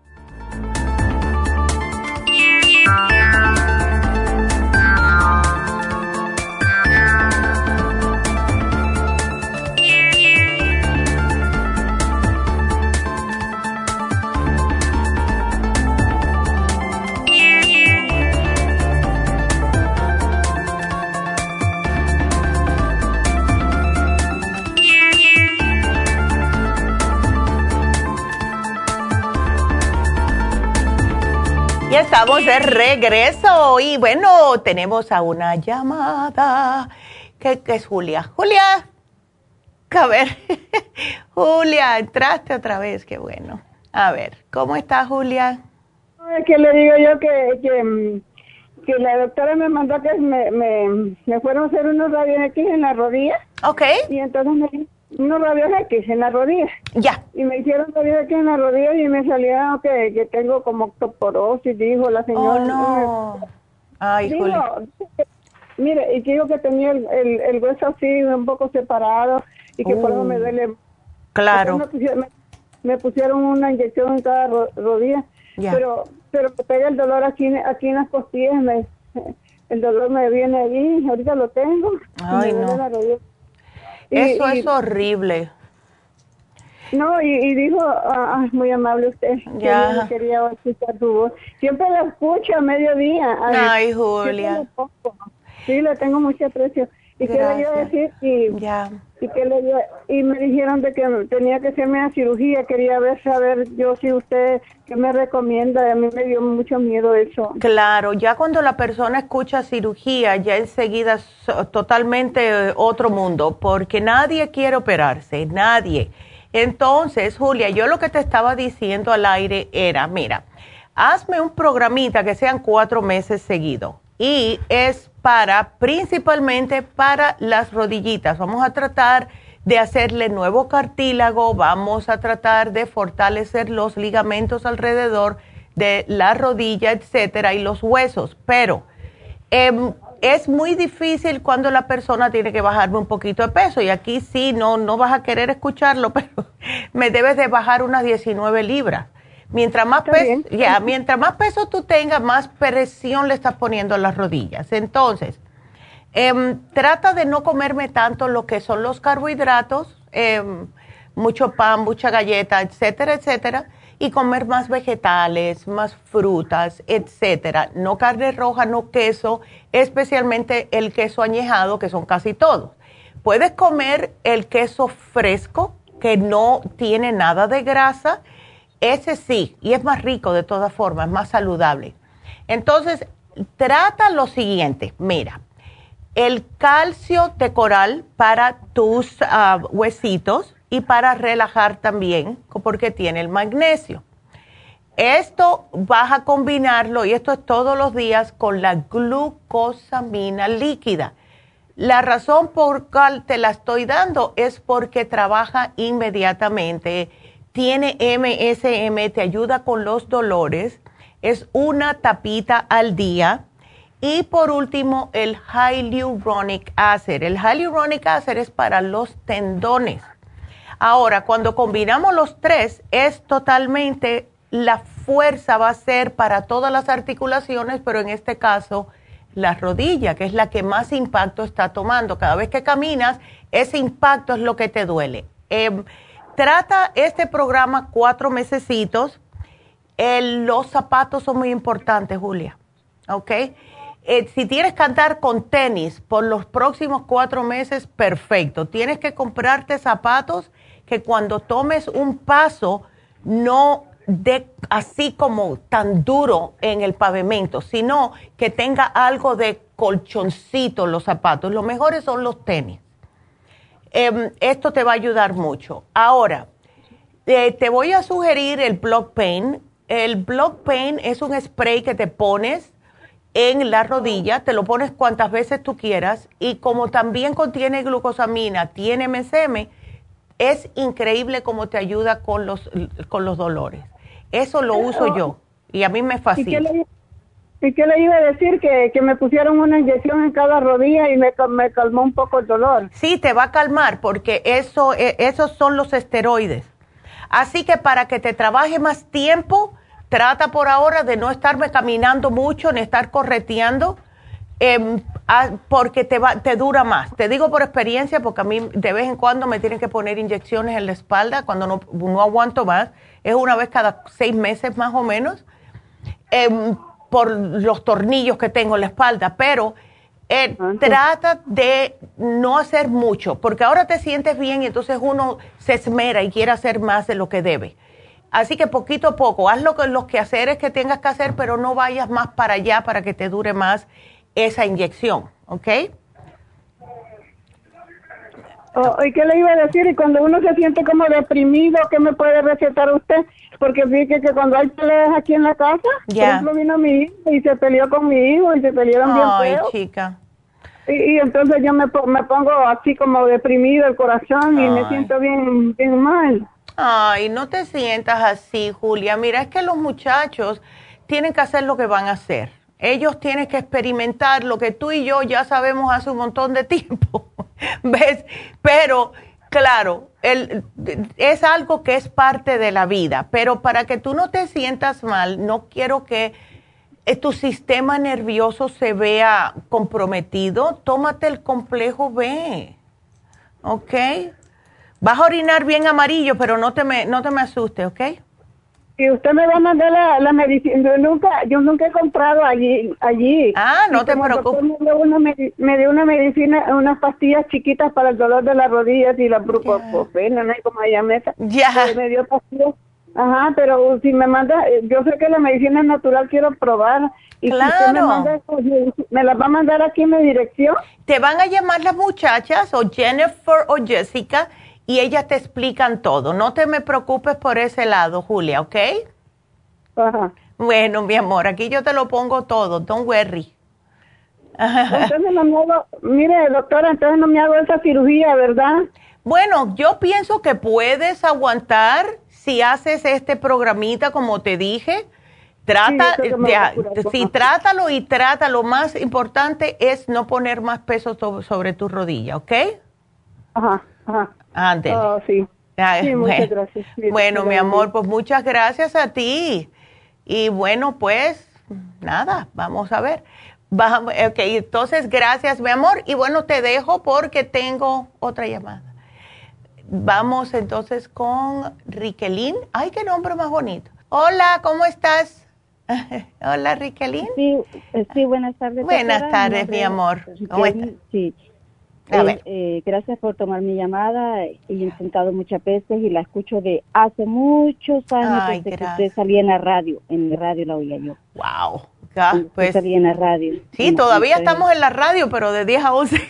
Estamos de regreso y bueno, tenemos a una llamada. ¿Qué, es Julia? Julia, a ver, Julia, entraste otra vez, qué bueno. A ver, ¿cómo está Julia? Es que le digo yo que, que, que la doctora me mandó que me, me, me fueron a hacer unos radios aquí en la rodilla. Ok. Y entonces me unos radios X en la rodilla. Ya. Y me hicieron radios X en la rodilla y me salió que, que tengo como octoporosis, dijo la señora. Oh, no. Ay, digo, Mire, y digo que tenía el, el, hueso así un poco separado y que por eso me oh. duele. Claro. Me pusieron, una inyección en cada rodilla, pero pero me pega el dolor aquí, aquí en las costillas, me, el dolor me viene ahí, ahorita lo tengo. Ay, no. Eso es horrible. No, y, dijo, ah, ah, muy amable usted, ya. quería escuchar su voz. Siempre la escucho a mediodía. Ay, Julia. Sí, le tengo mucho aprecio. ¿Y qué le iba a decir? Y, ya. Y, que le y me dijeron de que tenía que hacerme una cirugía. Quería ver, saber yo si usted, ¿qué me recomienda? A mí me dio mucho miedo eso. Claro, ya cuando la persona escucha cirugía, ya enseguida es totalmente otro mundo, porque nadie quiere operarse, nadie. Entonces, Julia, yo lo que te estaba diciendo al aire era, mira, hazme un programita que sean cuatro meses seguidos y es para, principalmente para las rodillitas. Vamos a tratar de hacerle nuevo cartílago, vamos a tratar de fortalecer los ligamentos alrededor de la rodilla, etcétera, y los huesos. Pero em, es muy difícil cuando la persona tiene que bajarme un poquito de peso. Y aquí sí, no, no vas a querer escucharlo, pero me debes de bajar unas 19 libras. Mientras más, peso, mientras más peso tú tengas, más presión le estás poniendo a las rodillas. Entonces, em, trata de no comerme tanto lo que son los carbohidratos, em, mucho pan, mucha galleta, etcétera, etcétera, y comer más vegetales, más frutas, etcétera. No carne roja, no queso, especialmente el queso añejado, que son casi todos. Puedes comer el queso fresco, que no tiene nada de grasa ese sí, y es más rico de todas formas, más saludable. Entonces, trata lo siguiente, mira, el calcio de coral para tus ah, huesitos y para relajar también, porque tiene el magnesio. Esto vas a combinarlo, y esto es todos los días, con la glucosamina líquida. La razón por cual te la estoy dando es porque trabaja inmediatamente tiene MSM, te ayuda con los dolores, es una tapita al día. Y por último, el hyaluronic acid. El hyaluronic acid es para los tendones. Ahora, cuando combinamos los tres, es totalmente, la fuerza va a ser para todas las articulaciones, pero en este caso, la rodilla, que es la que más impacto está tomando. Cada vez que caminas, ese impacto es lo que te duele. Em, Trata este programa cuatro mesecitos. los zapatos son muy importantes, Julia. ¿Ok? Eh, si tienes que andar con tenis por los próximos cuatro meses, perfecto. Tienes que comprarte zapatos que cuando tomes un paso no de así como tan duro en el pavimento, sino que tenga algo de colchoncito los zapatos. Los mejores son los tenis. Em, esto te va a ayudar mucho. Ahora, eh, te voy a sugerir el Block Pain. El Block Pain es un spray que te pones en la rodilla, te lo pones cuantas veces tú quieras y como también contiene glucosamina, tiene MSM, es increíble cómo te ayuda con los, con los dolores. Eso lo uso yo y a mí me fascina. ¿Y qué le iba a decir? Que, me pusieron una inyección en cada rodilla y me, me, calmó un poco el dolor. Sí, te va a calmar porque eso, e, esos son los esteroides. Así que para que te trabaje más tiempo, trata por ahora de no estarme caminando mucho ni estar correteando em, porque te, va, te dura más. Te digo por experiencia porque a mí de vez en cuando me tienen que poner inyecciones en la espalda cuando no, no aguanto más. Es una vez cada seis meses más o menos. Eh, por los tornillos que tengo en la espalda, pero eh, ah, trata de no hacer mucho, porque ahora te sientes bien y entonces uno se esmera y quiere hacer más de lo que debe. Así que poquito a poco, haz lo que, los quehaceres que tengas que hacer, pero no vayas más para allá para que te dure más esa inyección, ¿ok? Oh, ¿Y qué le iba a decir? Y cuando uno se siente como deprimido, ¿qué me puede recetar usted? Porque fíjate que cuando hay peleas aquí en la casa, por ejemplo, vino mi hijo y se peleó con mi hijo y se pelearon bien Ay, chica. Y, entonces yo me, me, pongo así como deprimido el corazón y me siento bien, bien mal. Ay, no te sientas así, Julia. Mira, es que los muchachos tienen que hacer lo que van a hacer. Ellos tienen que experimentar lo que tú y yo ya sabemos hace un montón de tiempo. ¿Ves? Pero, claro, es algo que es parte de la vida, pero para que tú no te sientas mal, no quiero que eh, tu sistema nervioso se vea comprometido, tómate el complejo B, ¿ok? Vas a orinar bien amarillo, pero no te me, no te me asustes, ¿ok? Y usted me va a mandar la, medicina. Yo nunca, yo nunca he comprado allí. allí. Ah, no te preocupes. Me dio, una, me dio una medicina, unas pastillas chiquitas para el dolor de las rodillas y la brucopena, no hay como llama esa. Ya. Me dio pastillas. Ajá, pero si me manda, eh, yo sé que la medicina es natural, quiero probar. Y claro. Si me, manda, me las va a mandar aquí en mi dirección. Te van a llamar las muchachas, o Jennifer o Jessica, y ellas te explican todo. No te me preocupes por ese lado, Julia, ¿ok? Ajá. Bueno, mi amor, aquí yo te lo pongo todo, don't worry. Entonces no me hago, mire, doctora, entonces no me hago esa cirugía, ¿verdad? Bueno, yo pienso que puedes aguantar si haces este programita como te dije. Trata, sí, trátalo y trata. Lo más importante es no poner más peso sobre tu rodilla, ¿ok? Ajá, ajá. Ándale. Oh, sí. sí, muchas gracias. bueno, mi amor, pues muchas gracias a ti. Y bueno, pues nada, vamos a ver. Vamos, ok, entonces gracias, mi amor. Y bueno, te dejo porque tengo otra llamada. Vamos entonces con Riquelín. Ay, qué nombre más bonito. Hola, ¿cómo estás? Hola, Riquelín. Sí, eh, sí, buenas tardes. Buenas tardes, mi amor. ¿Cómo estás? Sí, eh, eh, gracias por tomar mi llamada. He intentado muchas veces y la escucho de hace muchos años desde que usted salía en la radio. En la radio la oía yo. Wow. pues, salía en la radio. Sí, todavía estamos en la radio, pero de 10 a 11.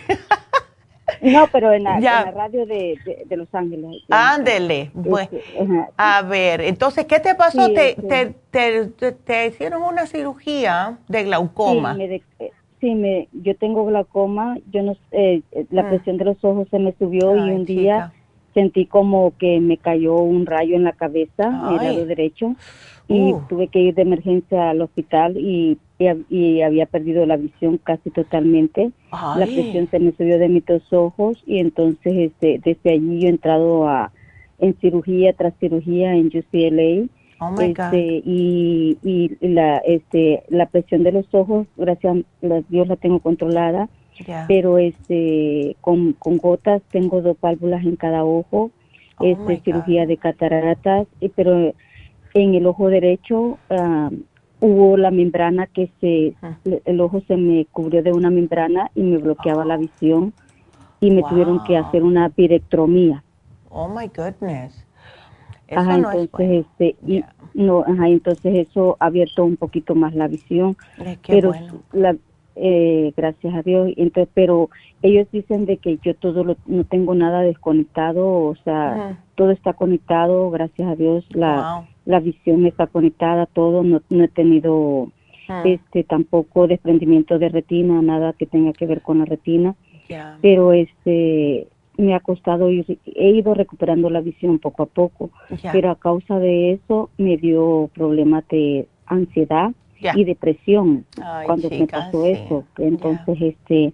no, pero en la, radio de, Los Ángeles. Ándele. Bueno, a ver, entonces, ¿qué te pasó? te, te, te, hicieron una cirugía de glaucoma. Sí, me de, sí, me, yo tengo glaucoma, yo no eh, la mm. presión de los ojos se me subió y un día sentí como que me cayó un rayo en la cabeza, en el lado derecho, y uh. tuve que ir de emergencia al hospital y, y, había perdido la visión casi totalmente. La presión se me subió de mis dos ojos y entonces este, desde allí yo he entrado a, en cirugía tras cirugía en UCLA Oh este, Y, y la, este, la presión de los ojos, gracias a Dios la tengo controlada, pero este, con, con gotas tengo dos válvulas en cada ojo, oh este, cirugía de cataratas, y, pero en el ojo derecho hubo la membrana que se, el ojo se me cubrió de una membrana y me bloqueaba la visión y me tuvieron que hacer una pirectomía. Oh my goodness ajá, entonces este y no, ajá, entonces eso ha abierto un poquito más la visión, pero la, eh, gracias a Dios, entonces pero ellos dicen de que yo todo lo, no tengo nada desconectado, o sea, todo está conectado, gracias a Dios, la la visión está conectada, todo no, no he tenido este tampoco desprendimiento de retina, nada que tenga que ver con la retina. Pero este me ha costado ir, he ido recuperando la visión poco a poco, pero a causa de eso me dio problemas de ansiedad y depresión cuando me pasó eso. Entonces, este,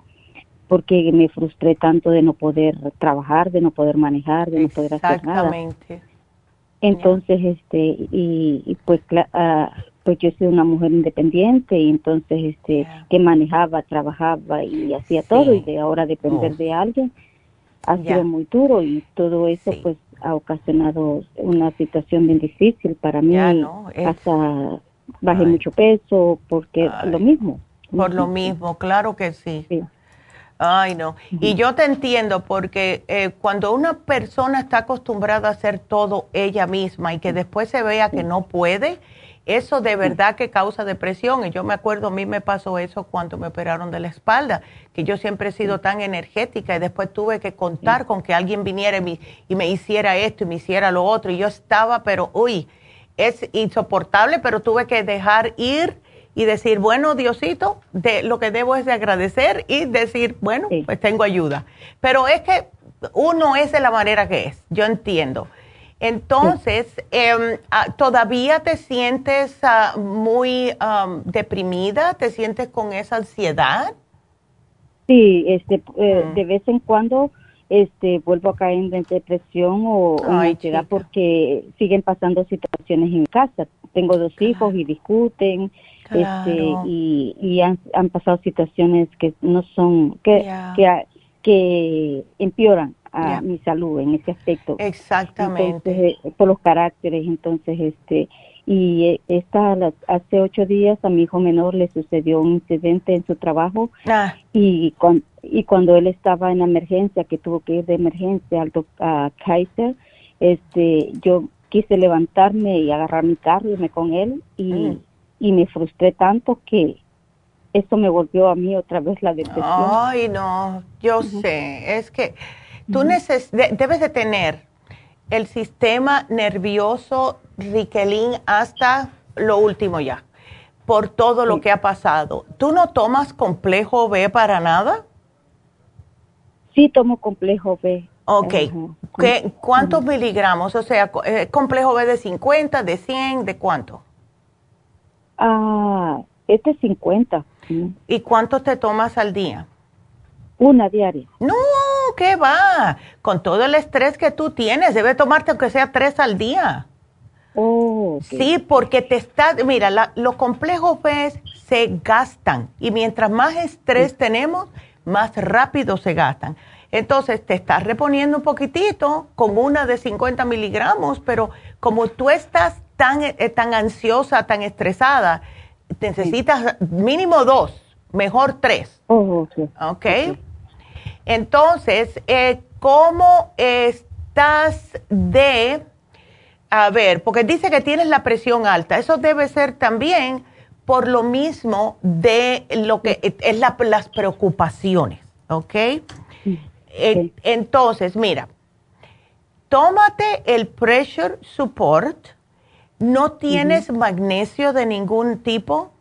porque me frustré tanto de no poder trabajar, de no poder manejar, de no poder hacer nada. Entonces, este, y, pues, uh, pues yo soy una mujer independiente y entonces, este, que manejaba, trabajaba y hacía todo y de ahora depender de alguien ha sido muy duro y todo eso pues ha ocasionado una situación bien difícil para mí. Hasta bajé mucho peso porque lo mismo. Por lo mismo, claro que sí. Ay, no. Y yo te entiendo porque eh, cuando una persona está acostumbrada a hacer todo ella misma y que después se vea que no puede, eso de verdad que causa depresión. Y yo me acuerdo, a mí me pasó eso cuando me operaron de la espalda, que yo siempre he sido tan energética y después tuve que contar con que alguien viniera y me, hiciera esto y me hiciera lo otro. Y yo estaba, pero uy, es insoportable, pero tuve que dejar ir y decir, bueno, Diosito, de, lo que debo es de agradecer y decir, bueno, pues tengo ayuda. Pero es que uno es de la manera que es, yo entiendo. Entonces, ah, ¿todavía te sientes ah, muy deprimida? ¿Te sientes con esa ansiedad? Sí, este, eh, de vez en cuando este, vuelvo a caer en depresión o, ansiedad porque siguen pasando situaciones en casa. Tengo dos hijos y discuten este, y, han, pasado situaciones que no son, que, que, que empeoran a mi salud en ese aspecto. Exactamente. Por los caracteres, entonces, este, y eh, esta, hace ocho días a mi hijo menor le sucedió un incidente en su trabajo ah. y, y cuando él estaba en emergencia, que tuvo que ir de emergencia al a Kaiser, este, yo quise levantarme y agarrar mi carro y irme con él y, mm. y me frustré tanto que eso me volvió a mí otra vez la depresión. Ay, no, yo sé, es que tú debes de tener el sistema nervioso Riquelín hasta lo último ya, por todo lo que ha pasado. ¿Tú no tomas complejo B para nada? Sí, tomo complejo B. Ok. ¿Qué, ¿Cuántos miligramos? O sea, eh, complejo B de 50, de 100, ¿de cuánto? Ah, este es 50. ¿Y cuántos te tomas al día? Una diaria. No, ¿qué va? Con todo el estrés que tú tienes, debe tomarte aunque sea tres al día. Oh, Sí, porque te está, mira, los complejos B se gastan y mientras más estrés tenemos, más rápido se gastan. Entonces te estás reponiendo un poquitito con una de 50 miligramos, pero como tú estás tan, eh, tan ansiosa, tan estresada, necesitas mínimo dos, mejor tres. Oh, ok. Entonces, eh, ¿cómo estás de, a ver, porque dice que tienes la presión alta, eso debe ser también por lo mismo de lo que es las preocupaciones, ¿ok? entonces, mira, tómate el pressure support ¿No tienes magnesio de ningún tipo?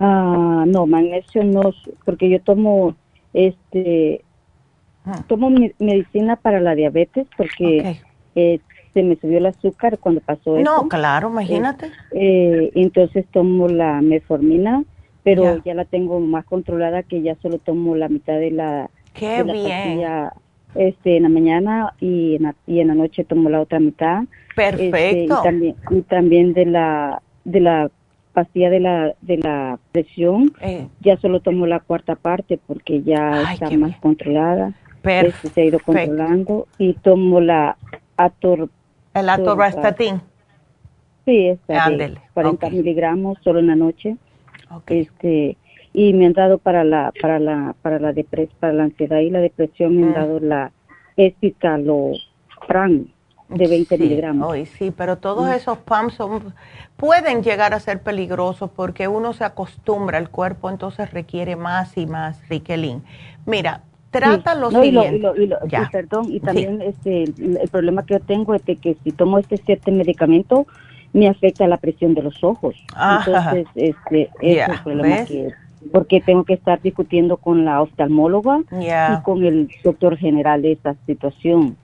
Ah, no, magnesio no, porque yo tomo, este, ah. tomo medicina para la diabetes porque eh, se me subió el azúcar cuando pasó eso. No, claro, imagínate. Eh, entonces tomo la metformina, pero ya la tengo más controlada que ya solo tomo la mitad de la. Qué bien. este, en la mañana y en la, y en la noche tomo la otra mitad Perfecto. Este, y, también, y también de la de la pastilla de la de la presión eh. ya solo tomo la cuarta parte porque ya está más controlada. Perfecto. Este, se ha ido controlando y tomo la ator el atorvastatin. Sí, está de 40 miligramos solo en la noche. Este y me han dado para la para la para la depres para la ansiedad y la depresión me han mm. dado la escitalopram de 20 miligramos. sí, pero todos mm. esos PAMs son, pueden llegar a ser peligrosos porque uno se acostumbra al cuerpo, entonces requiere más y más Riquelín. Mira, trata lo siguiente. Y, perdón, y también este, el problema que yo tengo es de que si tomo este cierto medicamento, me afecta la presión de los ojos. Entonces, este, es el problema que porque tengo que estar discutiendo con la oftalmóloga y con el doctor general de esta situación.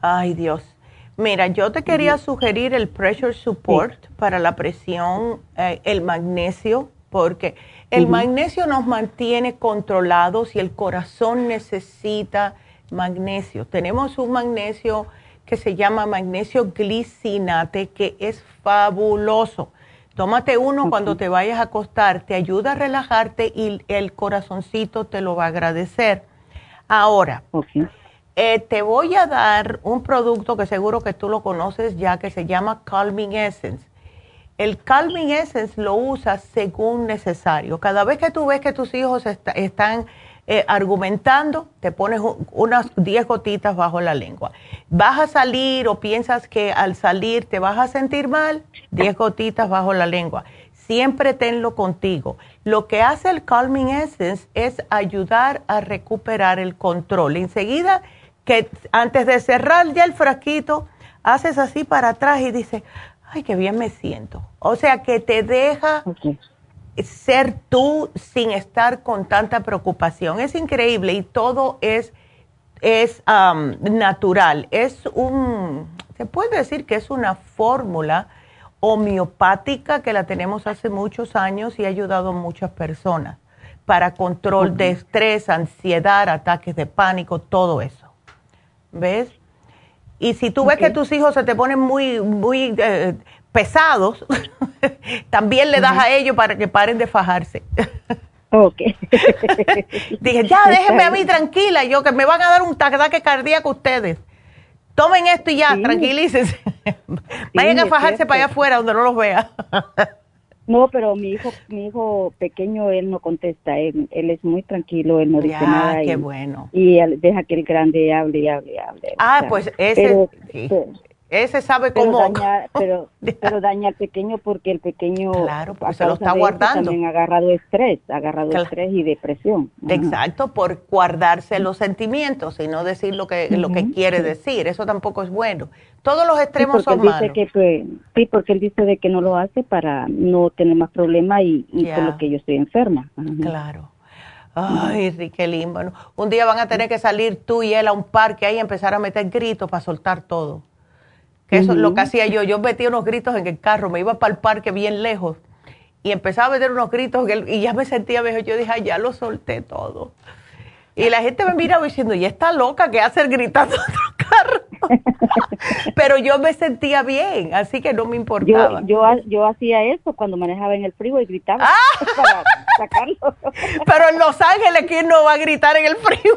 Ay, Dios. Mira, yo te quería sugerir el pressure support para la presión, eh, el magnesio, porque el magnesio nos mantiene controlados y el corazón necesita magnesio. Tenemos un magnesio que se llama magnesio glicinate, que es fabuloso. Tómate uno cuando te vayas a acostar, te ayuda a relajarte y el corazoncito te lo va a agradecer. Ahora, eh, te voy a dar un producto que seguro que tú lo conoces ya, que se llama Calming Essence. El Calming Essence lo usas según necesario. Cada vez que tú ves que tus hijos están eh, argumentando, te pones unas 10 gotitas bajo la lengua. Vas a salir o piensas que al salir te vas a sentir mal, 10 gotitas bajo la lengua. Siempre tenlo contigo. Lo que hace el Calming Essence es ayudar a recuperar el control. Enseguida que antes de cerrar ya el frasquito, haces así para atrás y dices, ay, qué bien me siento. O sea, que te deja ser tú sin estar con tanta preocupación. Es increíble y todo es, es natural. Es un, se puede decir que es una fórmula homeopática que la tenemos hace muchos años y ha ayudado a muchas personas para control de estrés, ansiedad, ataques de pánico, todo eso. ¿Ves? Y si tú ves que tus hijos se te ponen muy, muy eh, pesados, también le das a ellos para que paren de fajarse. Ok. Dije, ya, déjenme a mí tranquila, yo que me van a dar un ataque cardíaco ustedes. Tomen esto y ya, tranquilícense. Vayan a fajarse para allá afuera donde no los vea. No, pero mi hijo, mi hijo pequeño, él no contesta, él, es muy tranquilo, él no dice nada. qué bueno. Y deja que el grande hable y hable y hable. Ah, pues ese... Ese sabe cómo. pero, pero daña al pequeño porque el pequeño. Claro, porque se lo está guardando. También ha agarrado estrés, ha agarrado estrés y depresión. Exacto, por guardarse los sentimientos y no decir lo que, lo que quiere decir. Eso tampoco es bueno. Todos los extremos son malos. Que, pues, sí, porque él dice de que no lo hace para no tener más problemas y, y por lo que yo estoy enferma. Claro. Ay, Riquelín, bueno, un día van a tener que salir tú y él a un parque ahí y empezar a meter gritos para soltar todo. Eso es lo que hacía yo. Yo metía unos gritos en el carro, me iba para el parque bien lejos y empezaba a meter unos gritos y ya me sentía mejor. Yo dije, ya lo solté todo. Y la gente me miraba diciendo, y está loca que hace gritando otro carro. Pero yo me sentía bien, así que no me importaba. Yo, yo, yo hacía eso cuando manejaba en el frío y gritaba ¡Ah! para sacarlo. Pero en Los Ángeles, ¿quién no va a gritar en el frío?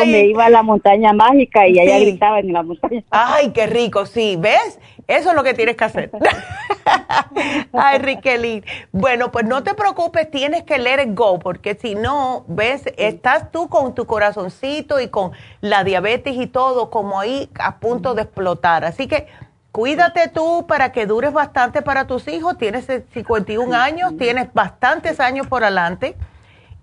o me iba a la montaña mágica y allá gritaba en la montaña. Ay, qué rico, sí, ¿ves? Eso es lo que tienes que hacer. Ay, Riquelín. Bueno, pues no te preocupes, tienes que it go, porque si no, ves, estás tú con tu corazoncito y con la diabetes y todo como ahí a punto de explotar. Así que cuídate tú para que dures bastante para tus hijos. Tienes 51 años, tienes bastantes años por adelante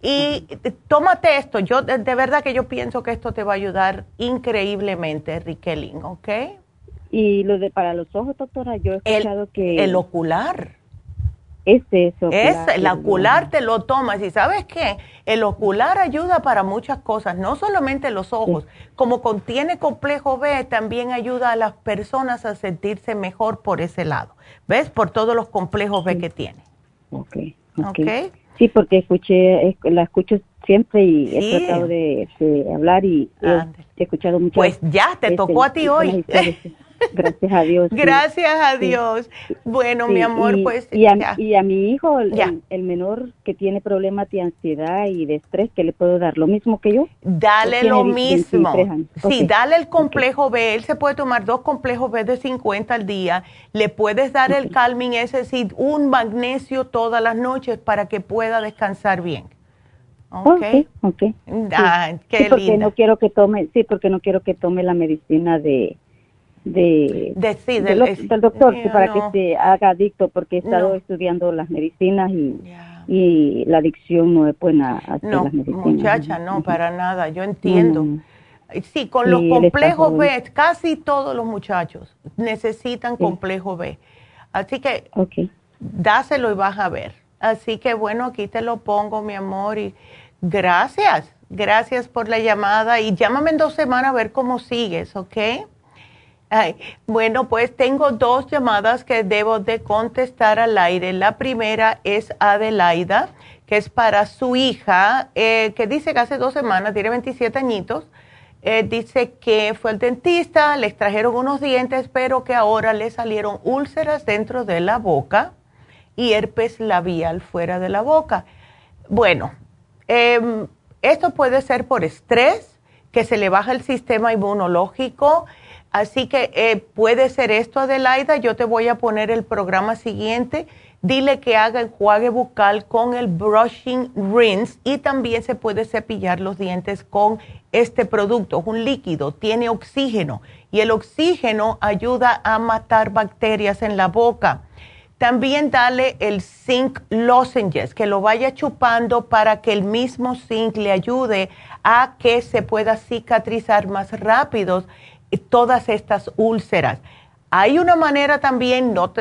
y tómate esto, yo de, verdad que yo pienso que esto te va a ayudar increíblemente, Riquelin, ¿ok? Y lo de para los ojos, doctora, yo he escuchado que... El ocular. Este es ocular. el ocular te lo tomas y ¿sabes qué? El ocular ayuda para muchas cosas, no solamente los ojos. Como contiene complejo B, también ayuda a las personas a sentirse mejor por ese lado. ¿Ves? Por todos los complejos B que tiene. Ok. Ok. Sí, porque escuché, la escucho siempre y he tratado de, hablar y he, escuchado mucho. Pues ya, te tocó a ti hoy. Gracias a Dios. Gracias a Dios. Bueno, mi amor, pues. Y a, y a, mi hijo, el, el, menor que tiene problemas de ansiedad y de estrés, ¿qué le puedo dar? ¿Lo mismo que yo? Dale lo mismo. Sí, dale el complejo B. Él se puede tomar dos complejos B de 50 al día. Le puedes dar el calming, es decir, un magnesio todas las noches para que pueda descansar bien. Ok, ok. Ah, qué porque no quiero que tome, sí, porque no quiero que tome la medicina de de, del, doctor para que se haga adicto porque he estado estudiando las medicinas y, y la adicción no es buena hacer no, las medicinas. muchacha, no, para nada, yo entiendo. Sí, con los complejos B, casi todos los muchachos necesitan complejo B. Así que dáselo y vas a ver. Así que bueno, aquí te lo pongo, mi amor, y gracias, gracias por la llamada y llámame en dos semanas a ver cómo sigues, ¿ok? Bueno, pues tengo dos llamadas que debo de contestar al aire. La primera es Adelaida, que es para su hija, eh, que dice que hace dos semanas, tiene 27 añitos, eh, dice que fue al dentista, le extrajeron unos dientes, pero que ahora le salieron úlceras dentro de la boca y herpes labial fuera de la boca. Bueno, em, esto puede ser por estrés, que se le baja el sistema inmunológico, Así que eh, puede ser esto, Adelaida. Yo te voy a poner el programa siguiente. Dile que haga enjuague bucal con el brushing rinse y también se puede cepillar los dientes con este producto. Es un líquido, tiene oxígeno y el oxígeno ayuda a matar bacterias en la boca. También dale el zinc lozenges, que lo vaya chupando para que el mismo zinc le ayude a que se pueda cicatrizar más rápido todas estas úlceras. Hay una manera también, no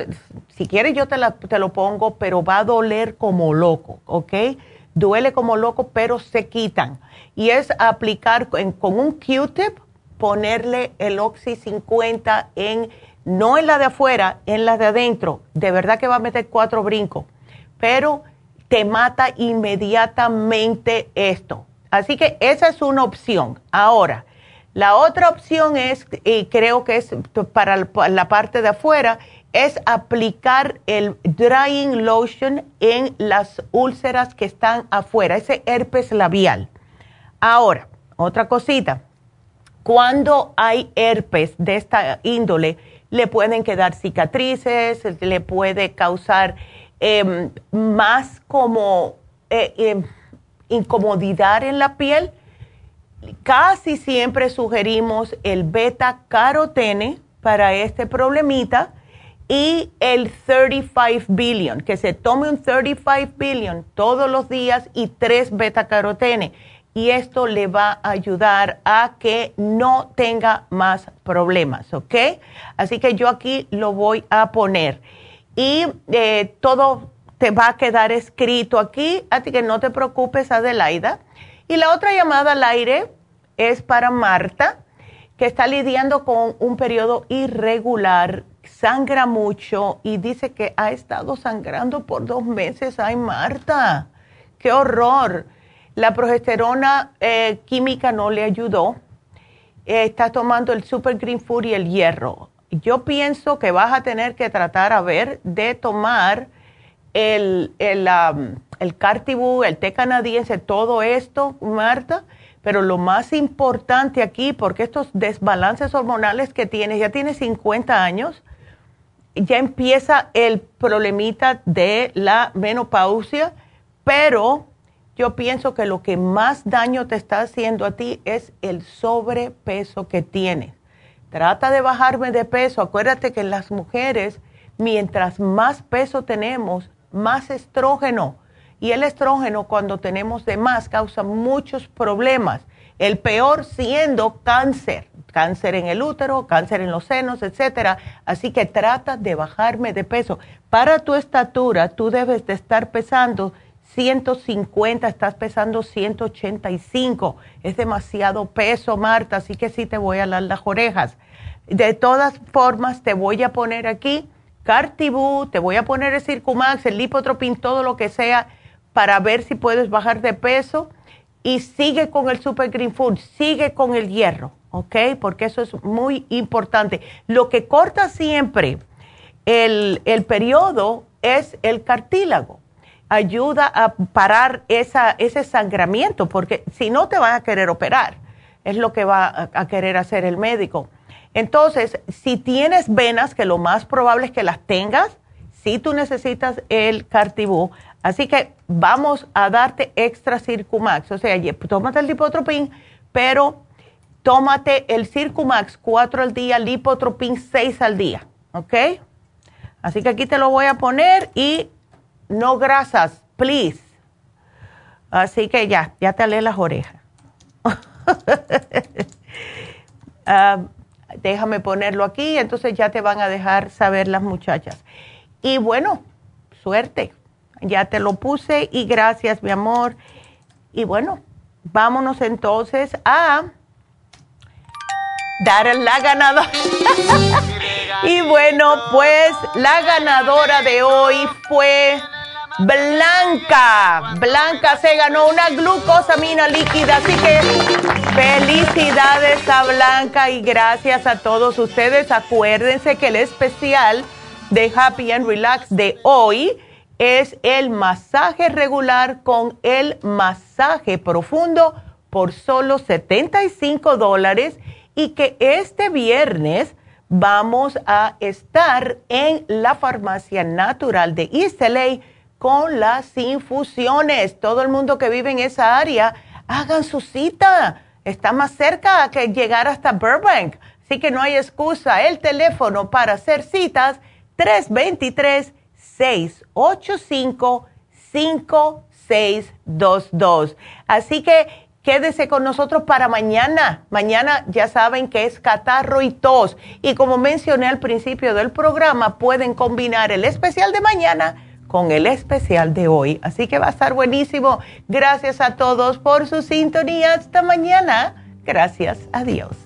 si quieres yo te, te, lo pongo, pero va a doler como loco, ¿ok? Duele como loco, pero se quitan. Y es aplicar con un Q-tip, ponerle el Oxy 50 en, no en la de afuera, en la de adentro. De verdad que va a meter cuatro brincos, pero te mata inmediatamente esto. Así que esa es una opción. Ahora, La otra opción es, y creo que es para la parte de afuera, es aplicar el drying lotion en las úlceras que están afuera, ese herpes labial. Ahora, otra cosita, cuando hay herpes de esta índole, le pueden quedar cicatrices, le puede causar em, más como eh, em, incomodidad en la piel. Casi siempre sugerimos el beta carotene para este problemita y el 35 billion, que se tome un 35 billion todos los días y tres beta carotene y esto le va a ayudar a que no tenga más problemas, ¿ok? Así que yo aquí lo voy a poner y eh, todo te va a quedar escrito aquí, así que no te preocupes, Adelaida. Y la otra llamada al aire es para Marta, que está lidiando con un periodo irregular, sangra mucho y dice que ha estado sangrando por dos meses. Ay, Marta, qué horror. La progesterona eh, química no le ayudó. Eh, está tomando el Super Green Food y el hierro. Yo pienso que vas a tener que tratar a ver de tomar el, el, el Cartibú, el té canadiense, todo esto, Marta. Pero lo más importante aquí, porque estos desbalances hormonales que tienes, ya tienes 50 años, ya empieza el problemita de la menopausia, pero yo pienso que lo que más daño te está haciendo a ti es el sobrepeso que tienes. Trata de bajarme de peso. Acuérdate que las mujeres, mientras más peso tenemos, más estrógeno. Y el estrógeno cuando tenemos de más causa muchos problemas. El peor siendo cáncer, cáncer en el útero, cáncer en los senos, etcétera. Así que trata de bajarme de peso. Para tu estatura, tú debes de estar pesando 150, estás pesando 185. Es demasiado peso, Marta, así que sí te voy a dar las orejas. De todas formas, te voy a poner aquí Cartibú, te voy a poner el Circumax, el Lipotropin, todo lo que sea, para ver si puedes bajar de peso. Y sigue con el Super Green Food, sigue con el hierro, ¿ok? Porque eso es muy importante. Lo que corta siempre el, el periodo es el cartílago ayuda a parar esa, ese sangramiento, porque si no te van a querer operar, es lo que va a, querer hacer el médico. Entonces, si tienes venas, que lo más probable es que las tengas, si tú necesitas el Cartibú, así que vamos a darte extra Circumax, o sea, tómate el lipotropín, pero tómate el Circumax 4 al día, lipotropín 6 al día, ¿ok? Así que aquí te lo voy a poner y no grasas, please. Así que ya, ya te alé las orejas. Ah, déjame ponerlo aquí, entonces ya te van a dejar saber las muchachas. Y bueno, suerte. Ya te lo puse y gracias, mi amor. Y bueno, vámonos entonces a dar la ganadora. y bueno, pues la ganadora de hoy fue Blanca. Blanca se ganó una glucosamina líquida, así que felicidades a Blanca y gracias a todos ustedes. Acuérdense que el especial de Happy and Relax de hoy es el masaje regular con el masaje profundo por solo 75 dólares y que este viernes vamos a estar en la farmacia natural de East con las infusiones. Todo el mundo que vive en esa área, hagan su cita. Está más cerca que llegar hasta Burbank. Así que no hay excusa. El teléfono para hacer citas, 323-685-5622. Así que quédese con nosotros para mañana. Mañana ya saben que es catarro y tos. Y como mencioné al principio del programa, pueden combinar el especial de mañana con el especial de hoy. Así que va a estar buenísimo. Gracias a todos por su sintonía. Hasta mañana. Gracias. Adiós.